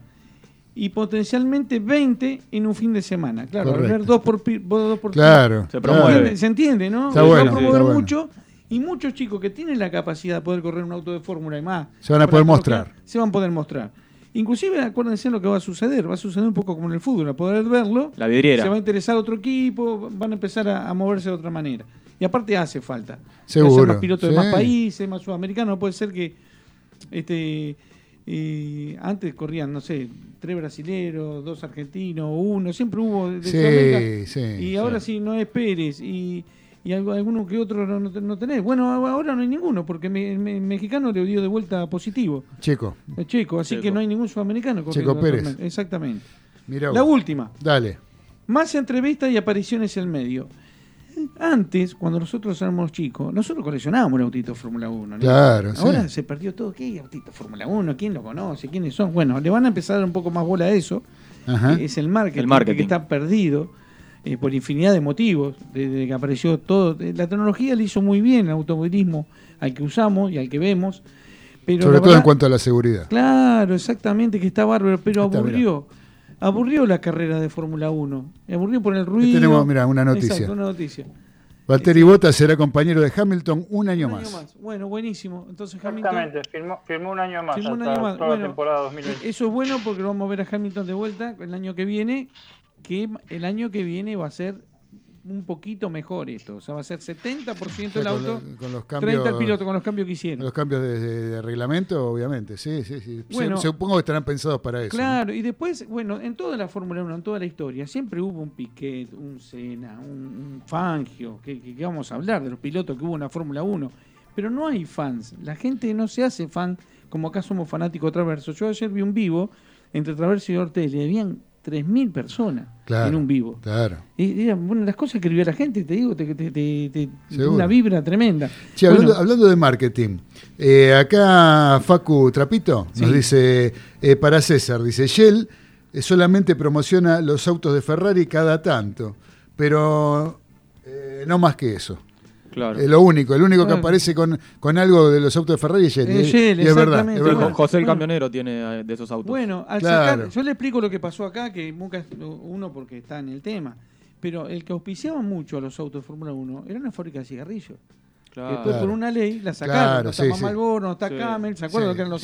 y potencialmente 20 en un fin de semana. Claro, al haber dos por, dos por Claro, Se promueve. ¿Se entiende, no? Está Se va bueno, a promover está bueno. mucho y muchos chicos que tienen la capacidad de poder correr un auto de fórmula y más Se van a poder mostrar. Se van a poder mostrar. Inclusive acuérdense lo que va a suceder, va a suceder un poco como en el fútbol, a poder verlo, La vidriera. se va a interesar otro equipo, van a empezar a, a moverse de otra manera. Y aparte hace falta. Seguro, Hacer más pilotos de más países, más sudamericanos, no puede ser que este eh, antes corrían, no sé, tres brasileros, dos argentinos, uno, siempre hubo de Sí, sí, y ahora sí no es Pérez y, y algo- alguno que otro no, no, no tenés. Bueno, ahora no hay ninguno, porque me- el me- mexicano le dio de vuelta positivo. Checo, El checo, así Checo. que no hay ningún sudamericano. Checo Pérez. Exactamente. mira La última. Dale. Más entrevistas y apariciones en medio. Antes, cuando nosotros éramos chicos, nosotros coleccionábamos el autito Fórmula 1. ¿no? Claro, sí. Ahora se perdió todo. ¿Qué autito Fórmula 1? ¿Quién lo conoce? ¿Quiénes son? Bueno, le van a empezar a dar un poco más bola a eso. Ajá. que Es el marketing, El marketing. que está perdido eh, por infinidad de motivos. Desde que apareció todo. eh, La tecnología le hizo muy bien el automovilismo al que usamos y al que vemos. Pero Sobre todo en cuanto a la seguridad. Claro, exactamente, que está bárbaro, pero aburrió. Aburrió la carrera de Fórmula 1. Aburrió por el ruido. tenemos, mira, una noticia. Exacto, una noticia. Valtteri Bottas será compañero de Hamilton un año Un más. año más. Bueno, buenísimo. Entonces Hamilton. Exactamente, firmó, firmó un año más firmó un año más. toda Bueno, la temporada 2020. Eso es bueno porque lo vamos a ver a Hamilton de vuelta el año que viene. Que el año que viene va a ser un poquito mejor esto. O sea, va a ser 70% el Con auto, lo- con los 30 el cambios- piloto con los cambios que hicieron. Los cambios de, de- de reglamento, obviamente, sí, sí, sí. Se- Bueno. supongo que estarán pensados para eso. Claro, y después, bueno, en toda la Fórmula 1, en toda la historia, siempre hubo un Piquet, un Senna, un, un Fangio, que, que- que vamos a hablar de los pilotos que hubo en la Fórmula 1, pero no hay fans, la gente no se hace fan, como acá somos fanáticos de Traverso. Yo ayer vi un vivo entre Traverso y Ortelli, habían 3.000 personas Claro, en un vivo. Claro. Y bueno, las cosas que escribía la gente, te digo, te, te- te- una vibra tremenda. Bueno, hablando, de marketing, eh, acá Facu Trapito nos Sí. dice, eh, para César, dice, Shell eh, solamente promociona los autos de Ferrari cada tanto, pero eh, no más que eso. Claro. Es lo único, el único que aparece con, con algo de los autos de Ferrari es Shell. Es y- Shell, y es verdad, exactamente. es verdad. Bueno. José el Bueno. camionero tiene eh, de esos autos. Bueno, al Claro. sacar, yo le explico lo que pasó acá, que nunca uno porque está en el tema, pero el que auspiciaba mucho a los autos de Fórmula 1 era una fábrica de cigarrillos. Claro. Después por una ley la sacaron, Claro, no está sí, no está Sí. Camel, ¿se acuerdan Sí, lo que eran los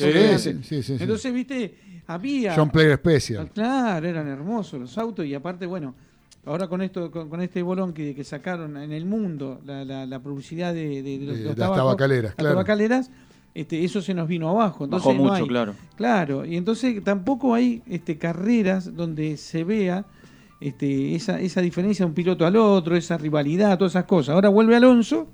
sí. Entonces, viste, había... John Player Special. Claro, eran hermosos los autos y aparte, bueno, ahora con esto con, con este bolón que, que sacaron en el mundo, la, la- la publicidad de, de- de los, tabacos, tabacaleras, las claro. tabacaleras, este, eso se nos vino abajo. Entonces Bajó no mucho, hay- claro. Claro, y entonces tampoco hay este, carreras donde se vea este, esa, esa diferencia de un piloto al otro, esa rivalidad, todas esas cosas. Ahora vuelve Alonso,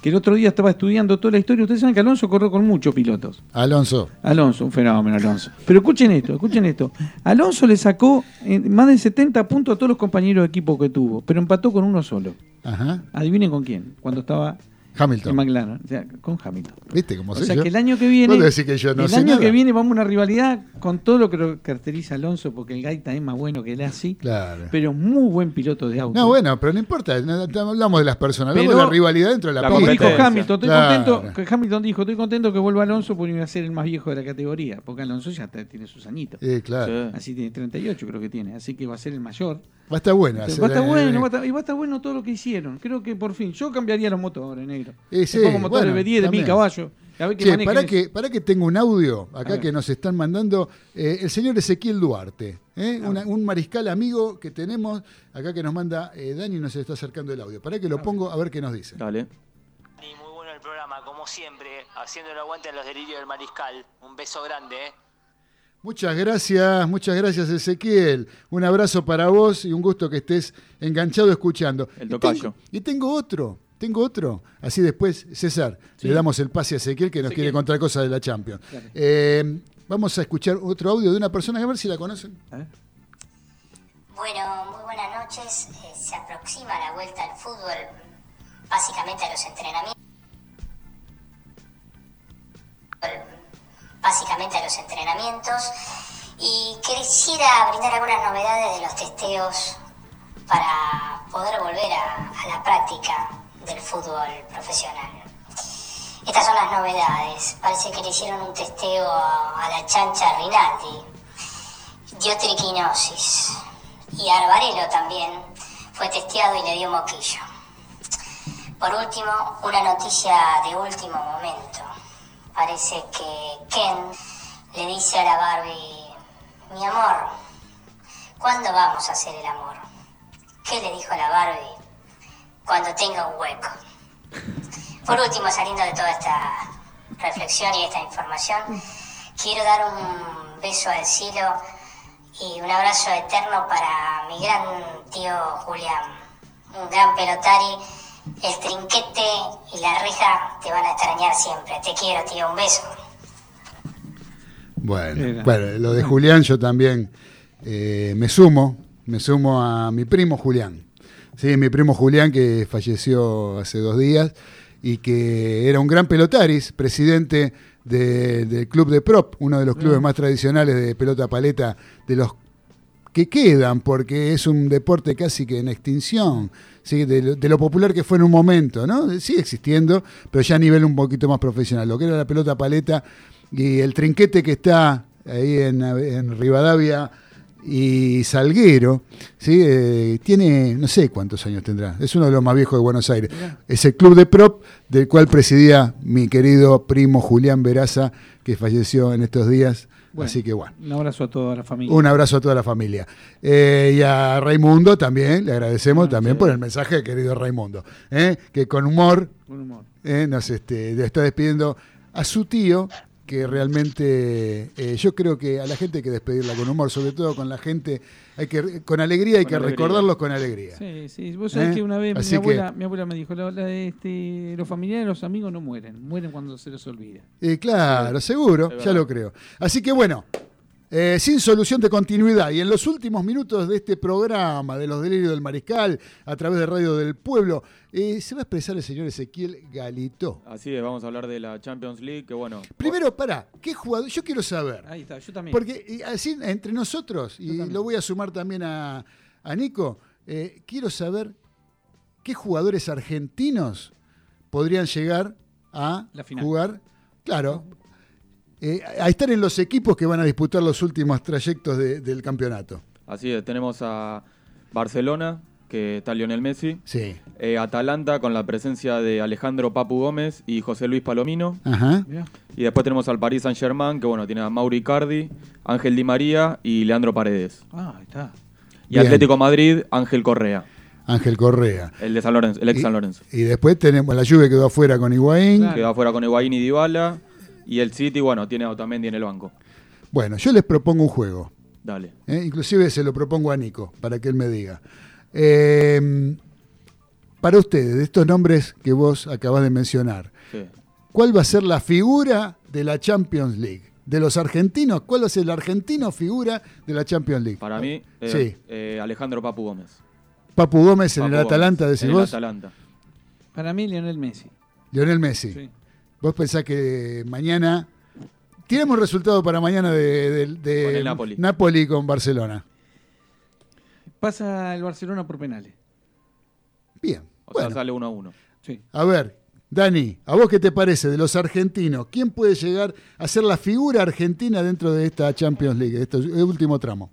que el otro día estaba estudiando toda la historia. Ustedes saben que Alonso corrió con muchos pilotos. Alonso. Alonso, un fenómeno, Alonso. Pero escuchen esto, escuchen esto. Alonso le sacó eh, más de 70 puntos a todos los compañeros de equipo que tuvo, pero empató con uno solo. Ajá. Adivinen con quién, cuando estaba Hamilton. McLaren, o sea, con Hamilton. ¿Viste cómo O sea yo? que el año que viene, que yo no el año nada. que viene vamos a una rivalidad con todo lo que lo caracteriza a Alonso, porque el Gaita es más bueno que el así, Claro. pero muy buen piloto de auto. No, bueno, pero no importa, no- no hablamos de las personas, hablamos de la rivalidad dentro de la, La dijo. Hamilton, estoy Claro. contento, Hamilton dijo, estoy contento que vuelva Alonso porque iba a ser el más viejo de la categoría, porque Alonso ya tiene sus añitos. Eh, claro. Sí. Así tiene 38 creo que tiene, así que va a ser el mayor. Va a estar buena. va a estar bueno, va a estar, y va a estar bueno todo lo que hicieron. Creo que por fin, yo cambiaría los motores, negro. Eh, sí, motores bueno, B10 de también. 1000 caballos. A ver Che, para que, para que tengo un audio A acá que nos están mandando eh, el señor Ezequiel Duarte, ¿eh? A Una- un mariscal amigo que tenemos acá que nos manda eh, Dani nos está acercando el audio. Para que lo pongo a ver qué nos dice. Dale. Muy bueno el programa, como siempre, haciendo el aguante a los delirios del mariscal. Un beso grande, ¿eh? Muchas gracias, muchas gracias Ezequiel. Un abrazo para vos y un gusto que estés enganchado escuchando. El Y tocayo. tengo- Y tengo otro, tengo otro. Así después, César, Sí. le damos el pase a Ezequiel que nos Ezequiel. quiere contar cosas de la Champions. Eh, vamos a escuchar otro audio de una persona, a ver si la conocen. Bueno, muy buenas noches. Eh, se aproxima la vuelta al fútbol, básicamente a los entrenamientos. Básicamente a los entrenamientos. Y quisiera brindar algunas novedades de los testeos para poder volver a, a la práctica del fútbol profesional. Estas son las novedades. Parece que le hicieron un testeo a, a la chancha Rinaldi. Dio triquinosis. Y Arbarelo también fue testeado y le dio moquillo. Por último, una noticia de último momento. Parece que Ken le dice a la Barbie, mi amor, ¿cuándo vamos a hacer el amor? ¿Qué le dijo la Barbie? Cuando tenga un hueco. Por último, saliendo de toda esta reflexión y esta información, quiero dar un beso al cielo y un abrazo eterno para mi gran tío Julián, un gran pelotari. El trinquete y la reja te van a extrañar siempre. Te quiero, tío. Un beso. Bueno, bueno, lo de Julián yo también eh, me sumo, me sumo a mi primo Julián. Sí, mi primo Julián, que falleció hace dos días y que era un gran pelotaris, presidente de- del club de prop, uno de los clubes Ah. más tradicionales de pelota paleta de los que quedan, porque es un deporte casi que en extinción, ¿sí? de, lo, de lo popular que fue en un momento, ¿no? Sigue existiendo, pero ya a nivel un poquito más profesional. Lo que era la pelota paleta y el trinquete que está ahí en, en Rivadavia y Salguero, ¿sí? Eh, tiene, no sé cuántos años tendrá, es uno de los más viejos de Buenos Aires. Es el club de prop del cual presidía mi querido primo Julián Veraza, que falleció en estos días. Bueno, Así que bueno. Un abrazo a toda la familia. Un abrazo a toda la familia. Eh, y a Raimundo también, le agradecemos también por el mensaje, querido Raimundo, ¿eh? que con humor, Con humor. eh, nos este, está despidiendo a su tío, que realmente eh, yo creo que a la gente hay que despedirla con humor, sobre todo con la gente, hay que con alegría, hay Con que alegría. recordarlos con alegría. Sí, sí. Vos sabés ¿Eh? que una vez mi que- abuela, mi abuela me dijo, la- la- este, los familiares, los amigos no mueren, mueren cuando se los olvida. Eh, claro, seguro, ya lo creo. Así que bueno, eh, sin solución de continuidad y en los últimos minutos de este programa de los delirios del mariscal a través de Radio del Pueblo, eh, se va a expresar el señor Ezequiel Galito. Así es, vamos a hablar de la Champions League, que bueno, Primero, para, ¿qué jugador? Yo quiero saber. Ahí está, yo también. Porque y así entre nosotros, y lo voy a sumar también a, a Nico, eh, quiero saber qué jugadores argentinos podrían llegar a La final. jugar, claro, eh, a estar en los equipos que van a disputar los últimos trayectos de- del campeonato. así es, tenemos a Barcelona, que está Lionel Messi. Sí. Eh, Atalanta con la presencia de Alejandro Papu Gómez y José Luis Palomino. Ajá. Y después tenemos al Paris Saint Germain, que bueno, tiene a Mauri Cardi, Ángel Di María y Leandro Paredes. Ah, ahí está. Y Bien. Atlético Madrid, Ángel Correa, Ángel Correa. el de San Lorenzo, el ex Y- San Lorenzo. Y después tenemos, la Juve quedó afuera con Higuaín. Quedó afuera con Higuaín y Dybala. Y el City, bueno, tiene a Otamendi en el banco. Bueno, yo les propongo un juego. Dale. ¿eh? Inclusive se lo propongo a Nico, para que él me diga. Eh, para ustedes, de estos nombres que vos acabas de mencionar, Sí. ¿cuál va a ser la figura de la Champions League? De los argentinos, ¿cuál va a ser el argentino figura de la Champions League? Para mí, eh, Sí. eh, Alejandro Papu Gómez. Papu Gómez en Papu el Gómez, Atalanta, decís en vos. el Atalanta. Para mí, Lionel Messi. Lionel Messi. Sí. ¿Vos pensás que mañana... Tiremos resultado para mañana de, de- de Con el Napoli. Napoli con Barcelona. Pasa el Barcelona por penales. Bien. O Bueno. sea, sale 1 a 1. Sí. A ver, Dani, ¿a vos qué te parece de los argentinos? ¿Quién puede llegar a ser la figura argentina dentro de esta Champions League, de este último tramo?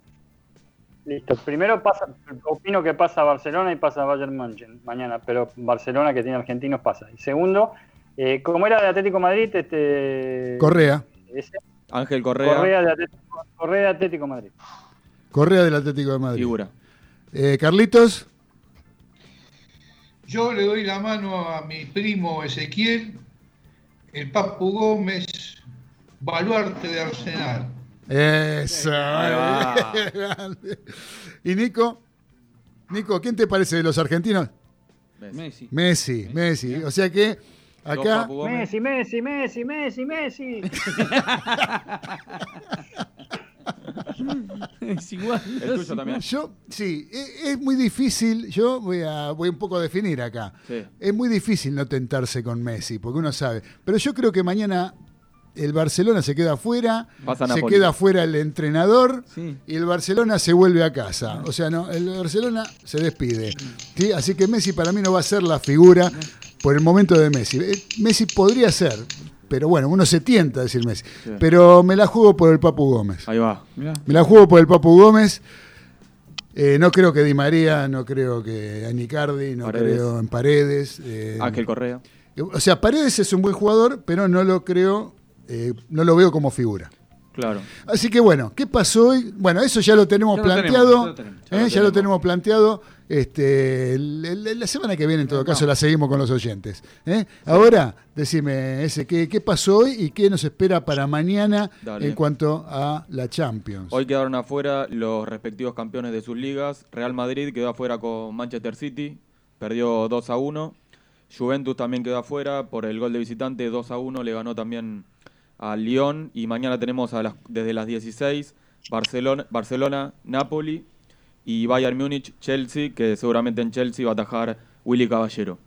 Listo. Primero pasa, opino que pasa Barcelona y pasa Bayern München mañana, pero Barcelona que tiene argentinos pasa. Y segundo, eh, como era de Atlético Madrid, este Correa, ese- Ángel Correa, Correa de Atlético, Correa de Atlético Madrid. Correa del Atlético de Madrid. figura. Eh, Carlitos, Yo le doy la mano a mi primo Ezequiel, el Papu Gómez, baluarte de Arsenal. eso. y Nico, Nico, ¿quién te parece de los argentinos? Messi. Messi, Messi. O sea que acá. Messi, Messi, Messi, Messi, Messi. es igual. El tuyo también. yo, sí, e- es muy difícil, yo voy a, voy un poco a definir acá. Sí. Es muy difícil no tentarse con Messi, porque uno sabe. Pero yo creo que mañana el Barcelona se queda afuera, se queda afuera el entrenador Sí. y el Barcelona se vuelve a casa. O sea, no, el Barcelona se despide. ¿sí? Así que Messi para mí no va a ser la figura por el momento de Messi. Eh, Messi podría ser, pero bueno, uno se tienta a decir Messi. Sí. Pero me la juego por el Papu Gómez. Ahí va. Mirá. Me la juego por el Papu Gómez. Eh, no creo que Di María, no creo que Anicardi, no Paredes. creo en Paredes. eh, Ángel Correa. o sea, Paredes es un buen jugador, pero no lo creo, eh, no lo veo como figura. Claro. Así que bueno, ¿qué pasó hoy? Bueno, eso ya lo tenemos Ya lo tenemos, planteado. ya lo tenemos planteado. Este, la semana que viene, en todo caso, la seguimos con los oyentes. ¿eh? Ahora, decime, ese, ¿qué, ¿qué pasó hoy y qué nos espera para mañana Dale. en cuanto a la Champions? Hoy quedaron afuera los respectivos campeones de sus ligas. Real Madrid quedó afuera con Manchester City, perdió 2 a 1. Juventus también quedó afuera por el gol de visitante 2 a 1, le ganó también al Lyon. Y mañana tenemos a las, desde las 16 Barcelona, Barcelona, Napoli Y Bayern Múnich, Chelsea, que seguramente en Chelsea va a atajar Willy Caballero.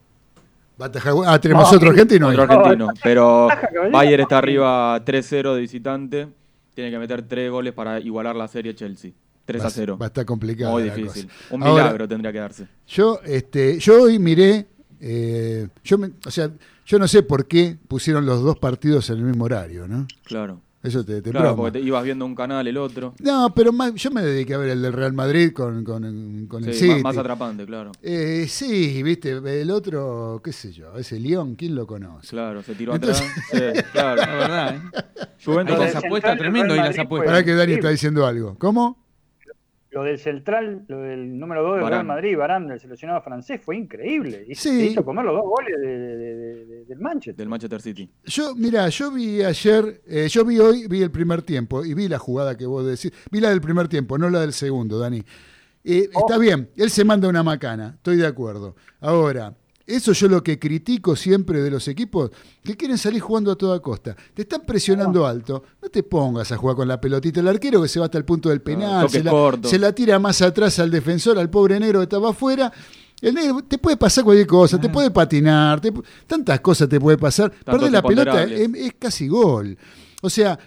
Va a atajar- Ah, tenemos otro argentino. Otro argentino. Pero. Bayern está arriba 3-0 de visitante. Tiene que meter tres goles para igualar la serie Chelsea. 3 Va a 0. Va a estar complicado. Muy difícil. cosa. Un Ahora, milagro tendría que darse. Yo, este, yo hoy miré, eh, yo me- o sea, yo no sé por qué pusieron los dos partidos en el mismo horario, ¿no? Claro. Eso te, te Claro, broma. porque te ibas viendo un canal, el otro. No, pero más, yo me dediqué a ver el del Real Madrid con, con, con el Sí, City. más, más atrapante, claro. Eh, sí, viste, el otro, qué sé yo, ese León, ¿quién lo conoce? Claro, se tiró Entonces- atrás. Sí, claro. La verdad, ¿eh? Juventus las apuestas, tremendo, ahí Real las apuestas. Para que Dani está diciendo algo. ¿Cómo? Lo del central, lo del número 2 del Varane. Real Madrid, Barán, del seleccionado francés, fue increíble. Y Sí. se hizo comer los dos goles de- de- de- de- del Manchester. Del Manchester City. Yo, mira, yo vi ayer, eh, yo vi hoy, vi el primer tiempo y vi la jugada que vos decís. Vi la del primer tiempo, no la del segundo, Dani. Eh, Oh. Está bien, él se manda una macana, estoy de acuerdo. Ahora, eso yo lo que critico siempre de los equipos, que quieren salir jugando a toda costa. Te están presionando alto, no te pongas a jugar con la pelotita. El arquero que se va hasta el punto del penal, toques se, la, cortos. se la tira más atrás al defensor, al pobre negro que estaba afuera. El negro, te puede pasar cualquier cosa, te puede patinar, te tantas cosas te puede pasar. Perder la pelota es casi gol. O sea,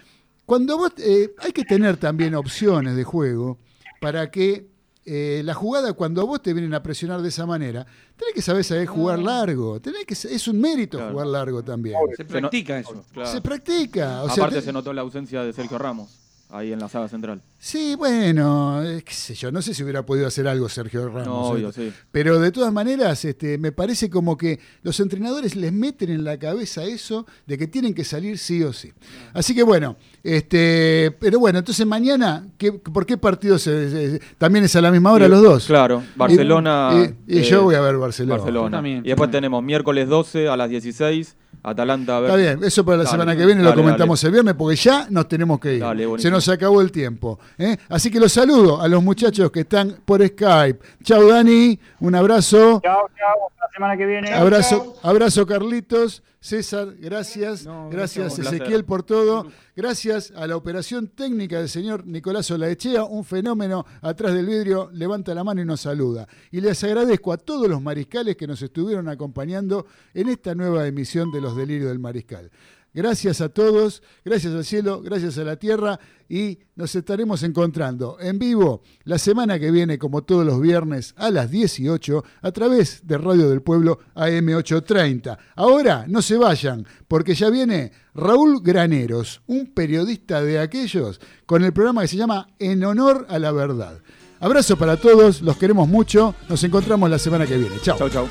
cuando vos eh, hay que tener también opciones de juego para que eh, la jugada, cuando a vos te vienen a presionar de esa manera, tenés que saber saber jugar largo. Tenés que, es un mérito Claro. jugar largo también. Se practica eso. Claro. Se practica. O sea, Aparte te- se notó la ausencia de Sergio Ramos ahí en la saga central. Sí, bueno, eh, qué sé yo, no sé si hubiera podido hacer algo Sergio Ramos. No, obvio, eh, sí. Pero de todas maneras, este, me parece como que los entrenadores les meten en la cabeza eso de que tienen que salir sí o sí. Así que bueno, este, pero bueno, entonces mañana, ¿qué, ¿por qué partido se, se- también es a la misma hora Y- los dos? Claro, Barcelona. Y, y eh, yo voy a ver Barcelona. Barcelona. También, y después también. tenemos miércoles 12 a las 16, Atalanta. Está bien, eso para la Dale, semana que viene lo dale, comentamos el viernes porque ya nos tenemos que ir. Dale, Se nos acabó el tiempo. ¿Eh? Así que los saludo a los muchachos que están por Skype. Chau Dani, un abrazo. Chao, chao, hasta la semana que viene. Abrazo, abrazo Carlitos, César, gracias, No, gracias. Ezequiel por todo, gracias a la operación técnica del señor Nicolás Olaechea, un fenómeno atrás del vidrio, levanta la mano y nos saluda. Y les agradezco a todos los mariscales que nos estuvieron acompañando en esta nueva emisión de Los Delirios del Mariscal. Gracias a todos, gracias al cielo, gracias a la tierra y nos estaremos encontrando en vivo la semana que viene, como todos los viernes, a las 18 a través de Radio del Pueblo AM830. Ahora no se vayan, porque ya viene Raúl Graneros, un periodista de aquellos, con el programa que se llama En Honor a la Verdad. Abrazo para todos, los queremos mucho, nos encontramos la semana que viene. Chao. Chau.